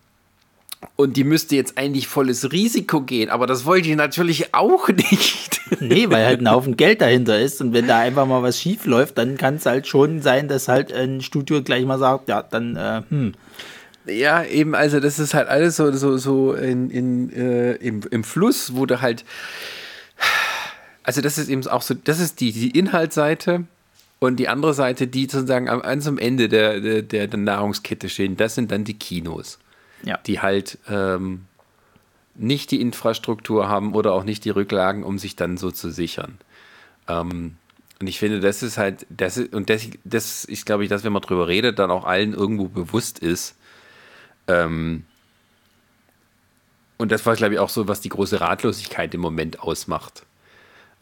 und die müsste jetzt eigentlich volles Risiko gehen, aber das wollte ich natürlich auch nicht. Nee, weil halt ein Haufen Geld dahinter ist und wenn da einfach mal was schief läuft, dann kann es halt schon sein, dass halt ein Studio gleich mal sagt, ja, dann, äh, hm. Ja, eben, also das ist halt alles so, so, so in, in, äh, im, im Fluss, wo du halt, also das ist eben auch so, das ist die, die Inhaltsseite und die andere Seite, die sozusagen am, ganz am Ende der, der, der Nahrungskette stehen, das sind dann die Kinos ja. die halt ähm, nicht die Infrastruktur haben oder auch nicht die Rücklagen, um sich dann so zu sichern. Ähm, und ich finde, das ist halt, das ist, und das, das ist, glaube ich, dass, wenn man drüber redet, dann auch allen irgendwo bewusst ist. Ähm, und das war, glaube ich, auch so, was die große Ratlosigkeit im Moment ausmacht.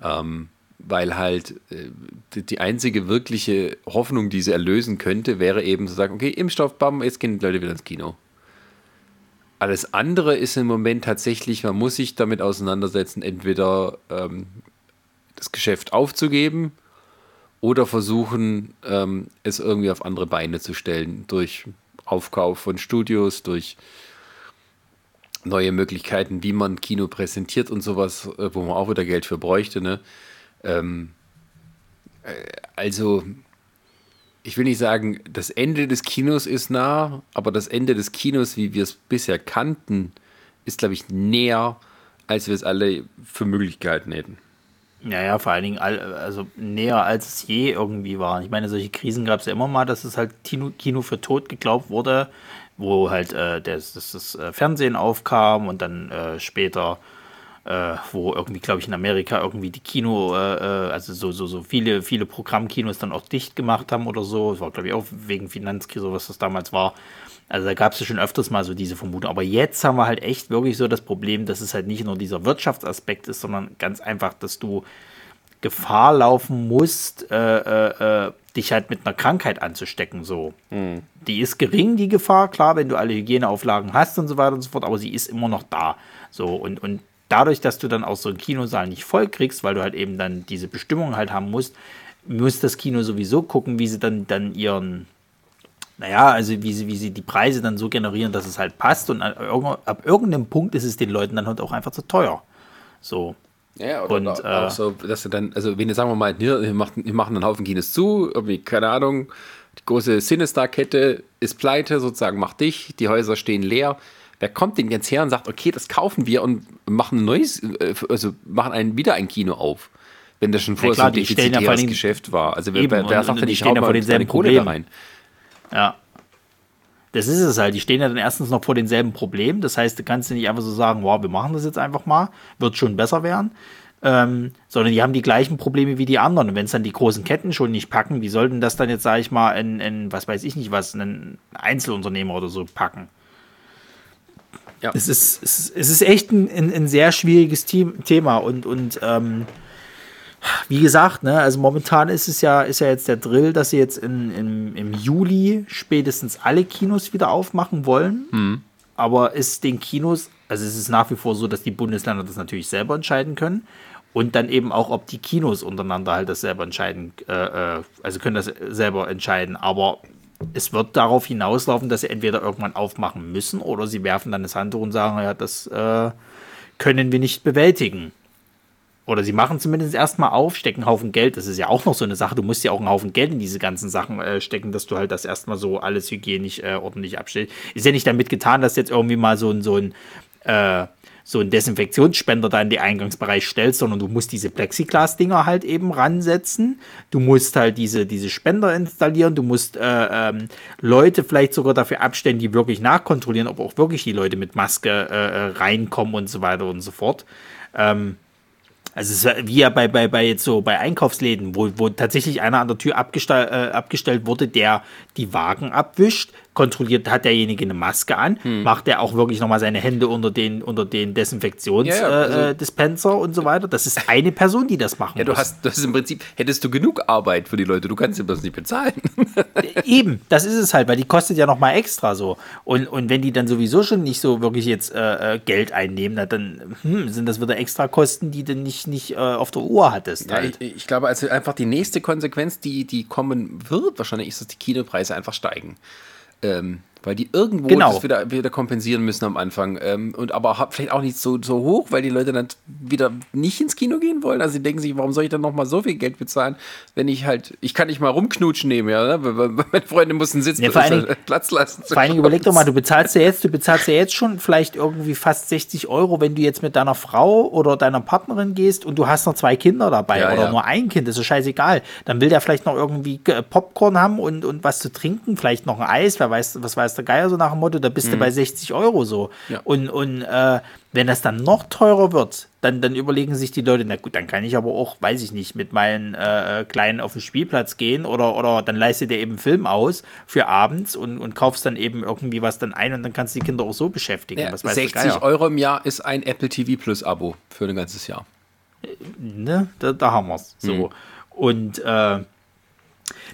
Ähm, weil halt äh, die einzige wirkliche Hoffnung, die sie erlösen könnte, wäre eben zu sagen, okay, Impfstoff, bam, jetzt gehen die Leute wieder ins Kino. Alles andere ist im Moment tatsächlich, man muss sich damit auseinandersetzen, entweder ähm, das Geschäft aufzugeben oder versuchen, ähm, es irgendwie auf andere Beine zu stellen durch Aufkauf von Studios, durch neue Möglichkeiten, wie man Kino präsentiert und sowas, äh, wo man auch wieder Geld für bräuchte. Ne? Ähm, äh, also ich will nicht sagen, das Ende des Kinos ist nah, aber das Ende des Kinos, wie wir es bisher kannten, ist, glaube ich, näher, als wir es alle für Möglichkeiten hätten. Ja, ja, vor allen Dingen also näher als es je irgendwie war. Ich meine, solche Krisen gab es ja immer mal, dass es halt Kino, Kino für tot geglaubt wurde, wo halt äh, das, das, das äh, Fernsehen aufkam und dann äh, später äh, wo irgendwie, glaube ich, in Amerika irgendwie die Kino, äh, äh, also so, so, so viele, viele Programmkinos dann auch dicht gemacht haben oder so. Das war, glaube ich, auch wegen Finanzkrise, was das damals war. Also da gab es ja schon öfters mal so diese Vermutung. Aber jetzt haben wir halt echt wirklich so das Problem, dass es halt nicht nur dieser Wirtschaftsaspekt ist, sondern ganz einfach, dass du Gefahr laufen musst, äh, äh, äh dich halt mit einer Krankheit anzustecken. So. Mhm. Die ist gering, die Gefahr, klar, wenn du alle Hygieneauflagen hast und so weiter und so fort, aber sie ist immer noch da. So, und, und dadurch, dass du dann auch so einen Kinosaal nicht voll kriegst, weil du halt eben dann diese Bestimmung halt haben musst, muss das Kino sowieso gucken, wie sie dann, dann ihren, naja, also wie sie, wie sie die Preise dann so generieren, dass es halt passt und ab irgendeinem Punkt ist es den Leuten dann halt auch einfach zu teuer. So. Ja, oder und, auch, äh, auch so, dass du dann, also wenn ihr sagen wir mal, wir machen, wir machen einen Haufen Kinos zu, irgendwie, keine Ahnung, die große Sinistar-Kette ist pleite, sozusagen macht dich, die Häuser stehen leer wer kommt denn jetzt her und sagt, okay, das kaufen wir und machen ein neues, äh, also machen ein, wieder ein Kino auf? Wenn das schon vorher ja, so ein defizitäres ja Geschäft war. Also wer, wer, wer sagt denn, ich ja vor denselben Problemen rein? Ja. Das ist es halt. Die stehen ja dann erstens noch vor denselben Problemen. Das heißt, du kannst nicht einfach so sagen, wow, wir machen das jetzt einfach mal, wird schon besser werden. Ähm, sondern die haben die gleichen Probleme wie die anderen. Und wenn es dann die großen Ketten schon nicht packen, wie sollten das dann jetzt, sage ich mal, in, in, was weiß ich nicht was, ein Einzelunternehmer oder so packen? Ja. Es, ist, es, ist, es ist echt ein, ein, ein sehr schwieriges Thema und, und ähm, wie gesagt, ne, also momentan ist es ja, ist ja jetzt der Drill, dass sie jetzt in, in, im Juli spätestens alle Kinos wieder aufmachen wollen. Mhm. Aber ist den Kinos, also es ist nach wie vor so, dass die Bundesländer das natürlich selber entscheiden können. Und dann eben auch, ob die Kinos untereinander halt das selber entscheiden, äh, äh also können das selber entscheiden. Aber es wird darauf hinauslaufen, dass sie entweder irgendwann aufmachen müssen oder sie werfen dann das Handtuch und sagen, ja, das äh, können wir nicht bewältigen. Oder sie machen zumindest erstmal auf, stecken einen Haufen Geld. Das ist ja auch noch so eine Sache. Du musst ja auch einen Haufen Geld in diese ganzen Sachen äh, stecken, dass du halt das erstmal so alles hygienisch äh, ordentlich abstellst. Ist ja nicht damit getan, dass jetzt irgendwie mal so ein, so ein äh, so einen Desinfektionsspender da in den Eingangsbereich stellst, sondern du musst diese Plexiglas-Dinger halt eben ransetzen. Du musst halt diese, diese Spender installieren. Du musst äh, ähm, Leute vielleicht sogar dafür abstellen, die wirklich nachkontrollieren, ob auch wirklich die Leute mit Maske äh, äh reinkommen und so weiter und so fort. Ähm, also wie ja bei, bei, bei jetzt so bei Einkaufsläden, wo, wo tatsächlich einer an der Tür abgestell, äh, abgestellt wurde, der die Wagen abwischt, kontrolliert, hat derjenige eine Maske an, hm. macht er auch wirklich nochmal seine Hände unter den, unter den Desinfektionsdispenser ja, ja, also, äh, und so weiter. Das ist eine Person, die das machen ja, du muss. Hast, das ist im Prinzip, hättest du genug Arbeit für die Leute, du kannst ihm das nicht bezahlen. Eben, das ist es halt, weil die kostet ja nochmal extra so. Und, und wenn die dann sowieso schon nicht so wirklich jetzt äh, äh Geld einnehmen, dann hm, sind das wieder extra Kosten, die du nicht, nicht äh, auf der Uhr hattest. Halt. ich, ich, glaube, also einfach die nächste Konsequenz, die, die kommen wird, wahrscheinlich ist, dass die Kinopreise einfach steigen. Ähm, weil die irgendwo genau. das wieder, wieder kompensieren müssen am Anfang. Ähm, und aber vielleicht auch nicht so, so hoch, weil die Leute dann wieder nicht ins Kino gehen wollen. Also sie denken sich, warum soll ich dann nochmal so viel Geld bezahlen, wenn ich halt, ich kann nicht mal rumknutschen nehmen, ja, ne? meine Freunde mussten sitzen, ja, vor allen Dingen, Platz lassen. Vor allen Dingen überleg doch mal, du bezahlst ja jetzt, du bezahlst ja jetzt schon vielleicht irgendwie fast 60 Euro, wenn du jetzt mit deiner Frau oder deiner Partnerin gehst und du hast noch zwei Kinder dabei ja, oder ja. nur ein Kind, das ist scheißegal. Dann will der vielleicht noch irgendwie Popcorn haben und, und was zu trinken, vielleicht noch ein Eis, wer weiß, was weiß der Geier so nach dem Motto, da bist mhm. du bei 60 Euro so. Ja. Und, und äh, wenn das dann noch teurer wird, dann, dann überlegen sich die Leute, na gut, dann kann ich aber auch, weiß ich nicht, mit meinen äh, Kleinen auf den Spielplatz gehen oder, oder dann leistet dir eben Film aus für abends und, und kaufst dann eben irgendwie was dann ein und dann kannst du die Kinder auch so beschäftigen. Ja, 60 Euro im Jahr ist ein Apple TV Plus Abo für ein ganzes Jahr. Äh, ne, da, da haben wir es. So. Mhm. Und äh,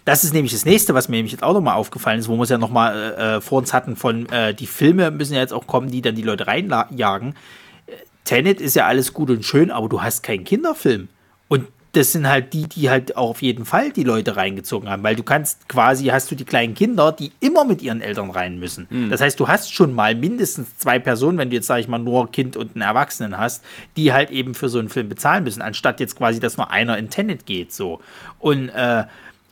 das ist nämlich das nächste, was mir nämlich jetzt auch nochmal aufgefallen ist, wo wir es ja nochmal äh, äh, vor uns hatten von, äh, die Filme müssen ja jetzt auch kommen, die dann die Leute reinjagen. Tenet ist ja alles gut und schön, aber du hast keinen Kinderfilm. Und das sind halt die, die halt auch auf jeden Fall die Leute reingezogen haben, weil du kannst quasi, hast du die kleinen Kinder, die immer mit ihren Eltern rein müssen. Mhm. Das heißt, du hast schon mal mindestens zwei Personen, wenn du jetzt, sag ich mal, nur Kind und einen Erwachsenen hast, die halt eben für so einen Film bezahlen müssen, anstatt jetzt quasi, dass nur einer in Tenet geht, so. Und, äh,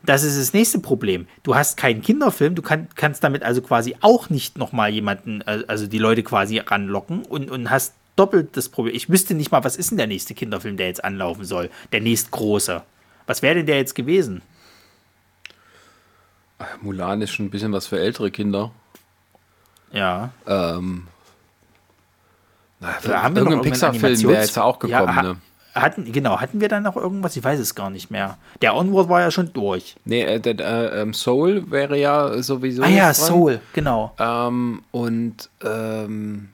das ist das nächste Problem. Du hast keinen Kinderfilm, du kann, kannst damit also quasi auch nicht nochmal jemanden, äh, also die Leute quasi ranlocken und, und hast doppelt das Problem. Ich wüsste nicht mal, was ist denn der nächste Kinderfilm, der jetzt anlaufen soll? Der nächstgroße. Was wäre denn der jetzt gewesen? Mulan ist schon ein bisschen was für ältere Kinder. Ja. Ähm, na, haben wir irgendein Pixar-Film wäre jetzt auch gekommen, ja, ne? Hatten, genau, hatten wir dann noch irgendwas? Ich weiß es gar nicht mehr. Der Onward war ja schon durch. Nee, äh, der, äh, ähm, Soul wäre ja sowieso. Ah ja, dran. Soul, genau. Ähm, und ähm,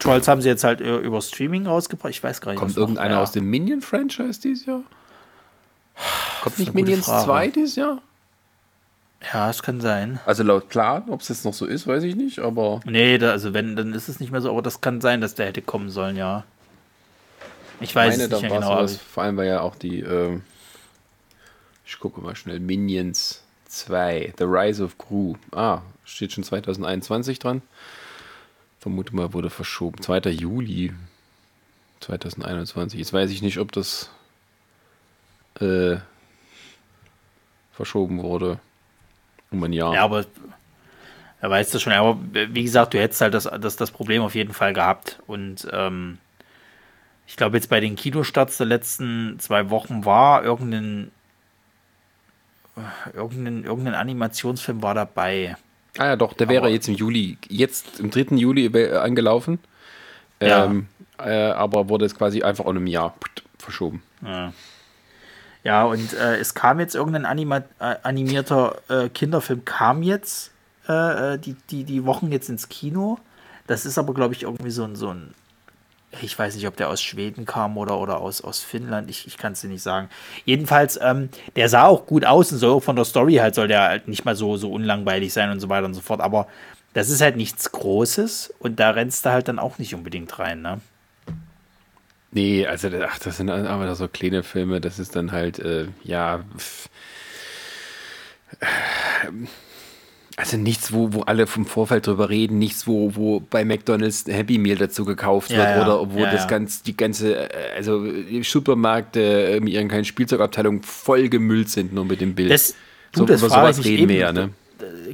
Trolls haben sie jetzt halt äh, über Streaming rausgebracht. Ich weiß gar nicht. Kommt irgendeiner aus dem Minion-Franchise dieses Jahr? Kommt nicht Minions Frage. 2 dieses Jahr? Ja, es kann sein. Also laut Plan, ob es jetzt noch so ist, weiß ich nicht, aber. Nee, da, also wenn, dann ist es nicht mehr so, aber das kann sein, dass der hätte kommen sollen, ja. Ich weiß meine, es nicht genau. Was, vor allem war ja auch die, äh, ich gucke mal schnell, Minions 2, The Rise of Gru. Ah, steht schon 2021 dran. Vermute mal, wurde verschoben. 2. Juli 2021. Jetzt weiß ich nicht, ob das äh, verschoben wurde. Um ein Jahr. Ja, aber er weiß das schon. Aber wie gesagt, du hättest halt das, das, das Problem auf jeden Fall gehabt. Und ähm, ich glaube jetzt bei den Kinostarts der letzten zwei Wochen war irgendein, irgendein, irgendein Animationsfilm war dabei. Ah ja, doch, der wäre jetzt im Juli, jetzt im 3. Juli angelaufen. Ja. Ähm, äh, aber wurde jetzt quasi einfach auch einem Jahr verschoben. Ja. Ja, und äh, es kam jetzt irgendein anima äh, animierter äh, Kinderfilm, kam jetzt äh, äh, die, die, die Wochen jetzt ins Kino. Das ist aber, glaube ich, irgendwie so ein, so ein ich weiß nicht, ob der aus Schweden kam oder, oder aus, aus Finnland, ich, ich kann es dir nicht sagen. Jedenfalls, ähm, der sah auch gut aus und so von der Story halt soll der halt nicht mal so, so unlangweilig sein und so weiter und so fort, aber das ist halt nichts Großes und da rennst du halt dann auch nicht unbedingt rein, ne? Nee, also ach, das sind aber so kleine Filme, das ist dann halt, äh, ja. Pff, also nichts, wo, wo alle vom Vorfeld drüber reden, nichts, wo, wo bei McDonalds Happy Meal dazu gekauft wird ja, ja. oder wo ja, das ganz, die ganze, äh, also Supermärkte mit ihren kleinen Spielzeugabteilungen voll gemüllt sind nur mit dem Bild. Das, du, so, das über sowas reden wir ja, ne?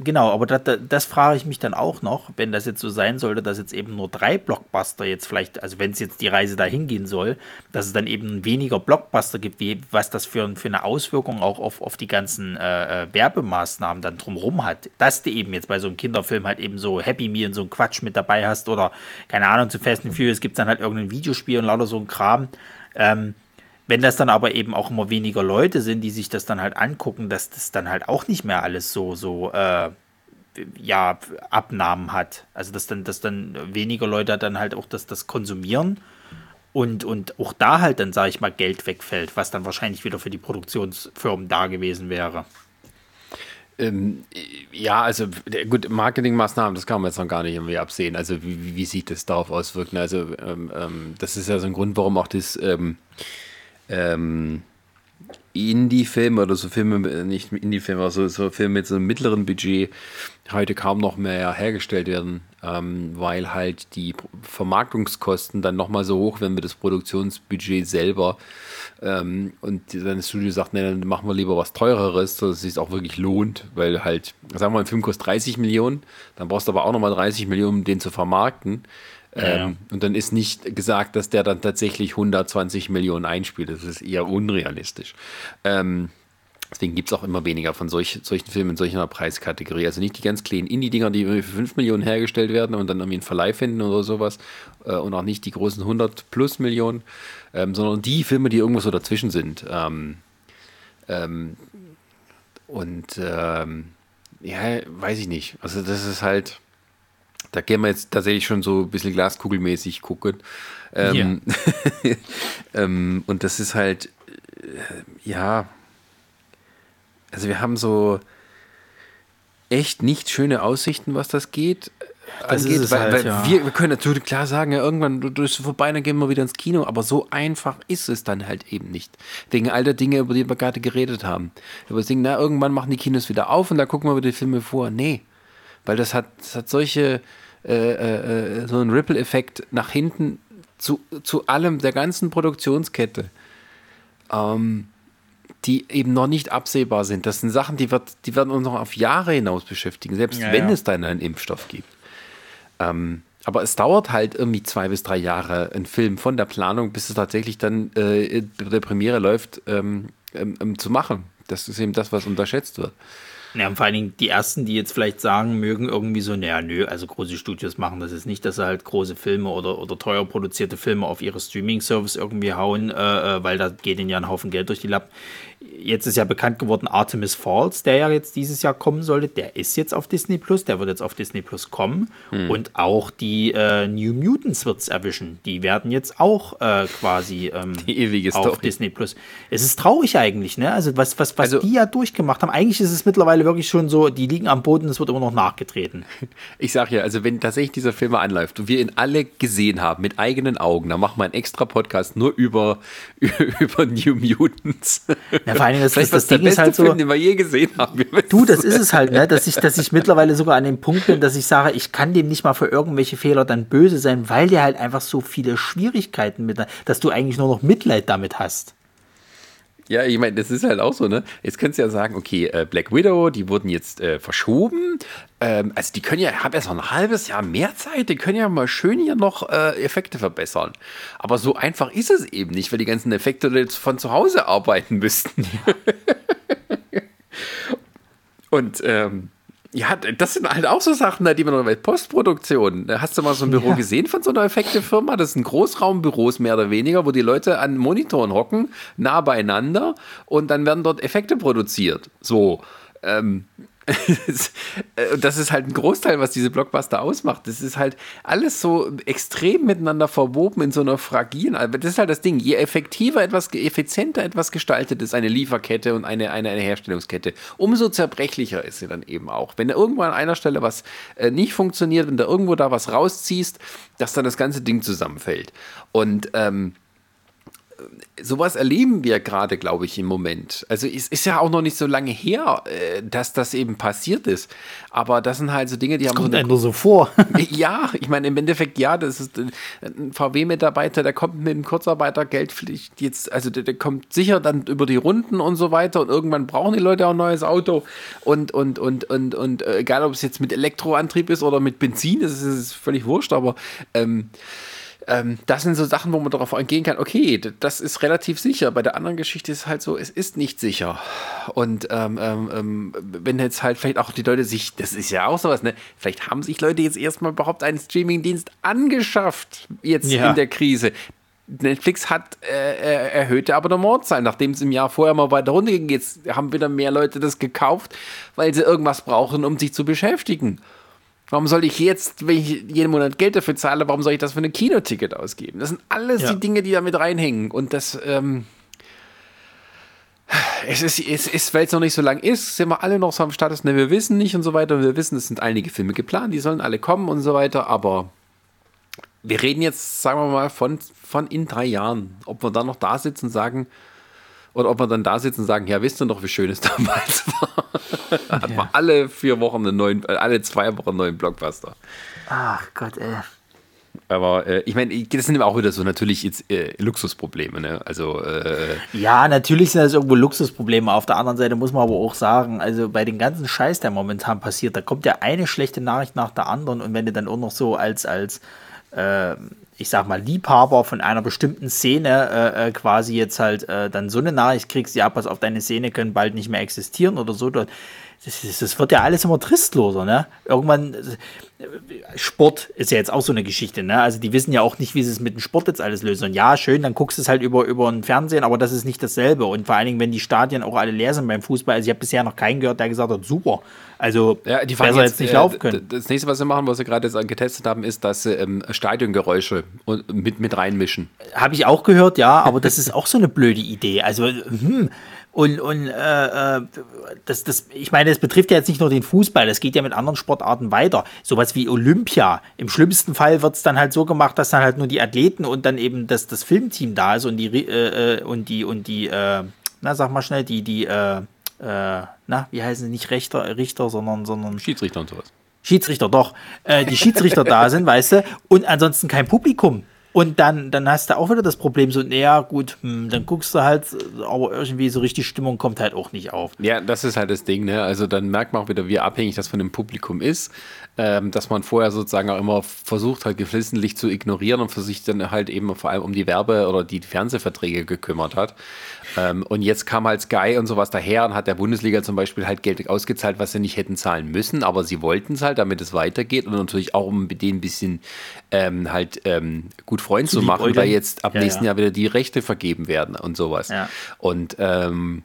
Genau, aber das, das, frage ich mich dann auch noch, wenn das jetzt so sein sollte, dass jetzt eben nur drei Blockbuster jetzt vielleicht, also wenn es jetzt die Reise dahin gehen soll, dass es dann eben weniger Blockbuster gibt, wie, was das für, für eine Auswirkung auch auf, auf die ganzen äh, äh Werbemaßnahmen dann drumherum hat. Dass du eben jetzt bei so einem Kinderfilm halt eben so Happy Meal und so ein Quatsch mit dabei hast oder keine Ahnung, zu Fast and Furious gibt es dann halt irgendein Videospiel und lauter so ein Kram. Ähm, wenn das dann aber eben auch immer weniger Leute sind, die sich das dann halt angucken, dass das dann halt auch nicht mehr alles so, so, äh, ja, Abnahmen hat. Also dass dann, dass dann weniger Leute dann halt auch das, das konsumieren und, und auch da halt dann, sage ich mal, Geld wegfällt, was dann wahrscheinlich wieder für die Produktionsfirmen da gewesen wäre. Ähm, ja, also gut, Marketingmaßnahmen, das kann man jetzt noch gar nicht irgendwie absehen. Also wie, wie sich das darauf auswirken? Also ähm, ähm, das ist ja so ein Grund, warum auch das ähm, Indie-Filme oder so Filme, nicht Indie-Filme, aber so, Filme mit so einem mittleren Budget heute kaum noch mehr hergestellt werden, ähm, weil halt die Vermarktungskosten dann nochmal so hoch werden wie das Produktionsbudget selber. Ähm, und dann das Studio sagt, ne, dann machen wir lieber was teureres, dass es sich auch wirklich lohnt, weil halt, sagen wir mal, ein Film kostet 30 Millionen, dann brauchst du aber auch nochmal 30 Millionen, um den zu vermarkten. Ähm, Und dann ist nicht gesagt, dass der dann tatsächlich 120 Millionen einspielt. Das ist eher unrealistisch. Ähm, deswegen gibt es auch immer weniger von solch, solchen Filmen in solcher Preiskategorie. Also nicht die ganz kleinen Indie-Dinger, die für 5 Millionen hergestellt werden und dann irgendwie einen Verleih finden oder sowas. Äh, und auch nicht die großen 100 plus Millionen, ähm, sondern die Filme, die irgendwo so dazwischen sind. Ähm, ähm, und ähm, ja, weiß ich nicht. Also das ist halt da gehen wir jetzt tatsächlich schon so ein bisschen glaskugelmäßig gucken. Ähm, ja. ähm, und das ist halt, äh, ja, also wir haben so echt nicht schöne Aussichten, was das geht. Das angeht, weil, halt, weil ja. wir, wir, können natürlich klar sagen, ja, irgendwann du, du bist vorbei, dann gehen wir wieder ins Kino, aber so einfach ist es dann halt eben nicht. Wegen all der Dinge, über die wir gerade geredet haben. Über das Ding, na, irgendwann machen die Kinos wieder auf und da gucken wir wieder die Filme vor. Nee, weil das hat, das hat solche, äh, äh, so einen Ripple-Effekt nach hinten zu, zu allem, der ganzen Produktionskette, ähm, die eben noch nicht absehbar sind. Das sind Sachen, die, wird, die werden uns noch auf Jahre hinaus beschäftigen, selbst ja, wenn ja. es dann einen Impfstoff gibt. Ähm, aber es dauert halt irgendwie zwei bis drei Jahre, ein Film von der Planung, bis es tatsächlich dann äh, der Premiere läuft, ähm, ähm, ähm zu machen. Das ist eben das, was unterschätzt wird. Ja, und vor allen Dingen die ersten, die jetzt vielleicht sagen mögen, irgendwie so, naja, nö, also große Studios machen das jetzt nicht, dass sie halt große Filme oder, oder teuer produzierte Filme auf ihre Streaming-Service irgendwie hauen, äh, äh weil da geht ihnen ja ein Haufen Geld durch die Lappen jetzt ist ja bekannt geworden, Artemis Falls, der ja jetzt dieses Jahr kommen sollte, der ist jetzt auf Disney Plus, der wird jetzt auf Disney Plus kommen. Hm. Und auch die äh, New Mutants wird es erwischen. Die werden jetzt auch äh, quasi ähm, die ewige auf Story. Disney Plus. Es ist traurig eigentlich, ne? Also was, was, was also, die ja durchgemacht haben. Eigentlich ist es mittlerweile wirklich schon so, die liegen am Boden, es wird immer noch nachgetreten. Ich sag ja, also wenn tatsächlich dieser Film mal anläuft und wir ihn alle gesehen haben mit eigenen Augen, dann machen wir einen extra Podcast nur über, über New Mutants. Ja, vor allem das, das, das Ding ist halt so, Film, den wir je gesehen haben. Du, das ist es halt, ne, dass ich, dass ich mittlerweile sogar an dem Punkt bin, dass ich sage, ich kann dem nicht mal für irgendwelche Fehler dann böse sein, weil der halt einfach so viele Schwierigkeiten mit, dass du eigentlich nur noch Mitleid damit hast. Ja, ich meine, das ist halt auch so, ne? Jetzt könntest du ja sagen, okay, äh, Black Widow, die wurden jetzt äh, verschoben. Ähm, also die können ja, haben erst noch ein halbes Jahr mehr Zeit, die können ja mal schön hier noch äh, Effekte verbessern. Aber so einfach ist es eben nicht, weil die ganzen Effekte von zu Hause arbeiten müssten. Und ähm, ja, das sind halt auch so Sachen, die man noch bei Postproduktion. Hast du mal so ein Büro ja. gesehen von so einer Effektefirma? Das sind Großraumbüros mehr oder weniger, wo die Leute an Monitoren hocken, nah beieinander und dann werden dort Effekte produziert. So. Ähm, Äh, das ist halt ein Großteil, was diese Blockbuster ausmacht. Das ist halt alles so extrem miteinander verwoben in so einer fragilen. Das ist halt das Ding. Je effektiver etwas, effizienter etwas gestaltet ist, eine Lieferkette und eine, eine, eine Herstellungskette, umso zerbrechlicher ist sie dann eben auch. Wenn da irgendwo an einer Stelle was äh, nicht funktioniert, wenn da irgendwo da was rausziehst, dass dann das ganze Ding zusammenfällt. Und ähm, sowas erleben wir gerade, glaube ich, im Moment. Also es ist ja auch noch nicht so lange her, äh, dass das eben passiert ist. Aber das sind halt so Dinge, die das haben kommt so, nur so vor. ja, ich meine im Endeffekt ja, das ist ein VW-Mitarbeiter, der kommt mit dem Kurzarbeitergeldpflicht jetzt, also der, der, kommt sicher dann über die Runden und so weiter und irgendwann brauchen die Leute auch ein neues Auto und und und und und äh, egal, ob es jetzt mit Elektroantrieb ist oder mit Benzin, das ist, das ist völlig wurscht, aber ähm, ähm, das sind so Sachen, wo man darauf eingehen kann, okay, das ist relativ sicher. Bei der anderen Geschichte ist es halt so, es ist nicht sicher. Und ähm, ähm, ähm, wenn jetzt halt vielleicht auch die Leute sich, das ist ja auch sowas, ne? Vielleicht haben sich Leute jetzt erstmal überhaupt einen Streamingdienst angeschafft, jetzt ja. in der Krise. Netflix hat äh, äh erhöhte Abonnementzahlen, nachdem es im Jahr vorher mal weiter runterging. Jetzt haben wieder mehr Leute das gekauft, weil sie irgendwas brauchen, um sich zu beschäftigen. Warum soll ich jetzt, wenn ich jeden Monat Geld dafür zahle, warum soll ich das für ein Kinoticket ausgeben? Das sind alles ja. die Dinge, die da mit reinhängen. Und das, ähm, es ist, es ist weil es noch nicht so lang ist, sind wir alle noch so am Status, ne, wir wissen nicht und so weiter. Wir wissen, es sind einige Filme geplant, die sollen alle kommen und so weiter, aber wir reden jetzt, sagen wir mal, von, von in drei Jahren. Ob wir dann noch da sitzen und sagen, oder ob wir dann da sitzen und sagen, ja, wisst ihr noch, wie schön es damals war? Hat ja. man alle vier Wochen einen neuen, äh, alle zwei Wochen einen neuen Blockbuster. Ach Gott, ey. Aber äh, ich meine, das sind auch wieder so natürlich jetzt äh, Luxusprobleme, ne? Also äh, ja, natürlich sind das irgendwo Luxusprobleme. Auf der anderen Seite muss man aber auch sagen, also bei dem ganzen Scheiß, der momentan passiert, da kommt ja eine schlechte Nachricht nach der anderen und wenn du dann auch noch so als als äh, ich sag mal, Liebhaber von einer bestimmten Szene äh, äh, quasi jetzt halt äh, dann so eine Nachricht kriegst, ja, pass auf, deine Szene können bald nicht mehr existieren oder so. Das, das wird ja alles immer tristloser, ne? Irgendwann, Sport ist ja jetzt auch so eine Geschichte, ne? Also die wissen ja auch nicht, wie sie es mit dem Sport jetzt alles lösen. Und ja, schön, dann guckst du es halt über, über ein Fernsehen, aber das ist nicht dasselbe. Und vor allen Dingen, wenn die Stadien auch alle leer sind beim Fußball, also ich habe bisher noch keinen gehört, der gesagt hat, super. Also ja, die besser jetzt, jetzt nicht äh, laufen können. Das nächste, was sie machen, was sie gerade jetzt getestet haben, ist, dass sie ähm, Stadiongeräusche mit, mit reinmischen. Habe ich auch gehört, ja, aber das ist auch so eine blöde Idee. Also, hm, und, und äh, äh, das, das, ich meine, das betrifft ja jetzt nicht nur den Fußball, das geht ja mit anderen Sportarten weiter. Sowas wie Olympia. Im schlimmsten Fall wird es dann halt so gemacht, dass dann halt nur die Athleten und dann eben das, das Filmteam da ist und die äh, äh, und die und die, äh, na sag mal schnell, die, die, äh, na, wie heißen sie nicht Richter, Richter, sondern, sondern Schiedsrichter und sowas. Schiedsrichter, doch. die Schiedsrichter da sind, weißt du, und ansonsten kein Publikum. Und dann, dann hast du auch wieder das Problem, so, naja, gut, hm, dann guckst du halt, aber irgendwie so richtig Stimmung kommt halt auch nicht auf. Ja, das ist halt das Ding, ne? Also dann merkt man auch wieder, wie abhängig das von dem Publikum ist ähm, dass man vorher sozusagen auch immer versucht hat, geflissentlich zu ignorieren und für sich dann halt eben vor allem um die Werbe- oder die Fernsehverträge gekümmert hat. Ähm, und jetzt kam halt Sky und sowas daher und hat der Bundesliga zum Beispiel halt Geld ausgezahlt, was sie nicht hätten zahlen müssen, aber sie wollten es halt, damit es weitergeht und natürlich auch um denen ein bisschen ähm, halt ähm, gut Freund zu machen, weil jetzt ab ja, nächsten ja. Jahr wieder die Rechte vergeben werden und sowas. Und ähm,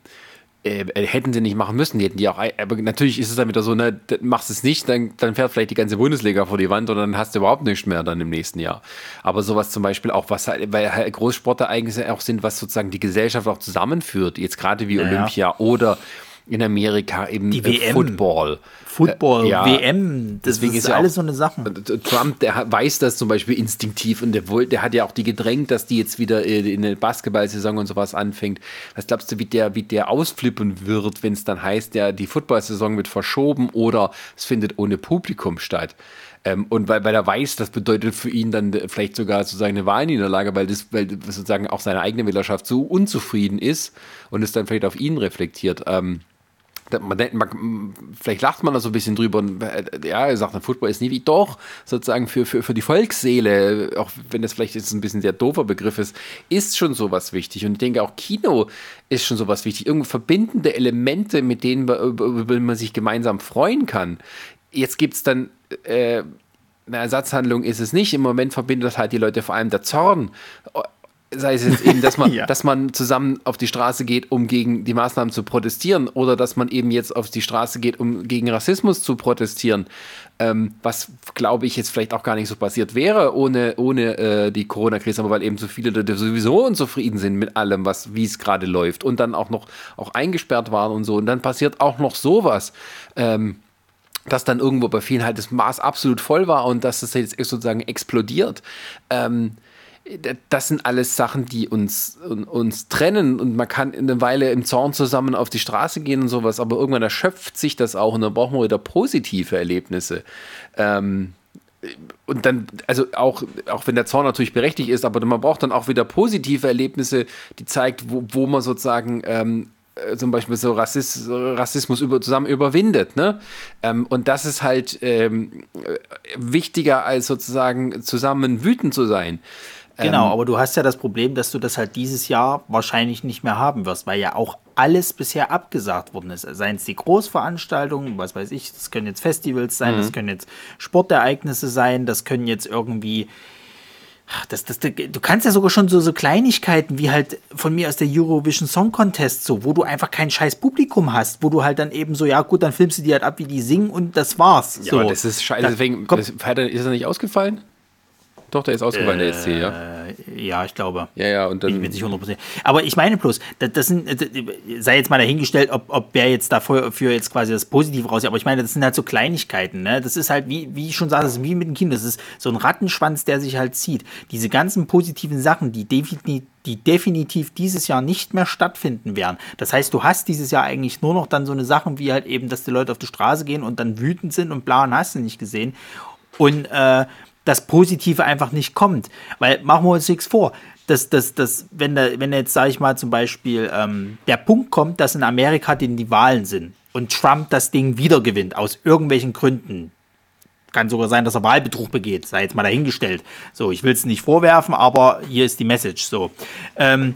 äh, äh, hätten sie nicht machen müssen, die hätten die auch, aber natürlich ist es dann wieder so, ne, machst es nicht, dann, dann fährt vielleicht die ganze Bundesliga vor die Wand und dann hast du überhaupt nichts mehr dann im nächsten Jahr. Aber sowas zum Beispiel auch, was halt, weil halt Großsporte eigentlich auch sind, was sozusagen die Gesellschaft auch zusammenführt, jetzt gerade wie ja, Olympia oder in Amerika eben die WM. Football. Football, äh, ja, WM, deswegen ist ja alles so eine Sache. Trump, der weiß das zum Beispiel instinktiv und der, der hat ja auch die gedrängt, dass die jetzt wieder in der Basketballsaison und sowas anfängt. Was glaubst du, wie der, wie der ausflippen wird, wenn es dann heißt, ja, die Footballsaison wird verschoben oder es findet ohne Publikum statt? Ähm, und weil, weil er weiß, das bedeutet für ihn dann vielleicht sogar sozusagen eine Wahlniederlage, weil das, weil sozusagen auch seine eigene Wählerschaft so unzufrieden ist und es dann vielleicht auf ihn reflektiert. Ähm, man, man, vielleicht lacht man da so ein bisschen drüber und äh, ja, sagt, Football ist nie wie doch, sozusagen für, für, für die Volksseele, auch wenn das vielleicht jetzt ein bisschen der doofer Begriff ist, ist schon sowas wichtig. Und ich denke auch Kino ist schon sowas wichtig. Irgendwo verbindende Elemente, mit denen man sich gemeinsam freuen kann. Jetzt gibt es dann äh, eine Ersatzhandlung ist es nicht. Im Moment verbindet halt die Leute vor allem der Zorn sei es jetzt eben, dass man, ja. dass man zusammen auf die Straße geht, um gegen die Maßnahmen zu protestieren, oder dass man eben jetzt auf die Straße geht, um gegen Rassismus zu protestieren, ähm, was glaube ich jetzt vielleicht auch gar nicht so passiert wäre ohne, ohne äh, die Corona-Krise, aber weil eben so viele Leute sowieso unzufrieden sind mit allem, was wie es gerade läuft und dann auch noch auch eingesperrt waren und so. Und dann passiert auch noch sowas. Ähm, dass dann irgendwo bei vielen halt das Maß absolut voll war und dass das jetzt sozusagen explodiert. Ähm, das sind alles Sachen, die uns, uns trennen und man kann eine Weile im Zorn zusammen auf die Straße gehen und sowas, aber irgendwann erschöpft sich das auch und dann brauchen wir wieder positive Erlebnisse. Ähm, und dann, also auch, auch wenn der Zorn natürlich berechtigt ist, aber man braucht dann auch wieder positive Erlebnisse, die zeigt, wo, wo man sozusagen ähm, äh, zum Beispiel so Rassismus, Rassismus über, zusammen überwindet. Ne? Ähm, und das ist halt ähm, wichtiger als sozusagen zusammen wütend zu sein. Genau, ähm, aber du hast ja das Problem, dass du das halt dieses Jahr wahrscheinlich nicht mehr haben wirst, weil ja auch alles bisher abgesagt worden ist. Seien es die Großveranstaltungen, was weiß ich, das können jetzt Festivals sein, mhm. das können jetzt Sportereignisse sein, das können jetzt irgendwie. Das, das, du kannst ja sogar schon so, so Kleinigkeiten wie halt von mir aus der Eurovision Song Contest, so, wo du einfach kein scheiß Publikum hast, wo du halt dann eben so, ja gut, dann filmst du die halt ab, wie die singen und das war's. Ja, aber das ist scheiße, deswegen, das, ist er nicht ausgefallen? Doch, der ist ausgefallen, äh, der SC, ja. Ja, ich glaube. Ja, ja, und dann. Ich bin nicht 100%. Aber ich meine bloß, das, sind, das, sei jetzt mal dahingestellt, ob, ob wer jetzt dafür für jetzt quasi das Positive raussieht. Aber ich meine, das sind halt so Kleinigkeiten, ne? Das ist halt, wie, wie ich schon sagte, das ist wie mit dem Kind. Das ist so ein Rattenschwanz, der sich halt zieht. Diese ganzen positiven Sachen, die definitiv die definitiv dieses Jahr nicht mehr stattfinden werden. Das heißt, du hast dieses Jahr eigentlich nur noch dann so eine Sachen wie halt eben, dass die Leute auf die Straße gehen und dann wütend sind und bla und hast du nicht gesehen. Und äh, das Positive einfach nicht kommt. Weil machen wir uns nichts vor. Das, das, das, wenn, da, wenn jetzt, sage ich mal, zum Beispiel ähm, der Punkt kommt, dass in Amerika denn die Wahlen sind und Trump das Ding wieder gewinnt, aus irgendwelchen Gründen. Kann sogar sein, dass er Wahlbetrug begeht, sei jetzt mal dahingestellt. So, ich will es nicht vorwerfen, aber hier ist die Message. So. Ähm,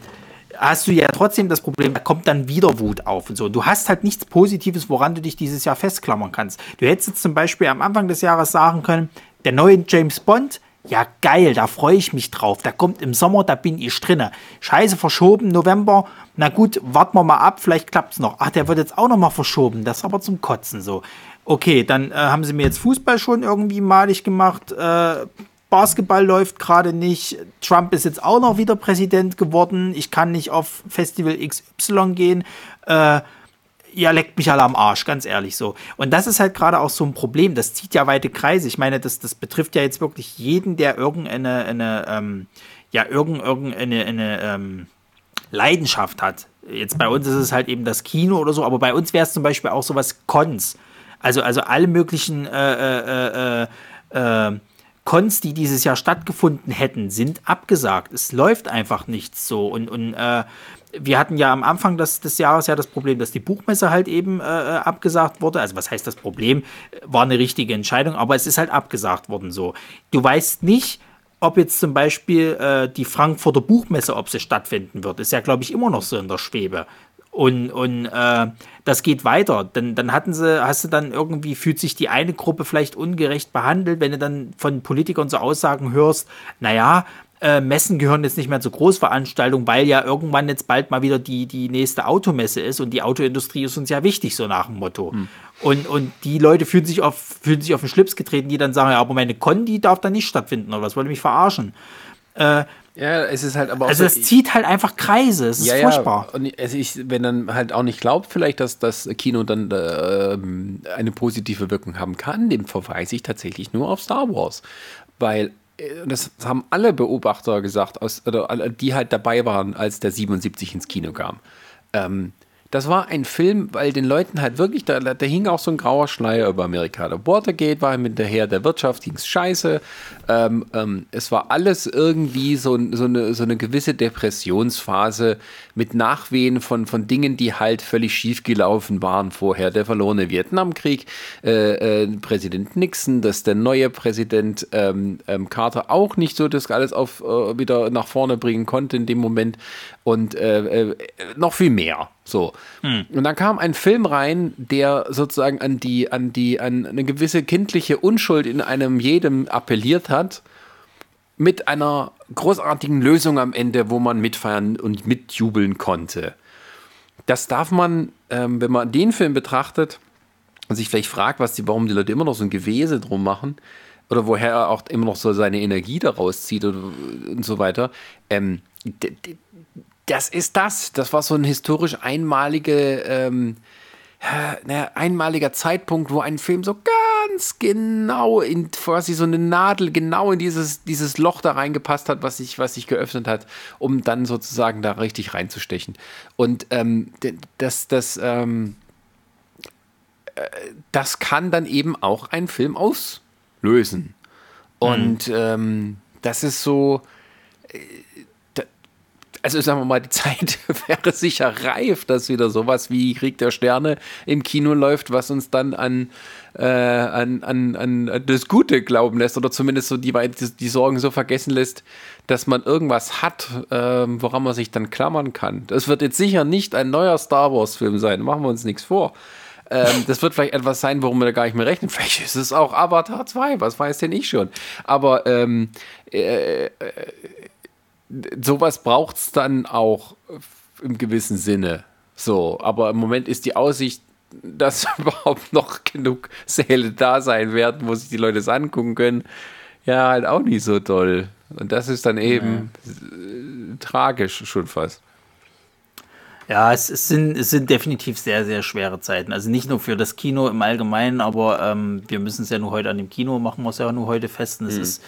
hast du ja trotzdem das Problem, da kommt dann wieder Wut auf und so. Du hast halt nichts Positives, woran du dich dieses Jahr festklammern kannst. Du hättest jetzt zum Beispiel am Anfang des Jahres sagen können, der neue James Bond, ja geil, da freue ich mich drauf. Der kommt im Sommer, da bin ich drinne. Scheiße, verschoben, November. Na gut, warten wir mal ab, vielleicht klappt es noch. Ach, der wird jetzt auch noch mal verschoben. Das ist aber zum Kotzen so. Okay, dann äh, haben sie mir jetzt Fußball schon irgendwie malig gemacht. Äh, Basketball läuft gerade nicht. Trump ist jetzt auch noch wieder Präsident geworden. Ich kann nicht auf Festival XY gehen. Äh, ja, leckt mich alle am Arsch, ganz ehrlich so. Und das ist halt gerade auch so ein Problem. Das zieht ja weite Kreise. Ich meine, das, das betrifft ja jetzt wirklich jeden, der irgendeine, eine, ähm, ja, irgendeine eine, ähm, Leidenschaft hat. Jetzt bei uns ist es halt eben das Kino oder so, aber bei uns wäre es zum Beispiel auch sowas Cons. Also, also alle möglichen äh, äh, äh, äh, Cons, die dieses Jahr stattgefunden hätten, sind abgesagt. Es läuft einfach nichts so. Und, und äh, wir hatten ja am Anfang des, des Jahres ja das Problem, dass die Buchmesse halt eben äh, äh, abgesagt wurde. Also was heißt das Problem? War eine richtige Entscheidung, aber es ist halt abgesagt worden so. Du weißt nicht, ob jetzt zum Beispiel äh, die Frankfurter Buchmesse, ob sie stattfinden wird. Ist ja, glaube ich, immer noch so in der Schwebe. Und, und äh, das geht weiter. Dann, dann hatten sie, hast du dann irgendwie, fühlt sich die eine Gruppe vielleicht ungerecht behandelt, wenn du dann von Politikern so Aussagen hörst, naja, äh, Messen gehören jetzt nicht mehr zur Großveranstaltung, weil ja irgendwann jetzt bald mal wieder die, die nächste Automesse ist und die Autoindustrie ist uns ja wichtig, so nach dem Motto. Hm. Und, und die Leute fühlen sich, auf, fühlen sich auf den Schlips getreten, die dann sagen, ja, aber meine Con, die darf da nicht stattfinden oder was, wollte mich verarschen. Äh, ja, es ist halt aber auch. Also, es zieht halt einfach Kreise. Es ist ja, furchtbar. Ja. Und also ich, wenn dann halt auch nicht glaubt, vielleicht, dass das Kino dann äh, eine positive Wirkung haben kann, dem verweise ich tatsächlich nur auf Star Wars. Weil das haben alle Beobachter gesagt, aus, oder die halt dabei waren, als der 77 ins Kino kam. Ähm, das war ein Film, weil den Leuten halt wirklich, da, da hing auch so ein grauer Schleier über Amerika. Der Watergate war hinterher, der Wirtschaft ging es scheiße. Ähm, ähm, es war alles irgendwie so, so, eine, so eine gewisse Depressionsphase mit Nachwehen von, von Dingen, die halt völlig schief gelaufen waren vorher. Der verlorene Vietnamkrieg, äh, äh, Präsident Nixon, dass der neue Präsident ähm, ähm Carter auch nicht so das alles auf, äh, wieder nach vorne bringen konnte in dem Moment und äh, äh, noch viel mehr. So. Hm. Und dann kam ein Film rein, der sozusagen an die, an die, an eine gewisse kindliche Unschuld in einem jedem appelliert hat. mit einer großartigen Lösung am Ende, wo man mitfeiern und mitjubeln konnte. Das darf man, ähm, wenn man den Film betrachtet und sich vielleicht fragt, was die, warum die Leute immer noch so ein Gewese drum machen oder woher er auch immer noch so seine Energie daraus zieht und, und so weiter. Ähm, das ist das. Das war so ein historisch einmalige, ähm, naja, einmaliger Zeitpunkt, wo ein Film so ganz genau in quasi so eine Nadel genau in dieses, dieses Loch da reingepasst hat, was sich, was sich geöffnet hat, um dann sozusagen da richtig reinzustechen. Und ähm, das, das, ähm, äh, das kann dann eben auch einen Film auslösen. Und mhm. ähm, das ist so äh, also sagen wir mal, die Zeit wäre sicher reif, dass wieder sowas wie Krieg der Sterne im Kino läuft, was uns dann an, äh, an, an, an das Gute glauben lässt oder zumindest so die, die Sorgen so vergessen lässt, dass man irgendwas hat, äh, woran man sich dann klammern kann. Das wird jetzt sicher nicht ein neuer Star Wars-Film sein, machen wir uns nichts vor. Ähm, das wird vielleicht etwas sein, worum wir da gar nicht mehr rechnen. Vielleicht ist es auch Avatar 2, was weiß denn ich schon. Aber ähm, äh, äh sowas braucht es dann auch im gewissen Sinne. So, aber im Moment ist die Aussicht, dass überhaupt noch genug Säle da sein werden, wo sich die Leute es angucken können, ja, halt auch nicht so toll. Und das ist dann eben ja. tragisch schon fast. Ja, es, es, sind, es sind definitiv sehr, sehr schwere Zeiten. Also nicht nur für das Kino im Allgemeinen, aber ähm, wir müssen es ja nur heute an dem Kino machen, wir es ja nur heute fest. Und es mhm. ist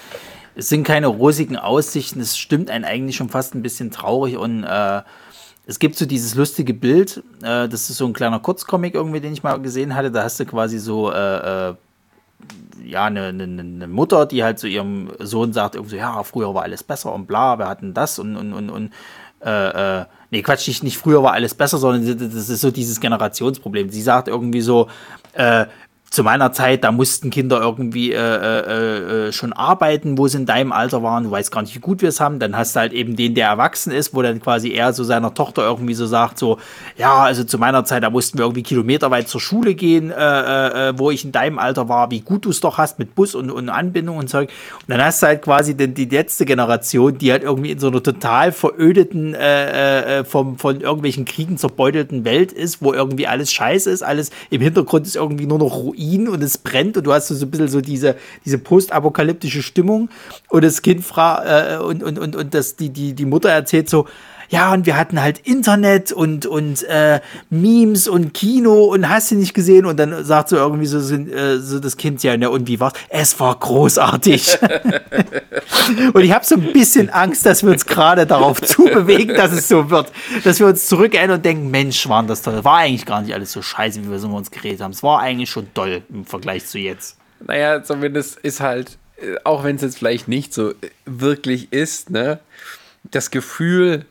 es sind keine rosigen Aussichten, es stimmt einen eigentlich schon fast ein bisschen traurig und äh, es gibt so dieses lustige Bild, äh, das ist so ein kleiner Kurzcomic irgendwie, den ich mal gesehen hatte, da hast du quasi so äh, äh ja, eine, eine, eine, Mutter, die halt zu so ihrem Sohn sagt, irgendwie so, ja, früher war alles besser und bla, wir hatten das und, und, und, und äh, äh, nee, Quatsch, nicht, nicht früher war alles besser, sondern das ist so dieses Generationsproblem. Sie sagt irgendwie so, äh, zu meiner Zeit, da mussten Kinder irgendwie äh, äh, äh, schon arbeiten, wo sie in deinem Alter waren. Du weißt gar nicht, wie gut wir es haben. Dann hast du halt eben den, der erwachsen ist, wo dann quasi er so seiner Tochter irgendwie so sagt, so, ja, also zu meiner Zeit, da mussten wir irgendwie kilometerweit zur Schule gehen, äh, äh, äh wo ich in deinem Alter war, wie gut du es doch hast mit Bus und, und Anbindung und Zeug. Und dann hast du halt quasi den, die letzte Generation, die halt irgendwie in so einer total verödeten, äh, äh, vom, von irgendwelchen Kriegen zerbeutelten Welt ist, wo irgendwie alles scheiße ist, alles im Hintergrund ist irgendwie nur noch Ruin Ruin und es brennt und du hast so ein bisschen so diese, diese postapokalyptische Stimmung und das Kind fragt äh, und, und, und, und das, die, die, die Mutter erzählt so, ja, und wir hatten halt Internet und, und äh, Memes und Kino und hast du nicht gesehen? Und dann sagt so irgendwie so, äh, so das Kind, ja, und wie war's? Es war großartig. und ich habe so ein bisschen Angst, dass wir uns gerade darauf zubewegen, dass es so wird. Dass wir uns zurückerinnern und denken, Mensch, waren das toll. War eigentlich gar nicht alles so scheiße, wie wir so uns geredet haben. Es war eigentlich schon toll im Vergleich zu jetzt. Naja, zumindest ist halt, äh, auch wenn es jetzt vielleicht nicht so wirklich ist, ne? Das Gefühl,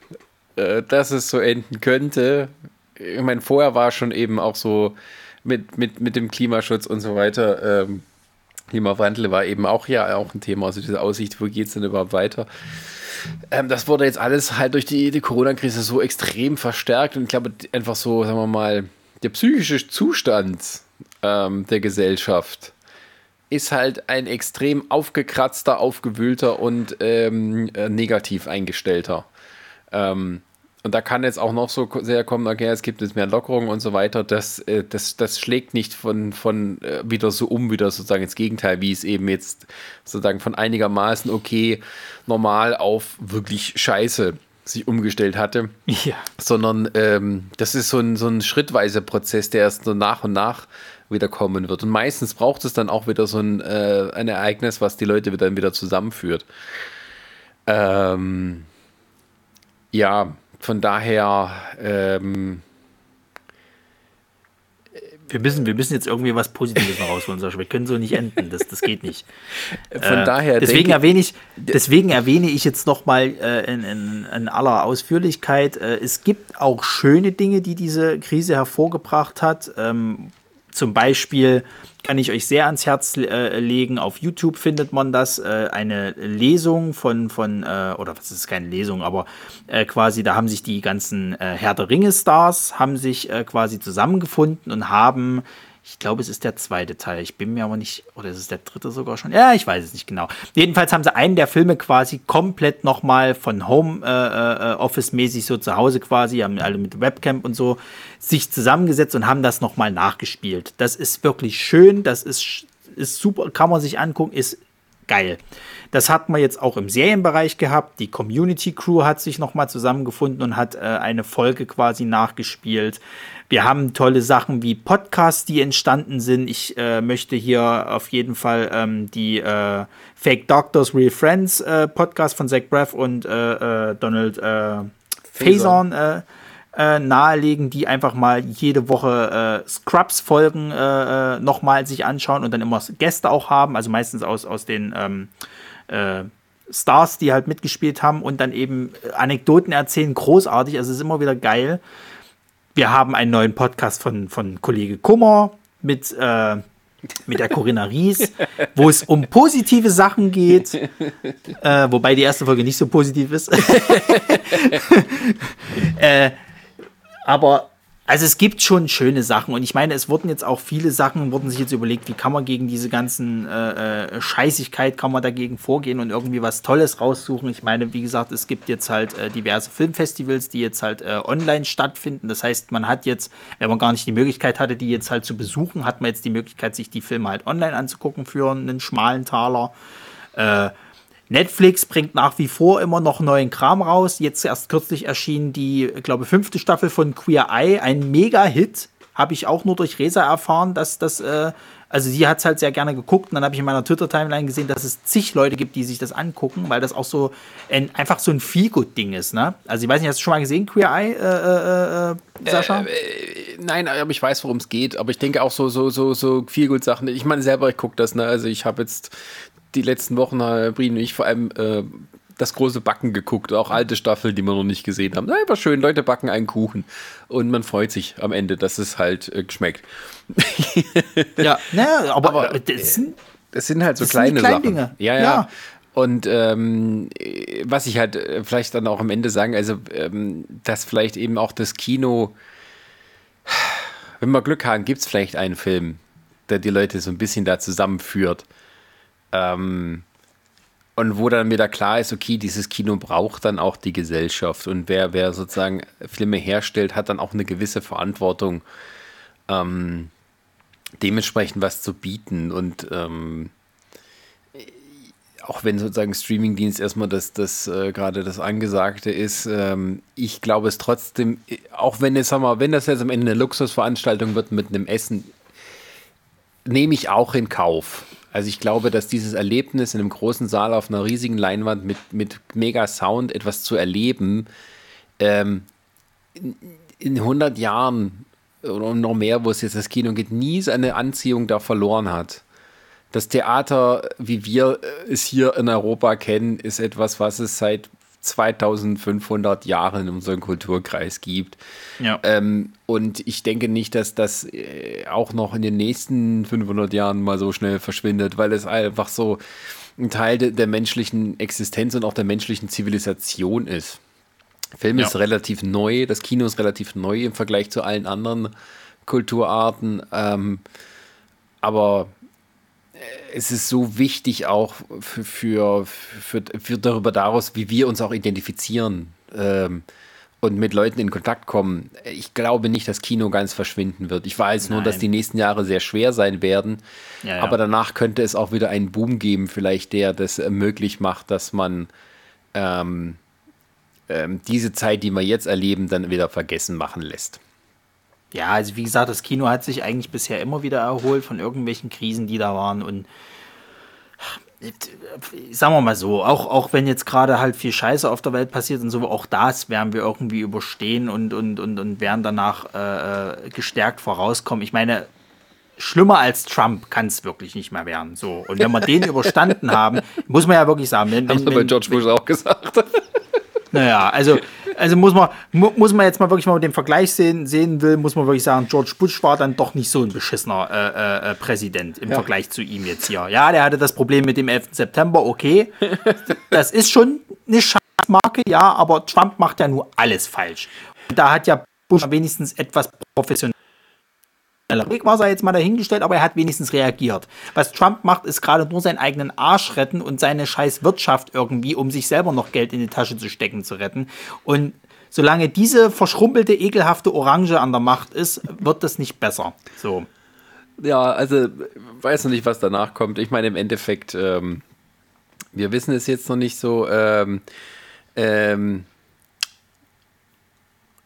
äh, dass es so enden könnte. Ich meine, vorher war schon eben auch so mit, mit, mit dem Klimaschutz und so weiter. Ähm, Klimawandel war eben auch ja auch ein Thema, also diese Aussicht, wo geht es denn überhaupt weiter? Ähm, das wurde jetzt alles halt durch die, die Corona-Krise so extrem verstärkt und ich glaube einfach so, sagen wir mal, der psychische Zustand ähm, der Gesellschaft ist halt ein extrem aufgekratzter, aufgewühlter und ähm, äh, negativ eingestellter. Ähm, und da kann jetzt auch noch so sehr kommen, okay, es gibt jetzt mehr Lockerungen und so weiter. Das, äh, das, das schlägt nicht von, von äh, wieder so um, wieder sozusagen ins Gegenteil, wie es eben jetzt sozusagen von einigermaßen okay, normal auf wirklich scheiße sich umgestellt hatte. Ja. Sondern ähm, das ist so ein, so ein schrittweiser Prozess, der erst so nach und nach wieder kommen wird. Und meistens braucht es dann auch wieder so ein, äh, ein Ereignis, was die Leute dann wieder zusammenführt. Ähm, ja, von daher. Ähm, wir müssen, wir müssen jetzt irgendwie was Positives rausholen, Wir können so nicht enden. Das, das geht nicht. Von äh, daher. Deswegen erwähne ich, deswegen erwähne ich jetzt nochmal äh, in, in, in, aller Ausführlichkeit. Äh, es gibt auch schöne Dinge, die diese Krise hervorgebracht hat. Ähm, zum Beispiel kann ich euch sehr ans Herz äh, legen. Auf YouTube findet man das. Äh, eine Lesung von, von äh, oder was ist keine Lesung, aber äh, quasi, da haben sich die ganzen äh, Herr der Ringe-Stars haben sich äh, quasi zusammengefunden und haben Ich glaube, es ist der zweite Teil. Ich bin mir aber nicht, oder ist es der dritte sogar schon? Ja, ich weiß es nicht genau. Jedenfalls haben sie einen der Filme quasi komplett nochmal von Home äh, äh, Office mäßig so zu Hause quasi, haben alle mit Webcam und so sich zusammengesetzt und haben das nochmal nachgespielt. Das ist wirklich schön, das ist, ist super, kann man sich angucken, ist geil. Das hat man jetzt auch im Serienbereich gehabt. Die Community Crew hat sich nochmal zusammengefunden und hat äh, eine Folge quasi nachgespielt. Wir haben tolle Sachen wie Podcasts, die entstanden sind. Ich äh, möchte hier auf jeden Fall ähm, die äh, Fake Doctors, Real Friends äh, Podcast von Zach Braff und äh, äh, Donald äh, Faison äh, äh, nahelegen, die einfach mal jede Woche äh, Scrubs-Folgen äh, äh nochmal sich anschauen und dann immer Gäste auch haben, also meistens aus, aus den ähm, äh, Stars, die halt mitgespielt haben und dann eben Anekdoten erzählen, großartig, also es ist immer wieder geil. Wir haben einen neuen Podcast von, von Kollege Kummer mit, äh, mit der Corinna Ries, wo es um positive Sachen geht, äh, wobei die erste Folge nicht so positiv ist. äh, aber also es gibt schon schöne Sachen und ich meine, es wurden jetzt auch viele Sachen, wurden sich jetzt überlegt, wie kann man gegen diese ganzen äh, äh, Scheißigkeit, kann man dagegen vorgehen und irgendwie was Tolles raussuchen. Ich meine, wie gesagt, es gibt jetzt halt äh, diverse Filmfestivals, die jetzt halt äh, online stattfinden. Das heißt, man hat jetzt, wenn man gar nicht die Möglichkeit hatte, die jetzt halt zu besuchen, hat man jetzt die Möglichkeit, sich die Filme halt online anzugucken für einen schmalen Taler. Äh, Netflix bringt nach wie vor immer noch neuen Kram raus. Jetzt erst kürzlich erschien die, glaube fünfte Staffel von Queer Eye, ein Mega-Hit. Habe ich auch nur durch Resa erfahren, dass das, äh, also sie hat es halt sehr gerne geguckt. Und dann habe ich in meiner Twitter-Timeline gesehen, dass es zig Leute gibt, die sich das angucken, weil das auch so ein, einfach so ein Feelgood-Ding ist. Ne? Also ich weiß nicht, hast du schon mal gesehen, Queer Eye, äh, äh, äh Sascha? Äh, äh, nein, aber ich weiß, worum es geht. Aber ich denke auch so, so, so, so Feelgood-Sachen. Ich meine selber, ich gucke das. Ne? Also ich habe jetzt die letzten Wochen haben Brien und ich vor allem äh, das große Backen geguckt, auch alte Staffeln, die wir noch nicht gesehen haben. Einfach schön, Leute backen einen Kuchen und man freut sich am Ende, dass es halt äh, schmeckt. ja, naja, aber, aber das, sind, das sind halt so kleine Sachen. Dinge. Ja, ja. ja. Und ähm, was ich halt äh, vielleicht dann auch am Ende sagen, also ähm, dass vielleicht eben auch das Kino, wenn wir Glück haben, gibt es vielleicht einen Film, der die Leute so ein bisschen da zusammenführt. Ähm, und wo dann wieder klar ist, okay, dieses Kino braucht dann auch die Gesellschaft und wer, wer sozusagen Filme herstellt, hat dann auch eine gewisse Verantwortung, ähm, dementsprechend was zu bieten und ähm, auch wenn sozusagen Streamingdienst erstmal das, das äh, gerade das Angesagte ist, ähm, ich glaube es trotzdem, auch wenn sag mal, wenn das jetzt am Ende eine Luxusveranstaltung wird mit einem Essen, nehme ich auch in Kauf. Also ich glaube, dass dieses Erlebnis in einem großen Saal auf einer riesigen Leinwand mit, mit mega Sound etwas zu erleben, ähm, in, in 100 Jahren oder noch mehr, wo es jetzt das Kino geht, nie seine Anziehung da verloren hat. Das Theater, wie wir es hier in Europa kennen, ist etwas, was es seit 2500 Jahren in unserem Kulturkreis gibt. Ja. Ähm, und ich denke nicht, dass das äh, auch noch in den nächsten 500 Jahren mal so schnell verschwindet, weil es einfach so ein Teil de der menschlichen Existenz und auch der menschlichen Zivilisation ist. Film ja. ist relativ neu, das Kino ist relativ neu im Vergleich zu allen anderen Kulturarten. Ähm, aber es ist so wichtig auch für, für, für, für, darüber daraus, wie wir uns auch identifizieren ähm, und mit Leuten in Kontakt kommen. Ich glaube nicht, dass Kino ganz verschwinden wird. Ich weiß Nein. nur, dass die nächsten Jahre sehr schwer sein werden. Ja, ja. Aber danach könnte es auch wieder einen Boom geben, vielleicht der das möglich macht, dass man ähm, ähm, diese Zeit, die wir jetzt erleben, dann wieder vergessen machen lässt. Ja, also wie gesagt, das Kino hat sich eigentlich bisher immer wieder erholt von irgendwelchen Krisen, die da waren. Und sagen wir mal so, auch, auch wenn jetzt gerade halt viel Scheiße auf der Welt passiert und so, auch das werden wir irgendwie überstehen und, und, und, und werden danach äh, äh gestärkt vorauskommen. Ich meine, schlimmer als Trump kann es wirklich nicht mehr werden. So. Und wenn wir den überstanden haben, muss man ja wirklich sagen. Wenn, Haben wir bei George Bush auch gesagt. Naja, also also muss man, muss man jetzt mal wirklich mal den Vergleich sehen, sehen will, muss man wirklich sagen, George Bush war dann doch nicht so ein beschissener äh, äh, Präsident im ja. Vergleich zu ihm jetzt hier. Ja, der hatte das Problem mit dem 11. September, okay. das ist schon eine Scheißmarke, ja, aber Trump macht ja nur alles falsch. Und da hat ja Bush wenigstens etwas professionell schneller Weg war, sei jetzt mal dahingestellt, aber er hat wenigstens reagiert. Was Trump macht, ist gerade nur seinen eigenen Arsch retten und seine scheiß Wirtschaft irgendwie, um sich selber noch Geld in die Tasche zu stecken, zu retten. Und solange diese verschrumpelte, ekelhafte Orange an der Macht ist, wird das nicht besser. So. Ja, also weiß noch nicht, was danach kommt. Ich meine, im Endeffekt, ähm, wir wissen es jetzt noch nicht so. Ähm, ähm,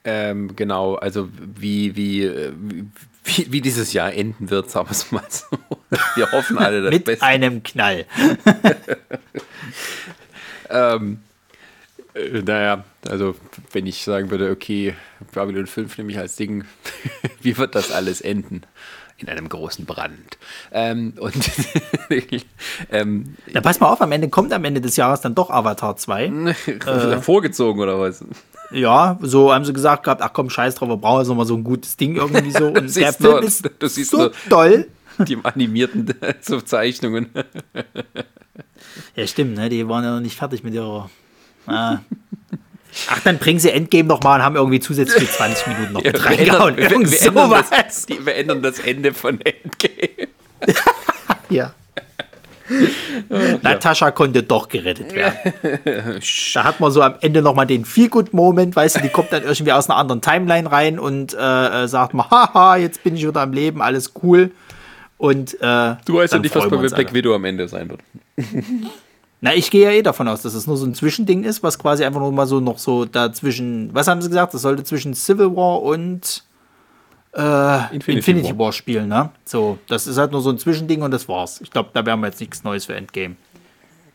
ähm, genau, also wie, wie, wie, wie, dieses Jahr enden wird, sagen wir es mal so. Wir hoffen alle das Mit Beste. einem Knall. ähm, äh, naja, also wenn ich sagen würde, okay, Babylon 5 nehme ich als Ding, wie wird das alles enden? In einem großen Brand. Ähm, und ähm, Na, pass mal auf, am Ende kommt am Ende des Jahres dann doch Avatar 2. äh, vorgezogen oder was? Ja, so haben sie gesagt gehabt, ach komm, scheiß drauf, wir brauchen jetzt nochmal so ein gutes Ding irgendwie so. Und der Film ist du siehst so toll. Die animierten Zeichnungen. ja, stimmt, ne? die waren ja noch nicht fertig mit ihrer Ah. Ach, dann bringen sie Endgame noch mal und haben irgendwie zusätzlich 20 Minuten noch mit ja, reingehauen. Wir, wir, wir, ändern das, die, wir ändern das Ende von Endgame. ja. Natascha konnte doch gerettet werden. da hat man so am Ende nochmal den Feel-Good-Moment, weißt du, die kommt dann irgendwie aus einer anderen Timeline rein und äh, äh sagt mal, haha, jetzt bin ich wieder am Leben, alles cool. Und äh, du weißt ja nicht, was bei Black Widow am Ende sein wird. Na, ich gehe ja eh davon aus, dass es nur so ein Zwischending ist, was quasi einfach nur mal so noch so dazwischen. Was haben sie gesagt? Das sollte zwischen Civil War und äh, Infinity, Infinity War. War. spielen, ne? So, das ist halt nur so ein Zwischending und das war's. Ich glaube, da werden wir jetzt nichts Neues für Endgame.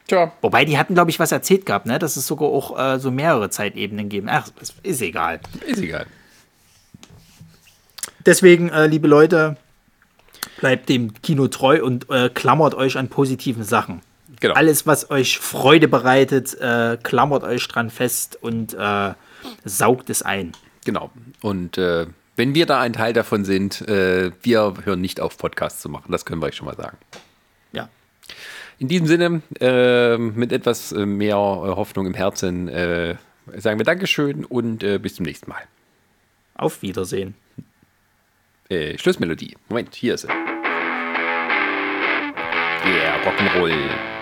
Tja. Wobei, die hatten, glaube ich, was erzählt gehabt, ne? Dass es sogar auch äh, so mehrere Zeitebenen geben. Ach, ist egal. Ist egal. Deswegen, äh, liebe Leute, bleibt dem Kino treu und äh, klammert euch an positiven Sachen. Genau. Alles, was euch Freude bereitet, äh, klammert euch dran fest und äh, saugt es ein. Genau. Und äh, wenn wir da ein Teil davon sind, äh, wir hören nicht auf, Podcasts zu machen. Das können wir euch schon mal sagen. Ja. In diesem Sinne, äh, mit etwas äh, mehr Hoffnung im Herzen, sagen wir Dankeschön und bis zum nächsten Mal. Auf Wiedersehen. Schlussmelodie. Moment, hier ist sie. Yeah, Rock'n'Roll.